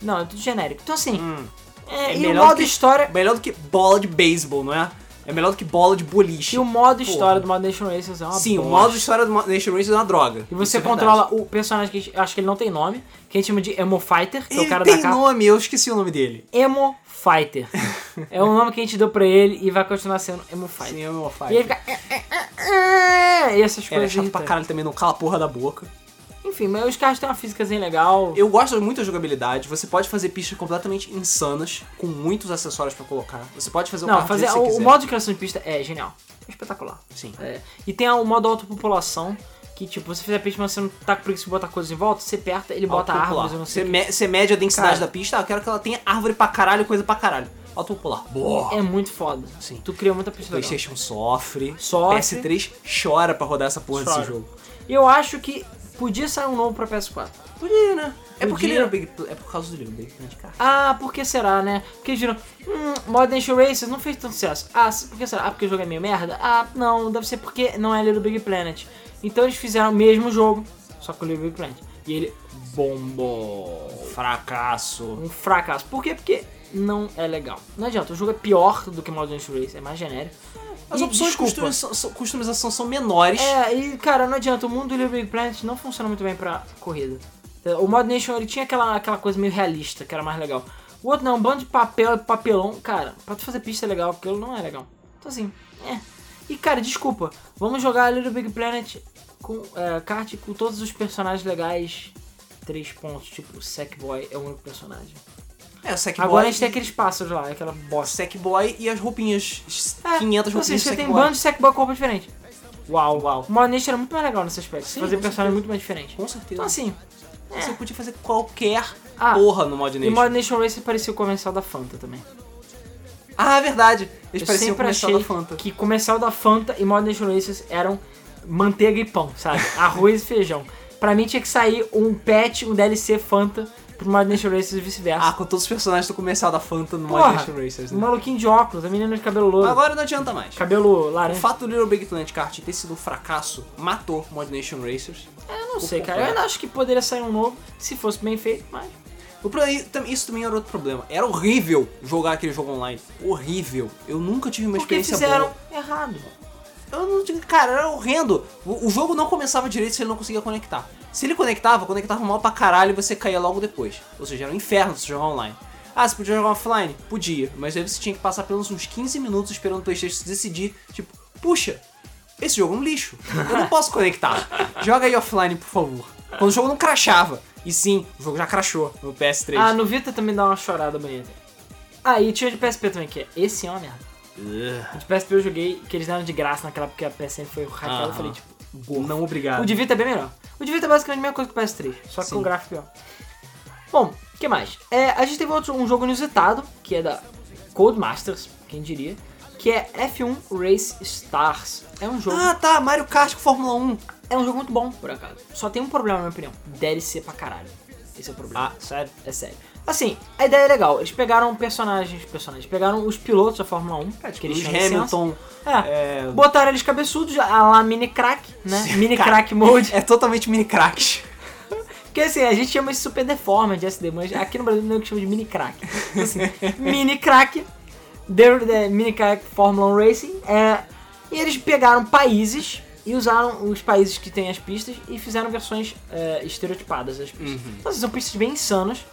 Não, é tudo genérico. Então, assim. Hum. é, É e o melhor modo que- história. Melhor do que bola de beisebol, não é? É melhor do que bola de boliche. E o modo Porra. história do Mod Nation Races é uma Sim, o bosta. modo de história do Nation Race é uma droga. E você é verdade. controla o personagem que acho que ele não tem nome, que a gente chama de Emo Fighter, que é Ele o cara tem da capa. nome, eu esqueci o nome dele. Emo Fighter. é o nome que a gente deu pra ele e vai continuar sendo Emo Fighter. Sim, é o meu E ele fica. E essas Ele é coisas. chato pra caralho também, não cala a porra da boca. Enfim, mas os carros têm uma físicazinha legal. Eu gosto muito da jogabilidade, você pode fazer pistas completamente insanas, com muitos acessórios pra colocar. Você pode fazer o Não, fazer o, você o quiser. modo de criação de pista é genial. É espetacular. Sim. É. E tem o modo autopopulação, que tipo, você fizer a pista, mas você não tá com preguiça de botar coisas em volta, você aperta, ele bota árvores, eu não sei. Você, me- você mede a densidade Cara. da pista, ah, eu quero que ela tenha árvore pra caralho, coisa pra caralho. Autopopular. Boa. É muito foda. Sim. Tu cria muita pista legal. PlayStation sofre. Sofre. PS3 chora pra rodar essa porra Chora. desse jogo. E eu acho que podia sair um novo pra PS4. Podia, né? É porque Podia. Little Big, é por causa do Little Big Planet Kart. Ah, por que será, né? Porque eles viram, hum, Modern Nation Races não fez tanto sucesso. Ah, por que será? Ah, porque o jogo é meio merda? Ah, não, deve ser porque não é Little Big Planet. Então eles fizeram o mesmo jogo, só com o Little Big Planet. E ele bombou. Fracasso. Um fracasso. Por quê? Porque não é legal. Não adianta, o jogo é pior do que Modern Race, é mais genérico. As E, opções de desculpa, customização, são- customização são menores. É, e cara, não adianta, o mundo do Little Big Planet não funciona muito bem pra corrida. O Mod Nation ele tinha aquela, aquela coisa meio realista, que era mais legal. O outro não, um bando de papel e papelão, cara, pra tu fazer pista é legal, aquilo não é legal. Então assim, é. E cara, desculpa, vamos jogar Little Big Planet com é, kart com todos os personagens legais. Três pontos, tipo, o Sackboy é o único personagem. É, o Sackboy. Agora a gente tem aqueles pássaros lá, aquela bosta. Sackboy e as roupinhas. É, 500 então, assim, roupinhas de você tem Sackboy. bando de Sackboy com roupa diferente. Uau, uau. O Mod Nation era muito mais legal nesse aspecto, Sim, fazer personagem muito mais diferente. Com certeza. Então assim, Você podia fazer qualquer Ah, porra no Mod E Nation. Mod Nation Race parecia o comercial da Fanta também. Ah, é verdade. Eles Eu pareciam sempre comercial achei da Fanta. que comercial da Fanta e Mod Nation Races eram manteiga e pão, sabe? Arroz e feijão. Pra mim tinha que sair um patch, um DLC Fanta pro Mod Nation Races e vice-versa. Ah, com todos os personagens do comercial da Fanta no Mod Porra, Nation Racers. um Né? maluquinho de óculos, a menina de cabelo louro, Agora não adianta mais. cabelo O laranja. fato do Little Big Planet Kart ter sido um fracasso matou Mod Nation Racers. Eu não sei, cara. Eu ainda acho que poderia sair um novo se fosse bem feito, mas... O pro- tam- Isso também era outro problema. Era horrível jogar aquele jogo online. Horrível. Eu nunca tive uma Porque experiência fizeram boa. errado. Eu não digo, cara, era horrendo. O, o jogo não começava direito se ele não conseguia conectar. Se ele conectava, conectava mal pra caralho e você caía logo depois. Ou seja, era um inferno se jogar online. Ah, você podia jogar offline? Podia. Mas aí você tinha que passar pelo menos uns 15 minutos esperando o Playstation decidir, tipo, puxa, esse jogo é um lixo. Eu não posso conectar. Joga aí offline, por favor. Quando o jogo não crashava. E sim, o jogo já crashou no PS3. Ah, no Vita também dá uma chorada bonita. Ah, e tinha de PSP também, que é esse é uma merda. Ugh. O de PSP eu joguei, que eles deram de graça naquela época que a PSN foi hackeada. Eu Aham. falei, tipo, Não obrigado. o de Vita é bem melhor. O de Vita é basicamente a mesma coisa que o PS3, só que Sim. com gráfico pior. Bom, o que mais? É, a gente teve outro, um jogo inusitado, que é da Codemasters, quem diria, que é F1 Race Stars. É um jogo, Ah, tá, Mario Kart com Fórmula 1. é um jogo muito bom, por acaso. Só tem um problema, na minha opinião. DLC pra caralho. Esse é o problema. Ah, sério? É sério. Assim, a ideia é legal. Eles pegaram personagens, personagens, pegaram os pilotos da Fórmula 1, É, tipo, que eles. Hamilton. É, É, botaram eles cabeçudos, a lá mini crack, né? Sim, mini cara. crack mode. é totalmente mini cracks. Porque assim, a gente chama isso super deforma de SD, mas aqui no Brasil não é o que chama de mini crack. Então, assim, mini crack, the, the mini crack Fórmula 1 Racing, é, e eles pegaram países e usaram os países que têm as pistas e fizeram versões é, estereotipadas das pistas. Uhum. Então, assim, são pistas bem insanas.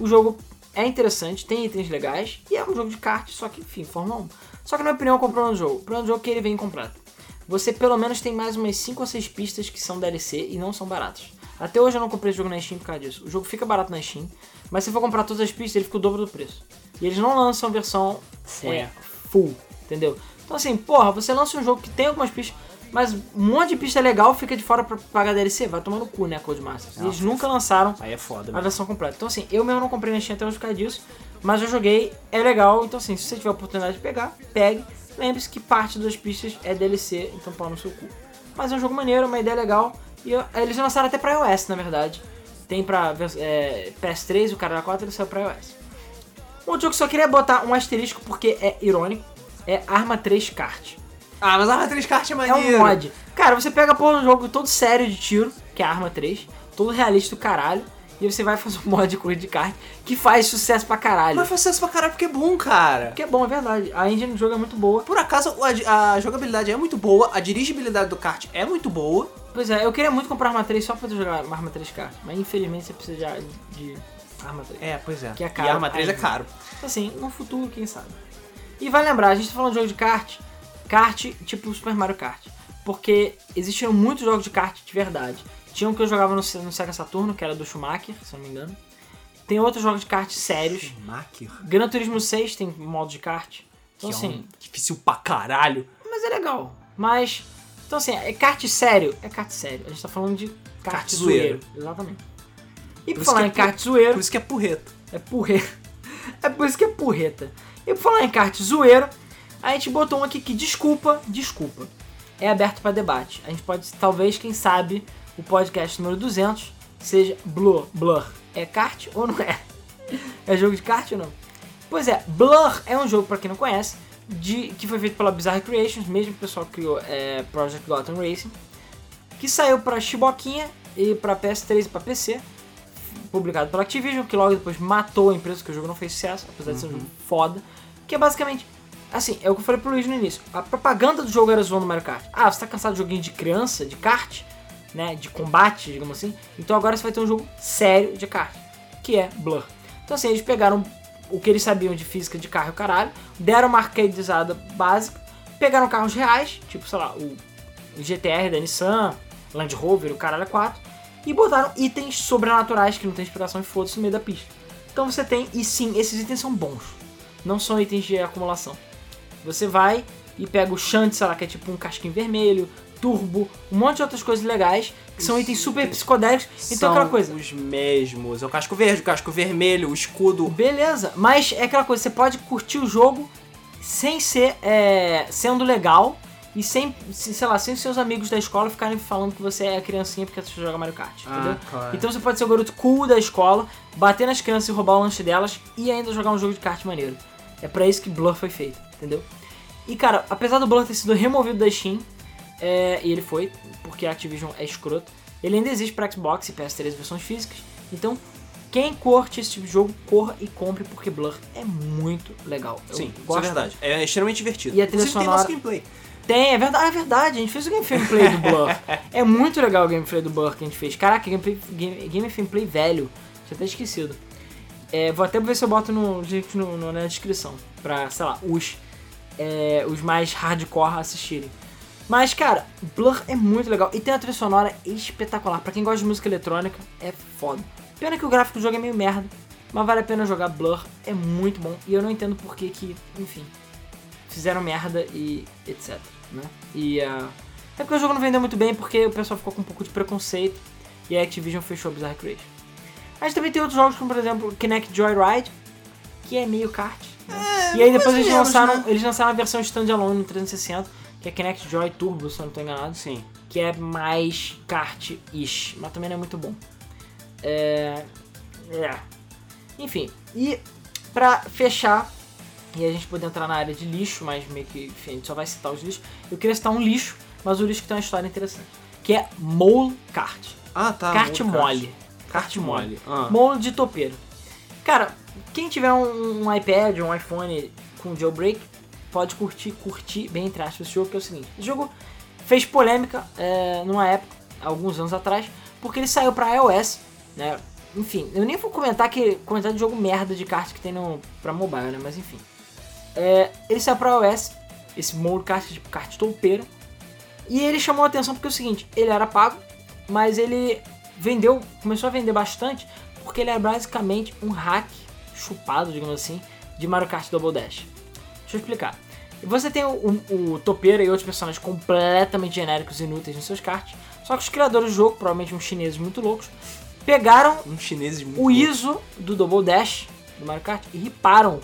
O jogo é interessante, tem itens legais e é um jogo de kart, só que, enfim, Fórmula 1. Só que, na minha opinião, é o jogo? O problema do jogo é que ele vem incompleto. Você pelo menos tem mais umas 5 ou 6 pistas que são DLC e não são baratas. Até hoje eu não comprei esse jogo na Steam por causa disso. O jogo fica barato na Steam, mas se for comprar todas as pistas, ele fica o dobro do preço. E eles não lançam versão é, full, entendeu? Então assim, porra, você lança um jogo que tem algumas pistas, mas um monte de pista legal fica de fora pra pagar DLC. Vai tomar no cu, né, Codemasters? Eles Nossa. nunca lançaram é foda, a versão completa. Então assim, eu mesmo não comprei na Steam até hoje por causa disso, mas eu joguei, é legal, então assim, se você tiver a oportunidade de pegar, pegue. Lembre-se que parte das pistas é DLC, então pau no seu cu. Mas é um jogo maneiro, uma ideia legal, e eu- eles lançaram até pra iOS, na verdade. Tem pra é, PS3, o cara da 4 ele saiu pra iOS. Um outro jogo que só queria botar um asterisco porque é irônico, é Arma 3 Kart. Ah, mas a Arma 3 Kart é É maneiro. um mod. Cara, você pega porra um jogo todo sério de tiro, que é a Arma 3, todo realista do caralho, e você vai fazer um mod de corrida de kart que faz sucesso pra caralho. Mas faz sucesso pra caralho porque é bom, cara. Que é bom, é verdade. A engine do jogo é muito boa. Por acaso, a, a jogabilidade é muito boa, a dirigibilidade do kart é muito boa. Pois é, eu queria muito comprar Arma 3 só pra poder jogar Arma 3 kart, mas infelizmente você precisa de, de Arma 3. É, pois é. Que é e caro a Arma 3 é caro. Assim, no futuro, quem sabe. E vai lembrar, a gente tá falando de jogo de kart, kart tipo Super Mario Kart. Porque existiram muitos jogos de kart de verdade. Tinha um que eu jogava no, no Sega Saturno, que era do Schumacher, se eu não me engano. Tem outros jogos de kart sérios. Schumacher. Gran Turismo 6 tem modo de kart. Então que é assim, um difícil pra caralho. mas é legal. Mas, então assim, é kart sério? É kart sério. A gente tá falando de kart, Kart zoeiro. Exatamente. E por, isso falar que em é kart zoeiro, Por isso que é porreta. é porreta. É por isso que é porreta. E por falar em kart zoeiro, a gente botou um aqui que, desculpa, desculpa, é aberto para debate. A gente pode, talvez, quem sabe, o podcast número 200 seja Blur. Blur. É kart ou não é? É jogo de kart ou não? Pois é, Blur é um jogo, para quem não conhece, de, que foi feito pela Bizarre Creations, mesmo que o pessoal criou é, Project Gotham Racing, que saiu pra Chiboquinha e pra PS3 e pra PC, publicado pela Activision, que logo depois matou a empresa, porque o jogo não fez sucesso, apesar de ser um jogo foda, que é basicamente, assim, é o que eu falei pro Luiz no início, a propaganda do jogo era zoando Mario Kart. Ah, você tá cansado de joguinho de criança, de kart, né, de combate, digamos assim, então agora você vai ter um jogo sério de kart, que é Blur. Então assim, eles pegaram o que eles sabiam de física de carro e caralho, deram uma arcadeizada básica, pegaram carros reais, tipo, sei lá, o GTR da Nissan, Land Rover, o caralho 4, e botaram itens sobrenaturais que não tem explicação e foda-se no meio da pista. Então você tem, e sim, esses itens são bons, não são itens de acumulação. Você vai e pega o Shunt, sei lá, que é tipo um casquinho vermelho, turbo, um monte de outras coisas legais, que são itens super psicodélicos. Então aquela coisa. os mesmos. É o casco verde, o casco vermelho, o escudo. Beleza, mas é aquela coisa, você pode curtir o jogo sem ser é, sendo legal e sem, se- sei lá, sem seus amigos da escola ficarem falando que você é criancinha porque você joga Mario Kart, entendeu? claro. Então você pode ser o garoto cool da escola, bater nas crianças e roubar o lanche delas e ainda jogar um jogo de kart maneiro. É pra isso que Blur foi feito, entendeu? E cara, apesar do Blur ter sido removido da Steam, é, e ele foi, porque a Activision é escroto, ele ainda existe pra Xbox e PS3 versões físicas. Então, quem curte esse tipo de jogo, corra e compre, porque Blur é muito legal. Eu Sim, isso é gosto verdade. É extremamente divertido. E a trilha Inclusive, tem sonora- nosso gameplay. Tem, é verdade, é verdade, a gente fez o gameplay do Blur. é muito legal o gameplay do Blur que a gente fez. Caraca, gameplay, game, gameplay velho. Tinha até esquecido. É, vou até ver se eu boto no no, no- na descrição. Pra, sei lá, os, é, os mais hardcore assistirem. Mas, cara, Blur é muito legal. E tem uma trilha sonora espetacular. Pra quem gosta de música eletrônica, é foda. Pena que o gráfico do jogo é meio merda. Mas vale a pena jogar Blur. É muito bom. E eu não entendo por que que, enfim, fizeram merda e etc, né? E ah, é porque o jogo não vendeu muito bem porque o pessoal ficou com um pouco de preconceito e a Activision fechou Bizarre Creation. A gente também tem outros jogos como por exemplo Kinect Joyride, que é meio kart. Né? e aí depois eles menos, lançaram, né? eles lançaram a versão standalone no 360, que é Kinect Joy Turbo, se eu não tô enganado, Sim. que é mais kart-ish, mas também não é muito bom. É, é. Enfim, e pra fechar e a gente poder entrar na área de lixo, mas meio que, enfim, a gente só vai citar os lixos. Eu queria citar um lixo, mas o lixo que tem uma história interessante, que é Mole Kart. Ah, tá. kart mole. Kart mole. Ah. Mole de topeiro. Cara, quem tiver um, um iPad, um iPhone com jailbreak, pode curtir, curtir bem entre aspas esse jogo, que é o seguinte. Esse jogo fez polêmica é, numa época, alguns anos atrás, porque ele saiu pra iOS, né? Enfim, eu nem vou comentar que comentar de jogo merda de kart que tem no, pra mobile, né? Mas enfim. É, ele saiu pra iOS, esse Mole Kart, tipo kart toupeiro. E ele chamou a atenção porque é o seguinte, ele era pago, mas ele vendeu, começou a vender bastante porque ele é basicamente um hack chupado, digamos assim, de Mario Kart Double Dash. Deixa eu explicar. Você tem o, o, o Topeira e outros personagens completamente genéricos e inúteis nos seus karts, só que os criadores do jogo, provavelmente uns chineses muito loucos, pegaram Uns chineses muito o ISO do Double Dash do Mario Kart e riparam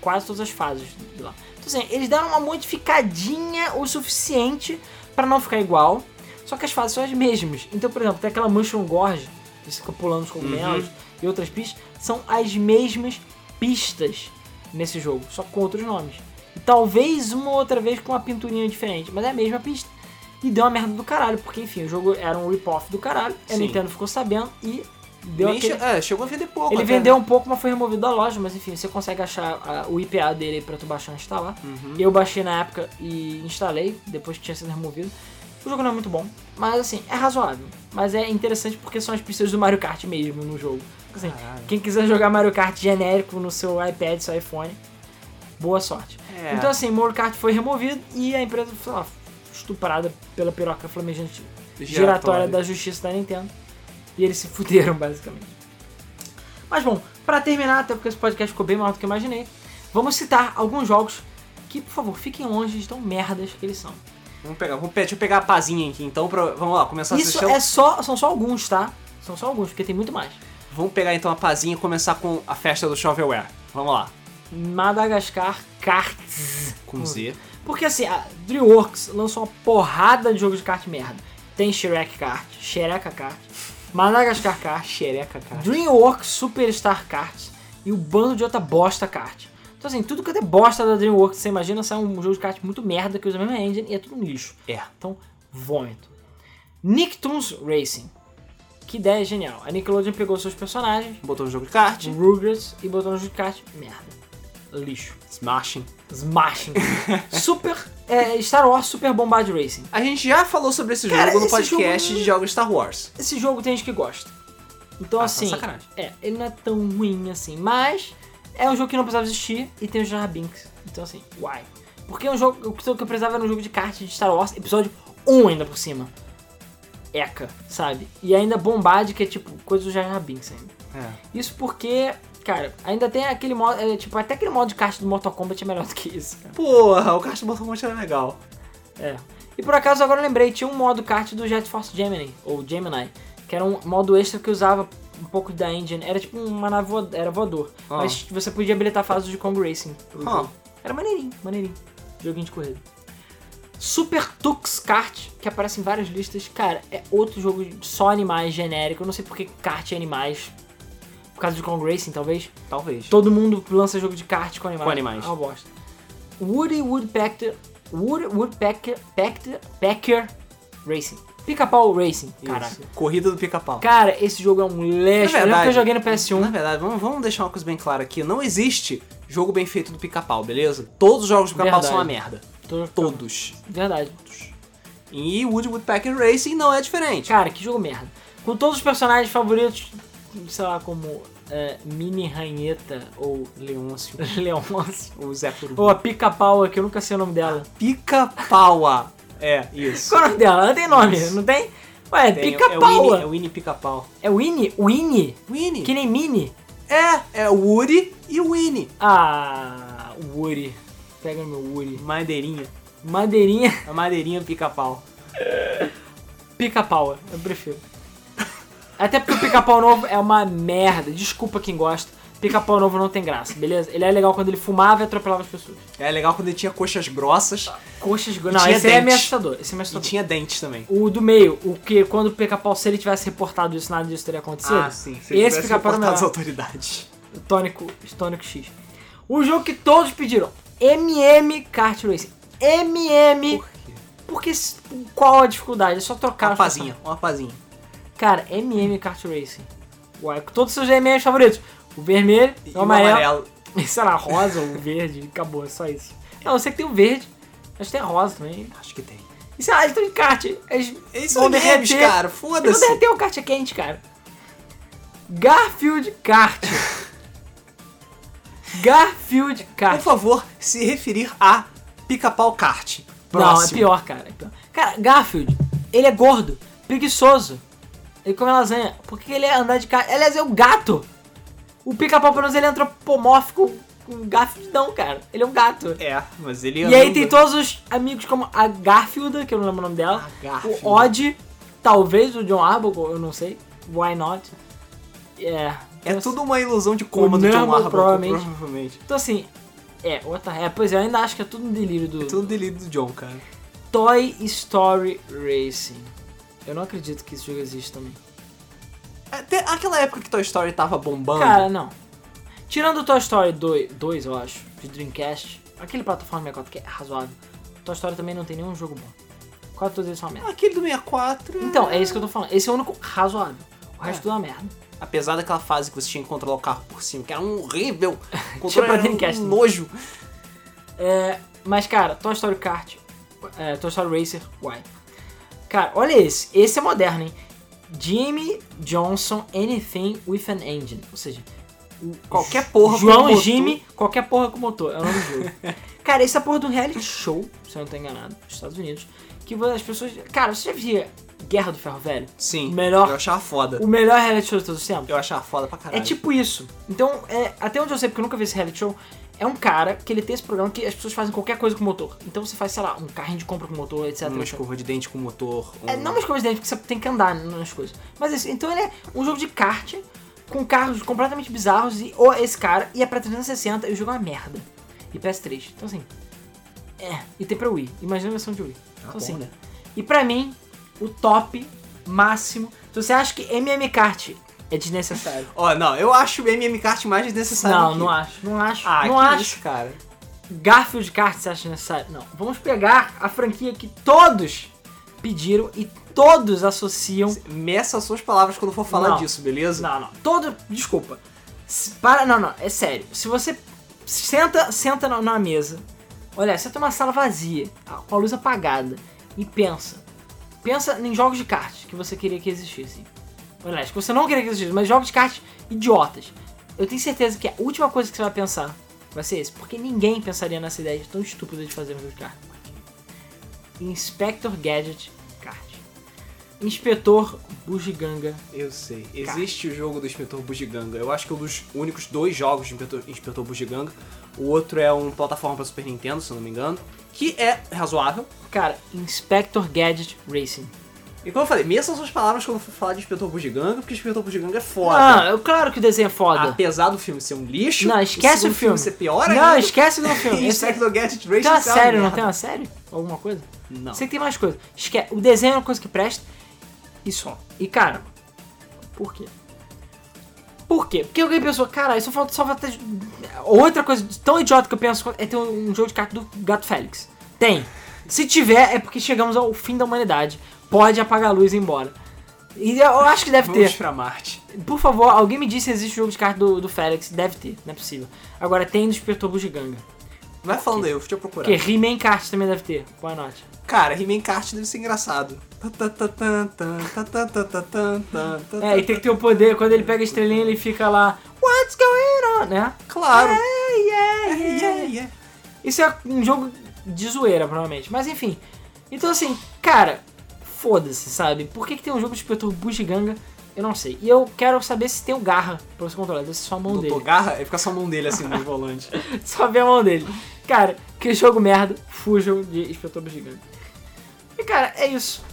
quase todas as fases de lá. Então assim, eles deram uma modificadinha o suficiente para não ficar igual, só que as fases são as mesmas. Então, por exemplo, tem aquela Mushroom Gorge, que você fica pulando os cogumelos e outras pistas, são as mesmas pistas nesse jogo, só com outros nomes. E talvez uma ou outra vez com uma pinturinha diferente, mas é a mesma pista. E deu uma merda do caralho, porque enfim, o jogo era um rip-off do caralho, a Sim. Nintendo ficou sabendo e deu Nem aquele... É, chegou a vender pouco. Ele até, vendeu né? um pouco, mas foi removido da loja, mas enfim, você consegue achar ah, o IPA dele pra tu baixar e instalar. Uhum. Eu baixei na época e instalei, depois que tinha sido removido. O jogo não é muito bom, mas assim, é razoável. Mas é interessante porque são as pistas do Mario Kart mesmo no jogo. Assim, Caralho. quem quiser jogar Mario Kart genérico no seu iPad, seu iPhone, boa sorte. É. Então assim, Mario Kart foi removido e a empresa foi lá, estuprada pela piroca flamejante giratória da justiça da Nintendo. E eles se fuderam, basicamente. Mas bom, pra terminar, até porque esse podcast ficou bem maior do que eu imaginei, vamos citar alguns jogos que, por favor, fiquem longe de tão merdas que eles são. Vamos pegar, vamos, deixa eu pegar a pazinha aqui então, pra, vamos lá, começar a Isso assistir. é só, são só alguns, tá? São só alguns, porque tem muito mais. Vamos pegar então a pazinha e começar com a festa do Shovelware. Vamos lá. Madagascar Karts. Com Z. Porque assim, a DreamWorks lançou uma porrada de jogos de kart merda. Tem Shrek Kart, Xereca Kart, Madagascar Kart, Xereca, cara. DreamWorks Superstar Kart e o bando de outra bosta kart. Então assim, tudo que é bosta da DreamWorks, você imagina, sai um jogo de kart muito merda que usa a mesma engine e é tudo um lixo. É. Então, vômito. Nicktoons Racing. Que ideia genial. A Nickelodeon pegou seus personagens, Botou no jogo de kart. Rugrats, e botou no jogo de kart. Merda. Lixo. Smashing. Smashing. Super. É, Star Wars Super Bombard Racing. A gente já falou sobre esse Cara, jogo no esse podcast jogo- de jogos Star Wars. Esse jogo tem gente que gosta. Então, Ah, tá assim. sacanagem. É, ele não é tão ruim assim. Mas é um jogo que não precisava existir e tem o Jar Jar Binks. Então, assim, why? Porque é um jogo. O que eu precisava era um jogo de kart de Star Wars, episódio 1 ainda por cima. Eca, sabe? E ainda Bombard, que é tipo coisa do Jar Jar Binks ainda. É. Isso porque, cara, ainda tem aquele modo. é, tipo, até aquele modo de kart do Mortal Kombat é melhor do que isso, cara. Porra, o kart do Mortal Kombat era legal. É. E por acaso agora eu lembrei, tinha um modo kart do Jet Force Gemini, ou Gemini, que era um modo extra que usava um pouco da engine. Era tipo uma nave voa- era voador. Ah. Mas você podia habilitar fases de Kong Racing. jogo. Era maneirinho, maneirinho. Joguinho de corrida. Super Tux Kart, que aparece em várias listas. Cara, é outro jogo de só animais genérico. Eu não sei porque kart é animais. Por causa de Kong Racing, talvez. Talvez. Todo mundo lança jogo de kart com animais. Com animais. É uma bosta. Woody Woodpecker. Woody Woodpecker. Pecker, Pecker Racing. Pica-pau Racing. Isso. Corrida do pica-pau. Cara, esse jogo é um lixo. Na Eu que eu verdade- joguei no PS1. Na verdade, vamos, vamos deixar uma coisa bem clara aqui. Não existe jogo bem feito do pica-pau, beleza? Todos os jogos do pica-pau Verdade. são uma merda. Todos. Verdade. E Woody Woodpecker Racing não é diferente. Cara, que jogo merda. Com todos os personagens favoritos, sei lá, como é, Mini Ranheta ou Leôncio. Leôncio. O Zé Puru. Ou a Pica-Pau, que eu nunca sei o nome dela. Pica-paua. É, isso. Qual é o nome dela? Ela tem nome, Isso. não tem? Ué, Tem- Pica-Pau. É Winnie, é Winnie Pica-pau. É Winnie? Winnie? Winnie? Que nem Mini? É, é Woody e Winnie. Ah, Woody. Pega no meu Woody. Madeirinha. Madeirinha, A madeirinha pica-pau. pica-pau, eu prefiro. Até porque o pica-pau novo é uma merda. Desculpa quem gosta. Pica-pau novo não tem graça, beleza? Ele é legal quando ele fumava e atropelava as pessoas. É legal quando ele tinha coxas grossas Coxas... Não, tinha esse é meio assustador. Esse é meio e tinha dentes também. O do meio, o que quando o pica-pau, se ele tivesse reportado isso, nada disso teria acontecido. Ah, sim. Se Esse pica-pau as autoridades. Tônico, Tônico X. O jogo que todos pediram. MM Kart Racing. MM. Por quê? Porque qual a dificuldade? É só trocar Uma os pazinha, uma pazinha. Cara, MM Kart Racing. Uai, com todos os seus MMs favoritos. O vermelho, E o amarelo, amarelo. sei lá, rosa ou verde, acabou, é só isso. Não, eu sei que tem o verde, mas tem a rosa também. Acho que tem. E sei lá, eles estão de kart. Eles Eles vão são memes, derreter. cara. Eles vão Foda-se. derreter o kart é quente, cara. Garfield Kart. Garfield Por Kart. favor, se referir a pica-pau kart. Não, é Próximo. pior, cara. é pior. Cara, Garfield, ele é gordo, preguiçoso. Ele come lasanha. Por que ele é andar de kart? Aliás, é o gato. O pica-pau, pelo menos, ele é antropomórfico com Garfield, não, cara. Ele é um gato. É, mas ele E aí tem todos os amigos como a Garfielda, que eu não lembro o nome dela. A Garfield. O Odd, talvez o John Arbuckle, eu não sei. Why not? É. É tudo uma ilusão de coma do John Arbuckle, provavelmente. provavelmente. Então assim, é, outra, é, pois é, eu ainda acho que é tudo um delírio do É tudo delírio do John, cara. Toy Story Racing. Eu não acredito que esse jogo existe também. Até aquela época que Toy Story tava bombando. Cara, não. Tirando o Toy Story 2, 2, eu acho, de Dreamcast, aquele plataforma 64 que é razoável, Toy Story também não tem nenhum jogo bom. Quase todos eles são uma merda. aquele do 64. Então, é isso que eu tô falando. Esse é o único razoável. O resto É. tudo é uma merda. Apesar daquela fase que você tinha que controlar o carro por cima, que era um horrível. O controle era um né? nojo. É, mas, cara, Toy Story Kart, é, Toy Story Racer, why? Cara, olha esse. Esse é moderno, hein? Jimmy Johnson Anything with an Engine. Ou seja, Qualquer porra com João motor. Jimmy, qualquer porra com motor. É o nome do jogo. cara, esse é a porra de um reality show, se eu não tô enganado, nos Estados Unidos. Que as pessoas. Cara, você já via Guerra do Ferro Velho? Sim. Melhor- Eu achava foda. O melhor reality show de todos os tempos? Eu achava foda pra caralho. É tipo isso. Então, é, até onde eu sei, porque eu nunca vi esse reality show, é um cara que ele tem esse programa que as pessoas fazem qualquer coisa com motor. Então você faz, sei lá, um carrinho de compra com motor, etc. uma escova de dente com motor. Um... É, não uma escova de dente, porque você tem que andar nas coisas. Mas isso, então ele é um jogo de kart com carros completamente bizarros e ou esse cara e é pra 360 e o jogo é uma merda. E PS3. Então assim. É. E tem pra Wii. Imagina a versão de Wii. Então bom, assim. né? E pra mim, o top máximo. Se você acha que MM Kart é desnecessário. Ó, não, eu acho o MM Kart mais desnecessário. Não, que- não acho. Não acho. Ah, não que acho. isso, cara. Garfield Kart você acha necessário? Não. Vamos pegar a franquia que todos pediram e todos associam. Meça as suas palavras quando for falar Não. disso, beleza? Não, não. Todo. Desculpa. Para, não, não, é sério. Se você senta, senta na, na mesa, olha, senta numa sala vazia, com a luz apagada, e pensa. Pensa em jogos de cartas que você queria que existissem. Aliás, que você não queria que existissem, mas jogos de cartas idiotas. Eu tenho certeza que a última coisa que você vai pensar vai ser esse, porque ninguém pensaria nessa ideia tão estúpida de fazer um jogo de cartas. Inspector Gadget Kart. Inspetor Bugiganga Eu sei. Existe o jogo do Inspetor Bugiganga. Eu acho que é um dos únicos dois jogos de Inspetor, Inspetor Bugiganga. O outro é um plataforma para Super Nintendo, se eu não me engano. Que é razoável. Cara, Inspector Gadget Racing. E como eu falei, meça as suas palavras quando for falar de Inspetor Bugiganga, porque Inspetor Bugiganga é foda. Ah, eu, claro que o desenho é foda. Apesar do filme ser um lixo, Não, esquece segundo o filme. ser pior não, ainda, esquece do filme. é- Inspector Gadget Racing Tem uma série, não tem uma série? Alguma coisa? Não. Sei que tem mais coisa. Esque... O desenho é uma coisa que presta e só. E cara, por quê? Por quê? Porque alguém pensou, cara, isso falta só falta. Outra coisa tão idiota que eu penso é ter um jogo de carta do Gato Félix. Tem. Se tiver, é porque chegamos ao fim da humanidade. Pode apagar a luz e ir embora. E eu acho que deve Vamos ter. pra Marte. Por favor, alguém me diz se existe jogo de carta do, do Félix. Deve ter, não é possível. Agora tem do Despertou Bugiganga. Vai falando aí, deixa eu procurar. Porque He-Man Kart também deve ter. Põe a nota. Cara, He-Man Kart deve ser engraçado. É, e tem que ter o poder, quando ele pega a estrelinha, ele fica lá, What's going on? Né? Claro. Yeah, yeah, Yeah, yeah. Isso é um jogo de zoeira, provavelmente. Mas enfim. Então assim, cara, foda-se, sabe? Por que, que tem um jogo de inspetor bugiganga? Eu não sei. E eu quero saber se tem o garra pra você controlar. Deve ser só a mão Doutor dele. Garra, aí fica só a mão dele assim no volante. Só ver a mão dele. Cara, que jogo merda. Fujam de inspetor bugiganga. E cara, é isso.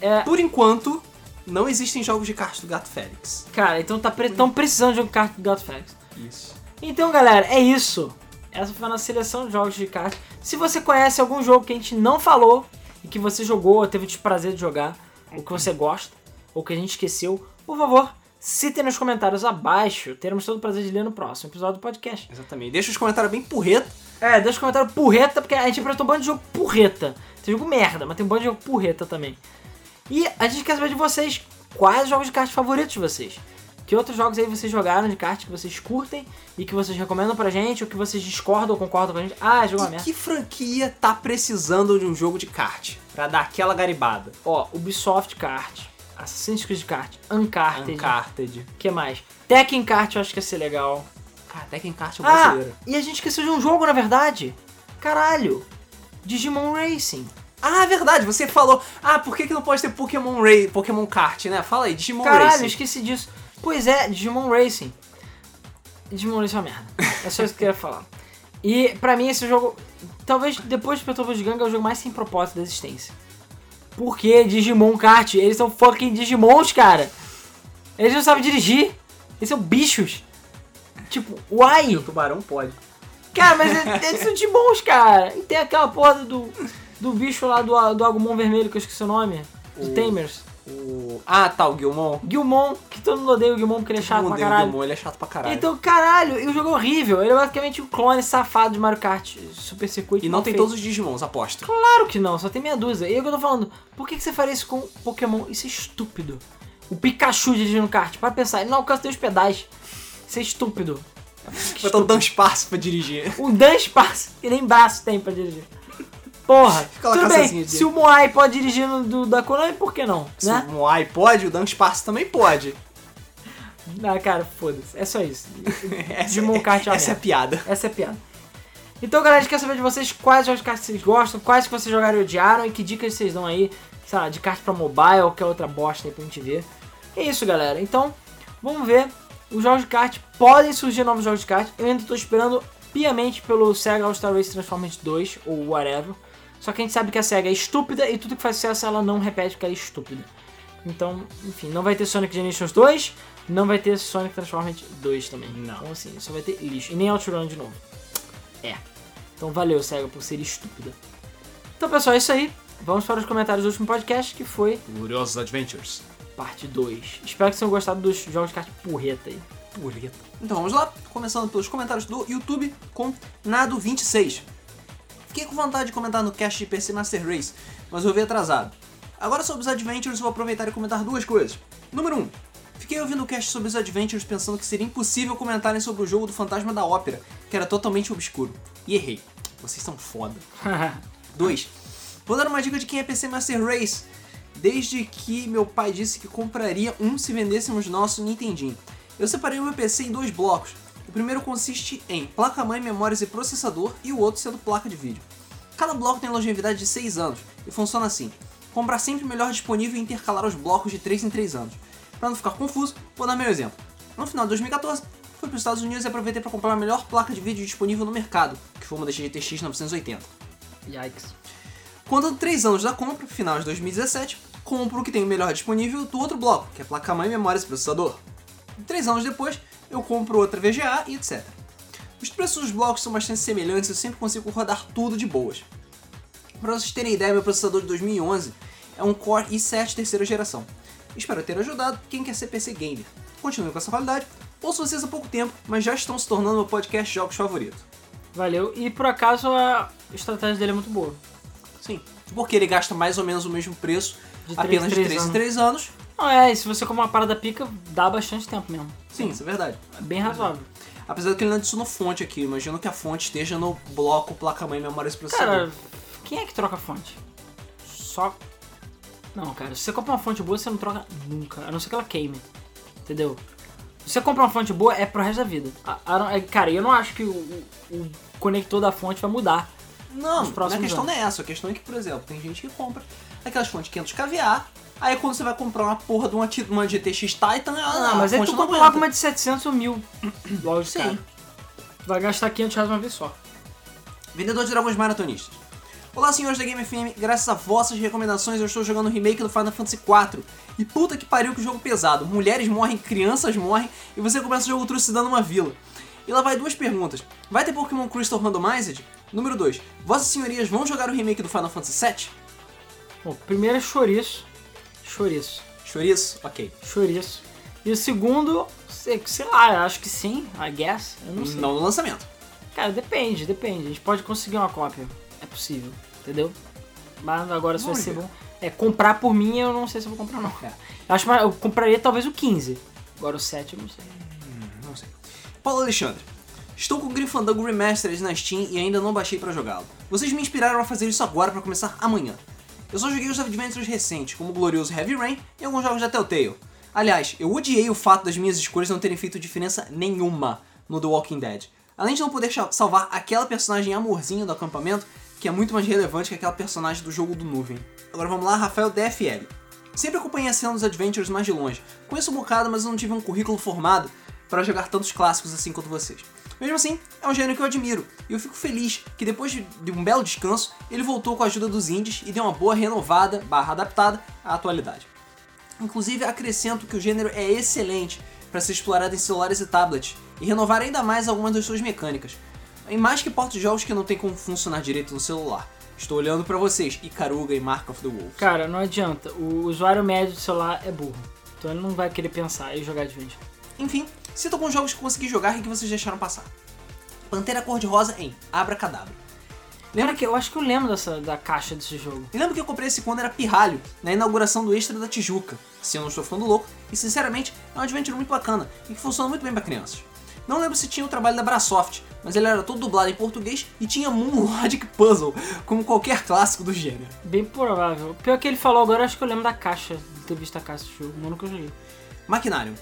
É, Por enquanto, não existem jogos de kart do Gato Félix. cara, então tá pre tão precisando de um carta do Gato Félix. Isso. Então, galera, é isso. Essa foi a nossa seleção de jogos de cartas. Se você conhece algum jogo que a gente não falou e que você jogou ou teve o prazer de jogar, ou que você gosta, ou que a gente esqueceu, por favor, citem nos comentários abaixo. Teremos todo o prazer de ler no próximo episódio do podcast. Exatamente. Deixa os comentários bem porreta. É, deixa um comentário porreta, porque a gente apresentou um bando de jogo porreta. Tem jogo merda, mas tem um bando de jogo porreta também. E a gente quer saber de vocês quais os jogos de kart favoritos de vocês. Que outros jogos aí vocês jogaram de kart que vocês curtem e que vocês recomendam pra gente, ou que vocês discordam ou concordam com a gente. Ah, jogo é uma E merda. que franquia tá precisando de um jogo de kart? Pra dar aquela garibada. Ó, Ubisoft Kart, Assassin's Creed Kart, Uncharted. Uncharted. que mais? Tekken Kart eu acho que ia ser legal. Cara, Tekken Kart é Ah, brasileira. e a gente esqueceu de um jogo, na verdade. Caralho. Digimon Racing. Ah, verdade, você falou. Ah, por que, que não pode ter Pokémon Ray, Pokémon Kart, né? Fala aí, Digimon Caralho, Racing. esqueci disso. Pois é, Digimon Racing. Digimon Racing é uma merda. É só isso que eu queria falar. E pra mim esse jogo, talvez depois de Petrobras Gigante, é o jogo mais sem propósito da existência. Porque Digimon Kart, eles são fucking Digimons, cara. Eles não sabem dirigir. Eles são bichos. Tipo, uai. O tubarão pode. Cara, mas eles, eles são Digimons, cara. E tem aquela porra do, do bicho lá do, do Agumon vermelho, que eu esqueci o nome. Do O- Tamers. O... Ah, tá, o Gilmon. Gilmon, que todo mundo odeia o Gilmon porque ele é chato Todo pra mundo o caralho. Gilmon, ele é chato pra caralho. Então, caralho, e o jogo é horrível. Ele é basicamente um clone safado de Mario Kart Super Circuit. e não tem feito. todos os Digimons, aposto. Claro que não, só tem meia dúzia. E é o que eu tô falando, por que, que você faria isso com Pokémon? Isso é estúpido. O Pikachu dirigindo kart, para pensar, ele não alcança nem os pedais. Isso é estúpido. Ter um. Dan espaço pra dirigir. Um Dan Espaço, que nem braço tem pra dirigir. Porra, Fica lá tudo bem, de- se o Moai pode dirigir no do, da Konami, por que não, Se né? o Moai pode, o Dan espaço também pode. Ah, cara, foda-se, é só isso. Digimon Kart é essa é a merda. piada. Essa é a piada. Então, galera, a gente quer saber de vocês quais jogos de kart vocês gostam, quais que vocês jogaram e odiaram e que dicas vocês dão aí, sei lá, de kart pra mobile ou qualquer outra bosta aí pra gente ver. É isso, galera. Então, vamos ver. Os jogos de kart podem surgir novos jogos de kart. Eu ainda tô esperando piamente pelo Sega All-Star Race Transformers 2 ou whatever. Só que a gente sabe que a SEGA é estúpida e tudo que faz sucesso ela não repete porque ela é estúpida. Então, enfim, não vai ter Sonic Generations 2, não vai ter Sonic Transformers 2 também. Não. Então, assim, só vai ter lixo. E nem Outrun de novo. É. Então, valeu, SEGA, por ser estúpida. Então, pessoal, é isso aí. Vamos para os comentários do último podcast, que foi Gloriosos Adventures. parte 2. Espero que tenham gostado dos jogos de kart porreta aí. Pureta. Então vamos lá, começando pelos comentários do YouTube com Nado26. Fiquei com vontade de comentar no cast de PC Master Race, mas eu vi atrasado. Agora sobre os Adventures, vou aproveitar e comentar duas coisas. Número 1. Um, fiquei ouvindo o cast sobre os Adventures pensando que seria impossível comentarem sobre o jogo do Fantasma da Ópera, que era totalmente obscuro. E errei. Vocês são foda. 2. Vou dar uma dica de quem é PC Master Race. Desde que meu pai disse que compraria um se vendêssemos nosso Nintendinho. Eu separei o meu PC em dois blocos. O primeiro consiste em placa-mãe, memórias e processador, e o outro sendo placa de vídeo. Cada bloco tem longevidade de 6 anos e funciona assim: comprar sempre o melhor disponível e intercalar os blocos de 3 em 3 anos. Para não ficar confuso, vou dar meu exemplo. No final de 2014, fui para os Estados Unidos e aproveitei para comprar a melhor placa de vídeo disponível no mercado, que foi uma da GTX 980. Yikes. Contando 3 anos da compra, final de 2017, compro o que tem o melhor disponível do outro bloco, que é placa-mãe, memórias e processador. 3 anos depois, eu compro outra VGA e etc. Os preços dos blocos são bastante semelhantes eu sempre consigo rodar tudo de boas. Para vocês terem ideia, meu processador de 2011 é um Core i7 terceira geração. Espero ter ajudado quem quer ser PC gamer. Continue com essa qualidade. Ouço vocês há pouco tempo, mas já estão se tornando meu podcast de jogos favorito. Valeu. E por acaso a estratégia dele é muito boa. Sim, porque ele gasta mais ou menos o mesmo preço, De apenas em de três 3 em anos. 3 anos. Não, é, e se você comer uma parada pica, dá bastante tempo mesmo. Sim, isso é verdade. É bem razoável. Apesar de que ele não adicionou fonte aqui, imagino que a fonte esteja no bloco placa-mãe, memória processador. Cara, quem é que troca fonte? Só. Não, cara, se você compra uma fonte boa, você não troca nunca. A não ser que ela queime. Entendeu? Se você compra uma fonte boa, é pro resto da vida. A- a é- cara, eu não acho que o, o- conector da fonte vai mudar. Não, a próximos questão anos. não é essa. A questão é que, por exemplo, tem gente que compra aquelas fontes 500 caviar, aí quando você vai comprar uma porra de uma, uma GTX Titan, Ah, a mas aí tu compra logo uma de 700 ou 1000. Logo de Sim. cara. Tu vai gastar 500 reais uma vez só. Vendedor de dragões maratonistas. Olá, senhores da Game FM, graças a vossas recomendações eu estou jogando o remake do Final Fantasy IV. E puta que pariu que jogo pesado. Mulheres morrem, crianças morrem e você começa o jogo trucidando uma vila. E lá vai duas perguntas. Vai ter Pokémon Crystal Randomized? Número 2. Vossas senhorias vão jogar o remake do Final Fantasy VII? Bom, primeiro é chouriço. Chouriço. Chouriço? Ok. Chouriço. E o segundo, sei, sei lá, acho que sim, I guess. Eu não sei. Não no lançamento. Cara, depende, depende. A gente pode conseguir uma cópia. É possível, entendeu? Mas agora se vai ser bom. É, comprar por mim eu não sei se eu vou comprar não. É. Eu acho mais, eu compraria talvez o 15. Agora o 7 eu não sei. Não sei. Paulo Alexandre. Estou com o Gryffindor Remastered na Steam e ainda não baixei pra jogá-lo. Vocês me inspiraram a fazer isso agora pra começar amanhã. Eu só joguei os Adventures recentes, como glorioso Heavy Rain e alguns jogos da Telltale. Aliás, eu odiei o fato das minhas escolhas não terem feito diferença nenhuma no The Walking Dead. Além de não poder salvar aquela personagem amorzinho do acampamento, que é muito mais relevante que aquela personagem do jogo do Nuvem. Agora vamos lá, Rafael DFL. Sempre acompanhei a cena dos Adventures mais de longe. Conheço um bocado, mas eu não tive um currículo formado para jogar tantos clássicos assim quanto vocês. Mesmo assim, é um gênero que eu admiro, e eu fico feliz que depois de de um belo descanso, ele voltou com a ajuda dos indies e deu uma boa renovada, barra adaptada à atualidade. Inclusive, acrescento que o gênero é excelente para ser explorado em celulares e tablets, e renovar ainda mais algumas das suas mecânicas. Em mais que porta de jogos que não tem como funcionar direito no celular. Estou olhando para vocês, Ikaruga e Mark of the Wolf. Cara, não adianta. O usuário médio do celular é burro. Então ele não vai querer pensar e jogar Adventure. Enfim, cito alguns jogos que consegui jogar e que vocês deixaram passar. Pantera Cor-de-Rosa em Abracadabra. Lembra que eu acho que eu lembro dessa, da caixa desse jogo. Lembro que eu comprei esse quando era pirralho, na inauguração do Extra da Tijuca, se eu não estou ficando louco, e sinceramente é um adventure muito bacana e que funciona muito bem para crianças. Não lembro se tinha o trabalho da Brasoft, mas ele era todo dublado em português e tinha Moon Logic Puzzle, como qualquer clássico do gênero. Bem provável. Pior que ele falou agora, eu acho que eu lembro da caixa, de ter visto a caixa desse jogo, mas nunca joguei. Maquinário.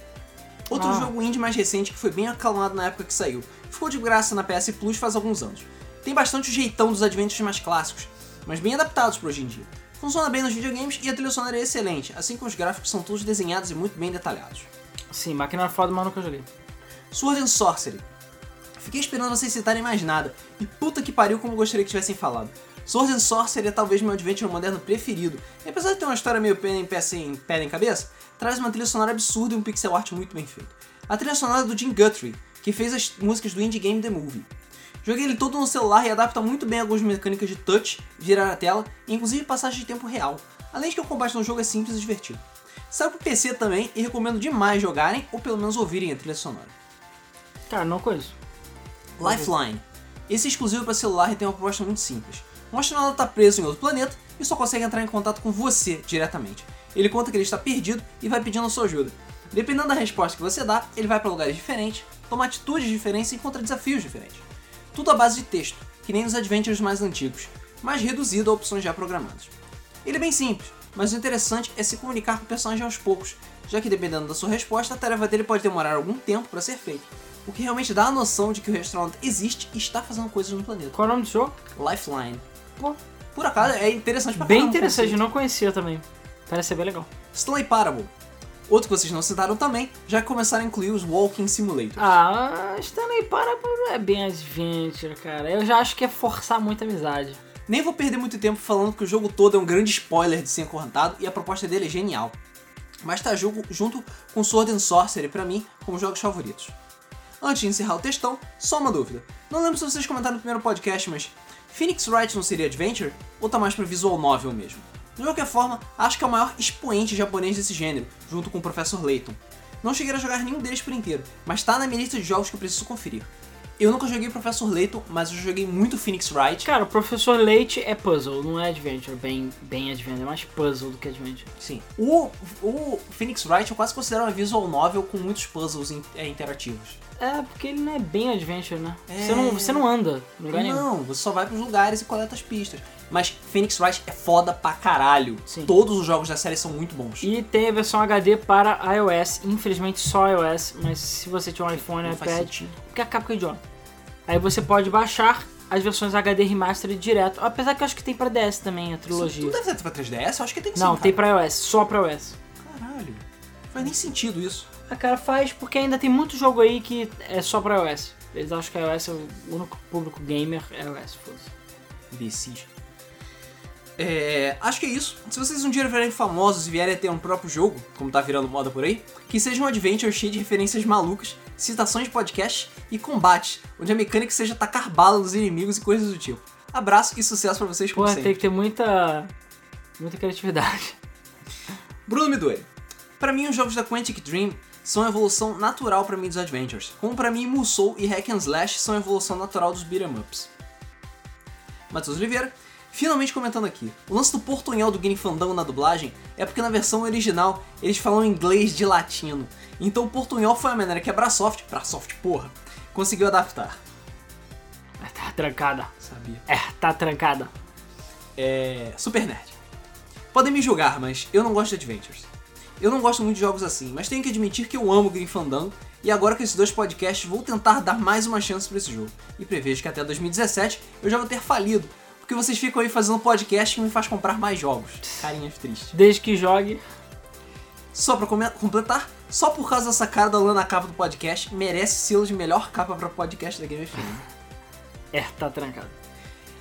Outro Ah. jogo indie mais recente que foi bem aclamado na época que saiu. Ficou de graça na PS Plus faz alguns anos. Tem bastante o jeitão dos adventures mais clássicos, mas bem adaptados para hoje em dia. Funciona bem nos videogames e a trilha sonora é excelente, assim como os gráficos são todos desenhados e muito bem detalhados. Sim, máquina foda, mas nunca joguei. Sword and Sorcery. Fiquei esperando vocês citarem mais nada, e puta que pariu como gostaria que tivessem falado. Sword and Sorcery é talvez meu adventure moderno preferido, e apesar de ter uma história meio pé em, pé sem pé em cabeça, traz uma trilha sonora absurda e um pixel art muito bem feito. A trilha sonora é do Jim Guthrie, que fez as músicas do indie game The Movie. Joguei ele todo no celular e adapta muito bem algumas mecânicas de touch, virar a tela e inclusive passagem de tempo real, além de que o combate no jogo é simples e divertido. Saiu pro PC também e recomendo demais jogarem ou pelo menos ouvirem a trilha sonora. Cara, não conheço. Lifeline. Esse é exclusivo para celular e tem uma proposta muito simples. Um astronauta está preso em outro planeta e só consegue entrar em contato com você diretamente. Ele conta que ele está perdido e vai pedindo sua ajuda. Dependendo da resposta que você dá, ele vai para lugares diferentes, toma atitudes diferentes e encontra desafios diferentes. Tudo à base de texto, que nem nos adventures mais antigos, mas reduzido a opções já programadas. Ele é bem simples, mas o interessante é se comunicar com o personagem aos poucos, já que dependendo da sua resposta, a tarefa dele pode demorar algum tempo para ser feita, o que realmente dá a noção de que o restaurante existe e está fazendo coisas no planeta. Qual é o nome do jogo? Lifeline. Pô, Por acaso, é interessante pra bem interessante, não conhecia também. Parece ser bem legal. Stanley Parable. Outro que vocês não citaram também, já que começaram a incluir os Walking Simulators. Ah, Stanley Parable é bem adventure, cara. Eu já acho que é forçar muita amizade. Nem vou perder muito tempo falando que o jogo todo é um grande spoiler de ser acorrentado e a proposta dele é genial. Mas tá jogo junto com Sword and Sorcery pra mim como jogos favoritos. Antes de encerrar o textão, só uma dúvida. Não lembro se vocês comentaram no primeiro podcast, mas Phoenix Wright não seria Adventure? Ou tá mais pra visual novel mesmo? De qualquer forma, acho que é o maior expoente japonês desse gênero, junto com o Professor Layton. Não cheguei a jogar nenhum deles por inteiro, mas tá na minha lista de jogos que eu preciso conferir. Eu nunca joguei Professor Layton, mas eu joguei muito Phoenix Wright. Cara, o Professor Leite é puzzle, não é adventure, bem, bem adventure. É mais puzzle do que adventure. Sim. O, o Phoenix Wright eu quase considero uma visual novel com muitos puzzles in- é, interativos. É, porque ele não é bem adventure, né? É. Você, não, você não anda em lugar nenhum. Não, você só vai pros lugares e coleta as pistas. Mas Phoenix Wright é foda pra caralho. Sim. Todos os jogos da série são muito bons. E tem a versão HD para iOS, infelizmente só iOS, mas se você tiver um iPhone, Não iPad, porque a Capcom é idiota. Aí você pode baixar as versões HD Remastered direto, apesar que eu acho que tem pra DS também, a trilogia. Tu deve ter pra 3DS? Eu acho que tem que Não, sim, tem pra iOS, só pra iOS. Caralho. Não faz nem sentido isso. A cara faz porque ainda tem muito jogo aí que é só pra iOS. Eles acham que iOS é o único público gamer, é iOS, foda-se. Imbecis. É, acho que é isso. Se vocês um dia virarem famosos e vierem a ter um próprio jogo, como tá virando moda por aí, que seja um adventure cheio de referências malucas, citações de podcasts e combate, onde a mecânica seja tacar bala nos inimigos e coisas do tipo. Abraço e sucesso pra vocês como Porra, sempre. tem que ter muita. muita criatividade. Bruno Midori. Pra mim, os jogos da Quantic Dream são a evolução natural pra mim dos adventures, como pra mim Musou e Hack and Slash são a evolução natural dos beat'em ups. Matheus Oliveira, finalmente comentando aqui. O lance do portunhol do Game Fandango na dublagem é porque na versão original eles falam inglês de latino. Então o portunhol foi a maneira que a Brasoft, Brasoft porra, conseguiu adaptar. É, Tá trancada. Sabia. É, tá trancada. é, Super Nerd. Podem me julgar, mas eu não gosto de Adventures. Eu não gosto muito de jogos assim, mas tenho que admitir que eu amo Grim Fandango e agora com esses dois podcasts vou tentar dar mais uma chance pra esse jogo. E prevejo que até 2017 eu já vou ter falido, porque vocês ficam aí fazendo podcast que me faz comprar mais jogos. Carinhas tristes. Desde que jogue. Só pra completar, só por causa dessa cara da Lana na capa do podcast, merece selo de melhor capa pra podcast da Game FM. É, tá trancado.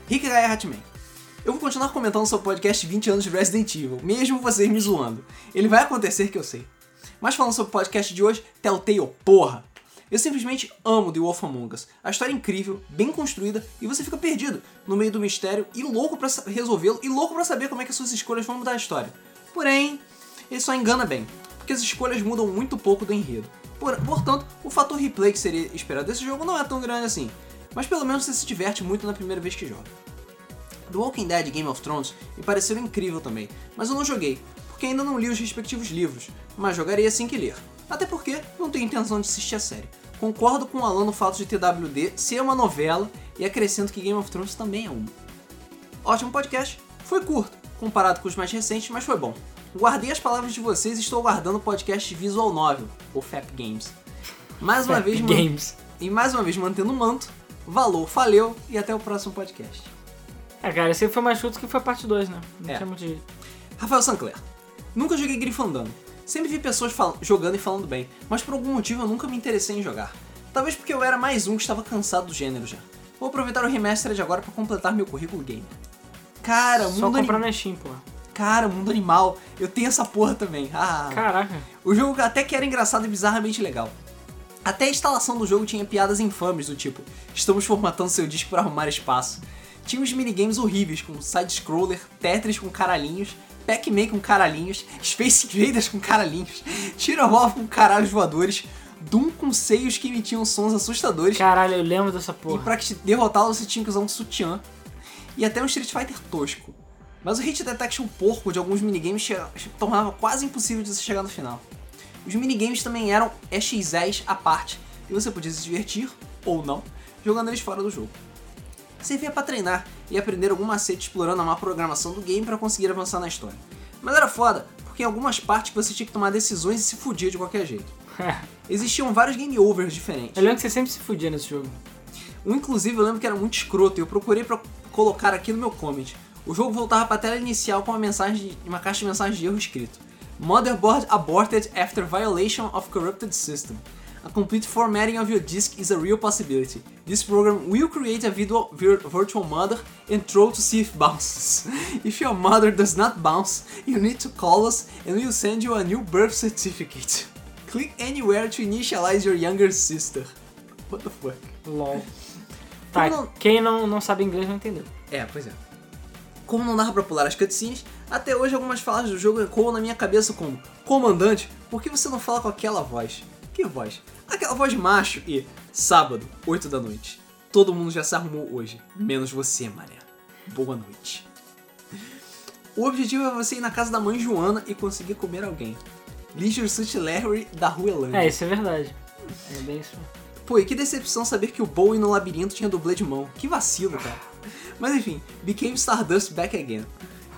Rick Gaia Hatman. Eu vou continuar comentando sobre o podcast 20 anos de Resident Evil, mesmo vocês me zoando. Ele vai acontecer que eu sei. Mas falando sobre o podcast de hoje, Telltale, porra! Eu simplesmente amo The Wolf Among Us. A história é incrível, bem construída, e você fica perdido no meio do mistério e louco pra sa- resolvê-lo e louco pra saber como é que as suas escolhas vão mudar a história. Porém, ele só engana bem, porque as escolhas mudam muito pouco do enredo. Por- portanto, o fator replay que seria esperado desse jogo não é tão grande assim. Mas pelo menos você se diverte muito na primeira vez que joga. The Walking Dead e Game of Thrones me pareceram incrível também, mas eu não joguei, porque ainda não li os respectivos livros, mas jogarei assim que ler. Até porque não tenho intenção de assistir a série. Concordo com o Alan no fato de TWD ser uma novela e acrescento que Game of Thrones também é uma. Ótimo podcast, foi curto, comparado com os mais recentes, mas foi bom. Guardei as palavras de vocês e estou aguardando o podcast Visual Novel, ou FAP Games. Mais uma Fap vez, Games. e mais uma vez mantendo o manto, valeu, valeu e até o próximo podcast. É, cara, esse foi mais curto que foi parte 2, né? Não É. muito jeito. Rafael Sancler. Nunca joguei Grifandando. Sempre vi pessoas jogando e falando bem, mas por algum motivo eu nunca me interessei em jogar. Talvez porque eu era mais um que estava cansado do gênero já. Vou aproveitar o Remastered agora para completar meu currículo gamer. Cara, Só mundo, comprar ani- na Steam, porra. Cara, mundo animal. Eu tenho essa porra também. Ah. Caraca. O jogo até que era engraçado e bizarramente legal. Até a instalação do jogo tinha piadas infames do tipo: estamos formatando seu disco para arrumar espaço. Tinha uns minigames horríveis com side-scroller, Tetris com caralhinhos, Pac-Man com caralhinhos, Space Invaders com caralhinhos, Tira Off com caralhos voadores, Doom com seios que emitiam sons assustadores. Caralho, eu lembro dessa E porra. pra te derrotá-lo você tinha que usar um sutiã. E até um Street Fighter tosco. Mas o hit detection porco de alguns minigames tornava quase impossível de se chegar no final. Os minigames também eram EXEs à parte, e você podia se divertir, ou não, jogando eles fora do jogo. Servia para treinar e aprender algum macete explorando a má programação do game para conseguir avançar na história. Mas era foda, porque em algumas partes você tinha que tomar decisões e se fudia de qualquer jeito. Existiam vários game overs diferentes. Eu lembro que você sempre se fudia nesse jogo. Um, inclusive, eu lembro que era muito escroto e eu procurei pra colocar aqui no meu comment. O jogo voltava pra tela inicial com uma mensagem, uma caixa de mensagem de erro escrito: Motherboard aborted after violation of corrupted system. A complete formatting of your disk is a real possibility. This program will create a video, virtual mother and throw to see if bounces. If your mother does not bounce, you need to call us and we'll send you a new birth certificate. Click anywhere to initialize your younger sister. What the fuck? LOL. Tá, não- quem não, não sabe inglês não entendeu. É, pois é. Como não dava pra pular as cutscenes, até hoje algumas falas do jogo ecoam na minha cabeça como Comandante, por que você não fala com aquela voz? Que voz? Aquela voz de macho e Sábado, 8 da noite. Todo mundo já se arrumou hoje, menos você, mané. Boa noite. O objetivo é você ir na casa da mãe Joana e conseguir comer alguém. Leisure Suit Larry da Ruelândia. É, isso é verdade. É bem isso. Pô, e que decepção saber que o Bowie no labirinto tinha dublê de mão. Que vacilo, cara. Mas enfim, Became Stardust Back Again.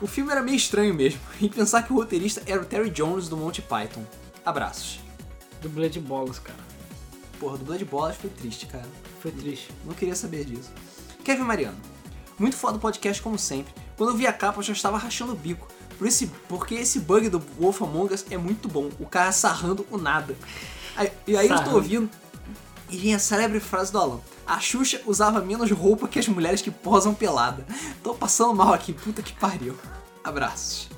O filme era meio estranho mesmo, e pensar que o roteirista era o Terry Jones do Monty Python. Abraços. Dublê de bolas, cara. Porra, dublê de bolas foi triste, cara. Foi triste. Não queria saber disso. Kevin Mariano. Muito foda o podcast como sempre. Quando eu vi a capa eu já estava rachando o bico. Por esse, porque esse bug do Wolf Among Us é muito bom. O cara sarrando o nada. Aí- e aí eu tô ouvindo e vem a célebre frase do Alan. A Xuxa usava menos roupa que as mulheres que posam pelada. Tô passando mal aqui, puta que pariu. Abraços.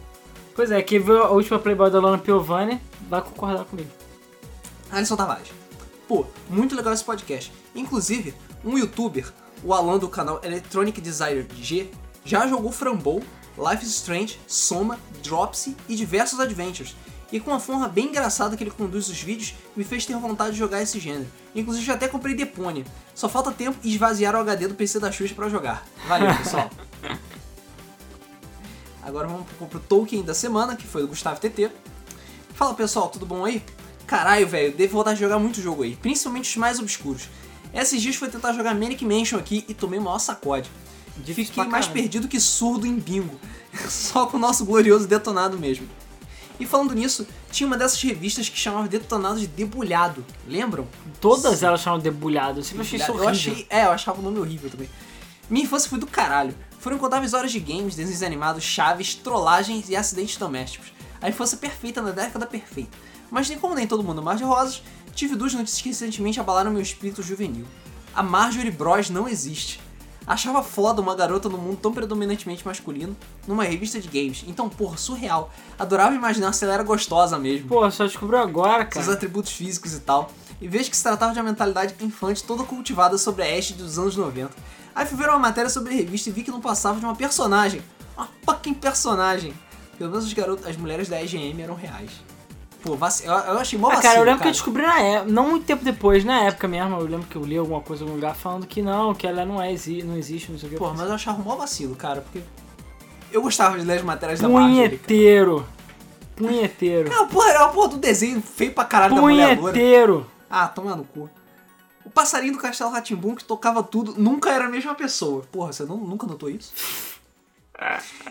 Pois é, quem viu a última Playboy da Lana Piovani vai concordar comigo. Alisson Tavares. Pô, muito legal esse podcast. Inclusive, um youtuber, o Alan do canal Electronic Desire G, já jogou Frambow, Life is Strange, Soma, Dropsy e diversos adventures. E com uma forma bem engraçada que ele conduz os vídeos, me fez ter vontade de jogar esse gênero. Inclusive já até comprei Deponia. Só falta tempo e esvaziar o HD do PC da Xuxa pra jogar. Valeu, pessoal. Agora vamos pro, pro Tolkien da semana, que foi do Gustavo TT. Fala pessoal, tudo bom aí? Caralho, velho, devo voltar a jogar muito jogo aí, principalmente os mais obscuros. Esses dias fui tentar jogar Manic Mansion aqui e tomei o maior sacode. Difícil Fiquei mais caralho. perdido que surdo em bingo. Só com o nosso glorioso detonado mesmo. E falando nisso, tinha uma dessas revistas que chamava Detonado de Debulhado. Lembram? Todas elas chamam debulhado. Eu sempre achei isso Eu horrível. achei, é, eu achava o nome horrível também. Minha infância foi do caralho. Foram incontáveis horas de games, desenhos animados, chaves, trollagens e acidentes domésticos. A infância perfeita na década perfeita. Mas nem como nem todo mundo é mar de rosas, tive duas notícias que recentemente abalaram meu espírito juvenil. A Marjorie Bros não existe. Achava foda uma garota no mundo tão predominantemente masculino, numa revista de games. Então, porra, surreal. Adorava imaginar se ela era gostosa mesmo Pô, só descobriu agora, seus cara. atributos físicos e tal, e vejo que se tratava de uma mentalidade infante toda cultivada sobre a Ashe dos anos 90. Aí fui ver uma matéria sobre a revista e vi que não passava de uma personagem. Uma fucking personagem. Pelo menos as garotas, as mulheres da EGM eram reais. Pô, vac... eu, eu achei mó Ah, vacilo, cara, eu lembro que cara. eu descobri na época, não muito tempo depois, na época mesmo, eu lembro que eu li alguma coisa em algum lugar falando que não, que ela não, é, não existe, não sei o que. Porra, mas eu achava mó vacilo, cara, porque... Eu gostava de ler as matérias da Marjorie. Punheteiro. Punheteiro. Não, porra, era a porra do desenho feio pra caralho da mulher. Punheteiro. Ah, toma no cu. O passarinho do Castelo Ratimbum que tocava tudo nunca era a mesma pessoa. Porra, você não, nunca notou isso?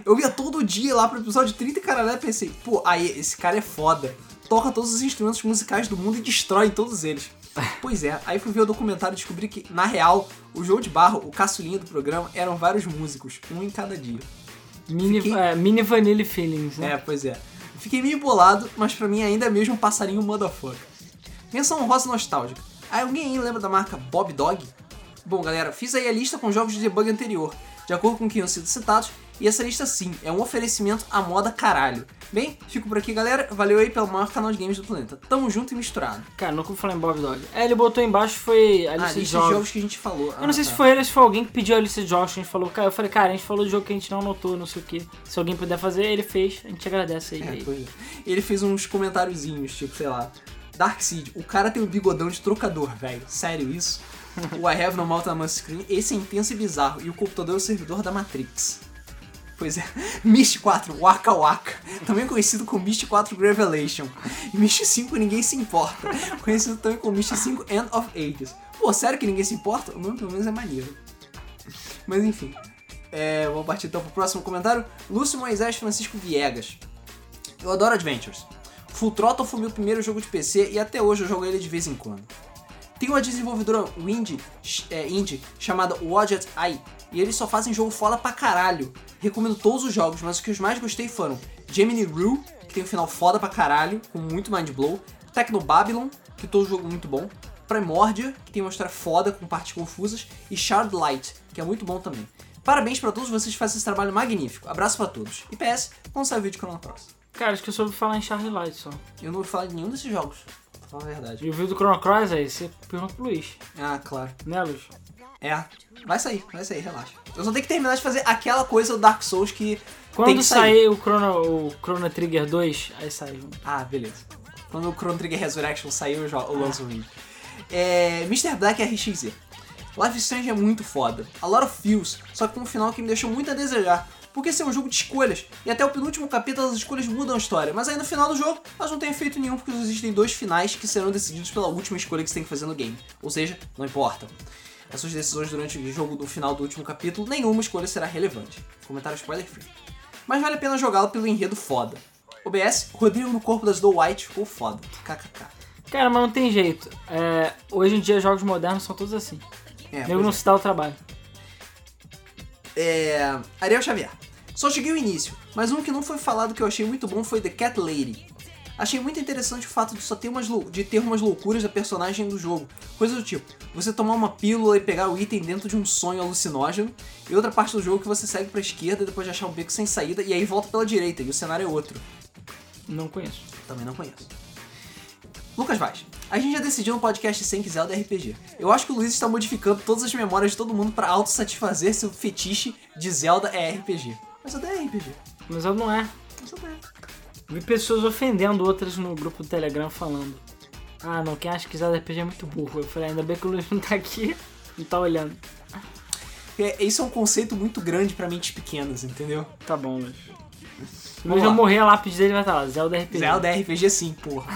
Eu via todo dia lá pro episódio 30 e caralho, e pensei, pô, aí esse cara é foda. Toca todos os instrumentos musicais do mundo e destrói todos eles. Pois é, aí fui ver o documentário e descobri que, na real, o João de Barro, o caçulinha do programa, eram vários músicos, um em cada dia. Mini, Fiquei- é, mini Vanilla Feelings, né? É, pois é. Fiquei meio bolado, mas pra mim ainda é mesmo um passarinho motherfucker. Menção honrosa nostálgica. Ah, alguém aí lembra da marca Bob Dog? Bom, galera, fiz aí a lista com jogos de debug anterior, de acordo com quem tinham sido citados, e essa lista sim, é um oferecimento à moda caralho. Bem, fico por aqui, galera. Valeu aí pelo maior canal de games do planeta. Tamo junto e misturado. Cara, nunca vou falar em Bob Dog. É, ele botou embaixo, foi a Ah, lista de lista de jogos. jogos que a gente falou. Eu não sei se foi ele ou se foi alguém que pediu a lista de jogos que a gente falou. Cara, eu falei, cara, a gente falou de jogo que a gente não anotou, não sei o que. Se alguém puder fazer, ele fez. A gente agradece aí. É, aí. é. Ele fez uns comentáriozinhos, tipo, sei lá. Darkseid, o cara tem um bigodão de trocador, velho. Sério isso? o I have no my screen, esse é intenso e bizarro. E o computador é o servidor da Matrix. Pois é, Myst 4 Waka Waka, também conhecido como Myst 4 Revelation. E Myst 5 Ninguém Se Importa, conhecido também como Myst 5 End of Ages. Pô, sério que ninguém se importa? O nome pelo menos é maneiro. Mas enfim, é, vamos partir então pro próximo comentário. Lúcio Moisés Francisco Viegas. Eu adoro Adventures. Full Throttle foi meu primeiro jogo de PC e até hoje eu jogo ele de vez em quando. Tem uma desenvolvedora indie, é, indie chamada Wadget Eye e eles só fazem jogo foda pra caralho. Recomendo todos os jogos, mas os que eu mais gostei foram Gemini Rue, que tem um final foda pra caralho, com muito mind blow, Techno Babylon, que todo jogo muito bom, Primordia, que tem uma história foda com partes confusas, e Shard Light, que é muito bom também. Parabéns pra todos vocês que fazem esse trabalho magnífico. Abraço pra todos. E PS, quando sair o vídeo de Chrono Cross? Cara, acho que eu soube falar em Charlie Light só. Eu não ouvi falar de nenhum desses jogos, pra falar a verdade. E o vídeo do Chrono Cross aí, você pergunta pro Luiz. Ah, claro. Né, Luiz? É, vai sair, vai sair, relaxa. Eu só tenho que terminar de fazer aquela coisa do Dark Souls que Quando tem que sair. sair o Chrono, o Chrono Trigger 2, aí sai junto. Ah, beleza. Quando o Chrono Trigger Resurrection sair, eu, eu lanço o vídeo. É, Mr. Black RXZ. Life Strange é muito foda. A lot of feels, só que com um final que me deixou muito a desejar. Porque esse é um jogo de escolhas, e até o penúltimo capítulo as escolhas mudam a história. Mas aí no final do jogo, elas não têm efeito nenhum, porque existem dois finais que serão decididos pela última escolha que você tem que fazer no game. Ou seja, não importa. As suas decisões durante o jogo do final do último capítulo, nenhuma escolha será relevante. Comentário spoiler free. Mas vale a pena jogá-lo pelo enredo foda. OBS, Rodrigo no corpo das Snow White ficou foda. KKK. Cara, mas não tem jeito. É, hoje em dia, jogos modernos são todos assim. É, Nego não é. se dá o trabalho. É, Ariel Xavier. Só cheguei ao início, mas um que não foi falado que eu achei muito bom foi The Cat Lady. Achei muito interessante o fato de só ter umas de ter umas loucuras da personagem do jogo. Coisa do tipo, você tomar uma pílula e pegar o item dentro de um sonho alucinógeno, e outra parte do jogo que você segue pra esquerda depois de achar um beco sem saída, e aí volta pela direita, e o cenário é outro. Não conheço. Também não conheço. Lucas Vaz. A gente já decidiu no podcast 100 que Zelda é RPG. Eu acho que o Luiz está modificando todas as memórias de todo mundo pra autossatisfazer seu fetiche de Zelda é RPG. Mas Zelda é RPG. Mas eu não é. Mas Zelda é. Vi pessoas ofendendo outras no grupo do Telegram falando. Ah, não, quem acha que Zelda RPG é muito burro. Eu falei, ainda bem que o Luiz não tá aqui e tá olhando. É, Isso é um conceito muito grande pra mentes pequenas, entendeu? Tá bom, Luiz. Luiz eu morrer, a lápide dele vai estar lá, Zelda RPG. Zelda RPG sim, porra.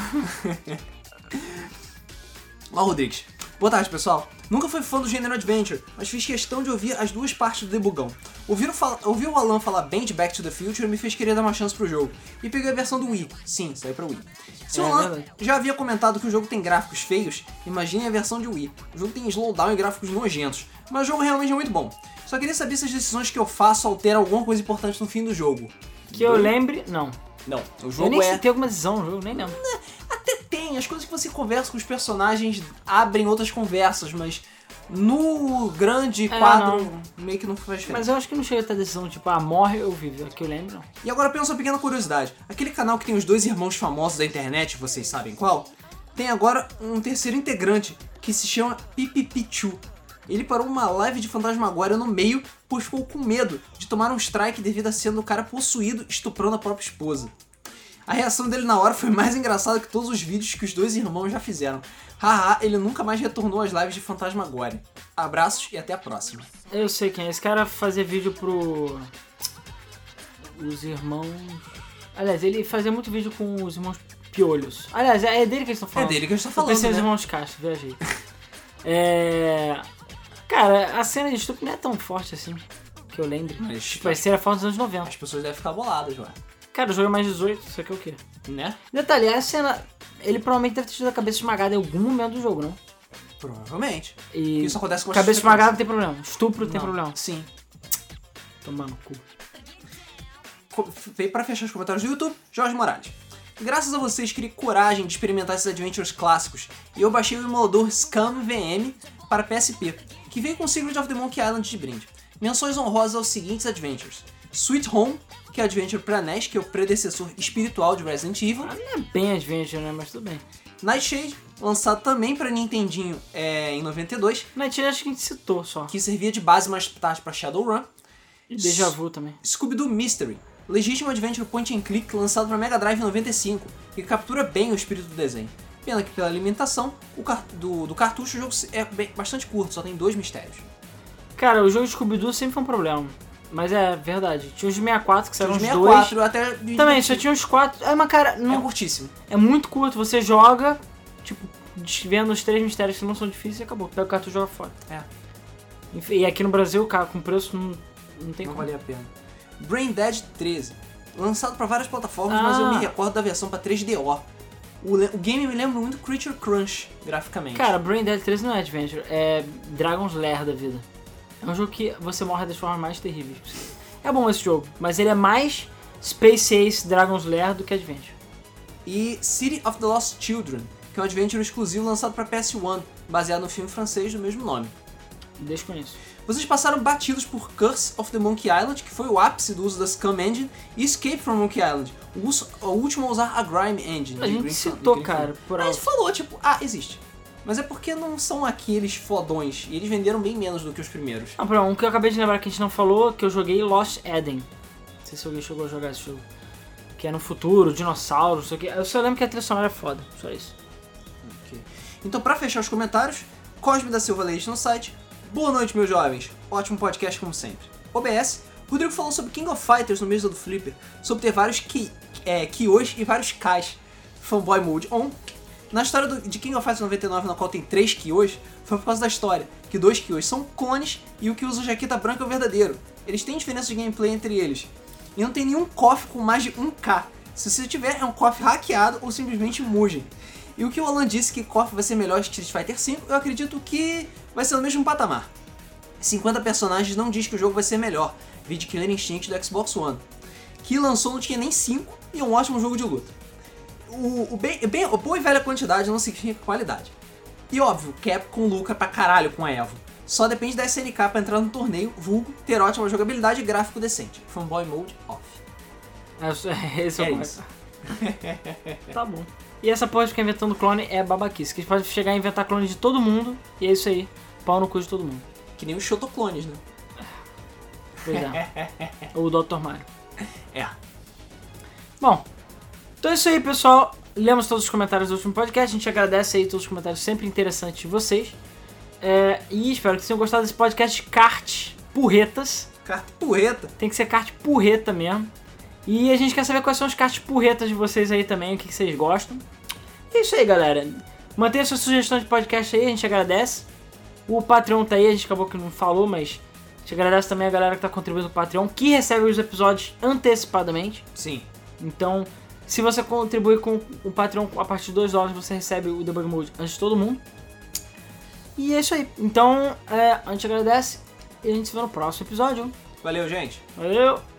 Ó, Rodrigues. Boa tarde, pessoal. Nunca fui fã do gênero Adventure, mas fiz questão de ouvir as duas partes do debugão. Ouvir o, fala- ouvir o Alan falar bem de Back to the Future me fez querer dar uma chance pro jogo. E peguei a versão do Wii. Sim, saiu pra Wii. Se o É Alan verdade. já havia comentado que o jogo tem gráficos feios, imagine a versão de Wii. O jogo tem slowdown e gráficos nojentos, mas o jogo realmente é muito bom. Só queria saber se as decisões que eu faço alteram alguma coisa importante no fim do jogo. Que eu lembre, não. Não, o Eu jogo nem é... citei alguma decisão no jogo, nem lembro. Até tem, as coisas que você conversa com os personagens abrem outras conversas, mas no grande É, quadro meio que não faz diferença. Mas eu acho que não chega a ter decisão tipo, ah, morre ou vive. É que eu lembro. E agora pensa uma pequena curiosidade. Aquele canal que tem os dois irmãos famosos da internet, vocês sabem qual? Tem agora um terceiro integrante que se chama Pipipichu. Ele parou uma live de Fantasmagoria no meio, pois ficou com medo de tomar um strike devido a sendo o cara possuído estuprando a própria esposa. A reação dele na hora foi mais engraçada que todos os vídeos que os dois irmãos já fizeram. Haha, ele nunca mais retornou às lives de Fantasmagoria. Abraços e até a próxima. Eu sei quem é. Esse cara fazia vídeo pro. Os irmãos. Aliás, ele fazia muito vídeo com os irmãos Piolhos. Aliás, é dele que eles estão É falando. dele que a gente tá Eu falando, pensei né? irmãos Castro, viajei. é. Cara, a cena de estupro não é tão forte assim. Que eu lembro. Mas Tipo, a cena é forte dos anos 90. as pessoas devem ficar boladas, ué. Cara, o jogo é mais 18, isso aqui é o quê? Né? Detalhe, a cena. Ele provavelmente deve ter tido a cabeça esmagada em algum momento do jogo, não? Provavelmente. E. Isso acontece com as Cabeça esmagada não tem problema. Estupro tem Não. problema. Sim. Tomando cu. Veio pra fechar os comentários do YouTube, Jorge Morales. Graças a vocês, criei coragem de experimentar esses adventures clássicos e eu baixei o emulador Scam VM para PSP, que veio com Secret of the Monkey Island de brinde. Menções honrosas aos seguintes adventures: Sweet Home, que é adventure para NES, que é o predecessor espiritual de Resident Evil, Ah, não é bem adventure, né? Mas tudo bem. Nightshade, lançado também para Nintendinho é, em 92, Night acho que a gente citou só. que servia de base mais tarde para Shadowrun, E Deja Vu também. Scooby-Doo Mystery, legítimo adventure point and click lançado para Mega Drive em 95, que captura bem o espírito do desenho. Pena que pela alimentação o car- do, do cartucho o jogo é bem- bastante curto, só tem dois mistérios. Cara, o jogo de Scooby-Doo sempre foi um problema. Mas é verdade. Tinha os de 64 que saíram os uns 64 até... de- dois. Também, só tinha uns 4. É, mas cara, É não, curtíssimo. é muito curto. Você joga, tipo, vendo os três mistérios que não são difíceis e acabou. Pega o cartucho e joga fora. É. E aqui no Brasil, cara, com preço não, não tem Não como. valia a pena. Brain Dead 13. Lançado pra várias plataformas, mas eu Ah. me recordo da versão pra 3DO. O, o game me lembra muito Creature Crunch, graficamente. Cara, Brain Dead 3 não é Adventure, é Dragon's Lair da vida. É um jogo que você morre das formas mais terríveis. É bom esse jogo, mas ele é mais Space Ace Dragon's Lair do que Adventure. E City of the Lost Children, que é um adventure exclusivo lançado pra PS1, baseado no filme francês do mesmo nome. Desconheço. Vocês passaram batidos por Curse of the Monkey Island, que foi o ápice do uso da Scum Engine, e Escape from Monkey Island, o, uso- o último a usar a Grime Engine. A gente Green citou, Green cara, por A gente falou, tipo, ah, existe. Mas é porque não são aqueles fodões, e eles venderam bem menos do que os primeiros. Ah, pronto, um que eu acabei de lembrar que a gente não falou, que eu joguei Lost Eden. Não sei se alguém chegou a jogar esse jogo. Que é no futuro, dinossauro, isso aqui. Eu só lembro que a trilha sonora é foda, só isso. Ok. Então, pra fechar os comentários, Cosme da Silva Leite no site. Boa noite, meus jovens. Ótimo podcast, como sempre. OBS, Rodrigo falou sobre King of Fighters no mesa do Flipper, sobre ter vários ki, é, Kios e vários Kais. Fanboy Mode On. Na história do- de King of Fighters 99, na qual tem três Kios, foi por causa da história, que dois Kios são clones e o que usa jaqueta branca é o verdadeiro. Eles têm diferença de gameplay entre eles. E não tem nenhum KOF com mais de 1k. Se você tiver, é um KOF hackeado ou simplesmente Mugen. E o que o Alan disse que KOF vai ser melhor que Street Fighter V, eu acredito que vai ser no mesmo patamar. 50 personagens não diz que o jogo vai ser melhor, vídeo Killer Instinct do Xbox One, que lançou não tinha nem 5 e é um ótimo jogo de luta. O, o bem, bem, a boa e velha quantidade não significa qualidade. E óbvio, Capcom lucra pra caralho com a Evo. Só depende da SNK pra entrar no torneio, vulgo, ter ótima jogabilidade e gráfico decente. Fanboy Mode off. É, esse é, É o isso. Tá bom. E essa porra de ficar inventando clone é babaquice. Que podem chegar a inventar clone de todo mundo e é isso aí. Pau no cu de todo mundo. Que nem os Shotoclones, né? Pois é. Ou o Dr. Mario. É. Bom, então é isso aí, pessoal. Lemos todos os comentários do último podcast. A gente agradece aí todos os comentários sempre interessantes de vocês. É, e espero que vocês tenham gostado desse podcast de kart porretas. Carta porreta. Tem que ser kart porreta mesmo. E a gente quer saber quais são os kart porretas de vocês aí também, o que, que vocês gostam. E é isso aí, galera. Mantenha sua sugestão de podcast aí, a gente agradece. O Patreon tá aí, a gente acabou que não falou, mas a gente agradece também a galera que tá contribuindo no Patreon, que recebe os episódios antecipadamente. Sim. Então, se você contribuir com o Patreon a partir de 2 dólares, você recebe o Debug Mode antes de todo mundo. E é isso aí. Então, é, a gente agradece e a gente se vê no próximo episódio. Valeu, gente. Valeu!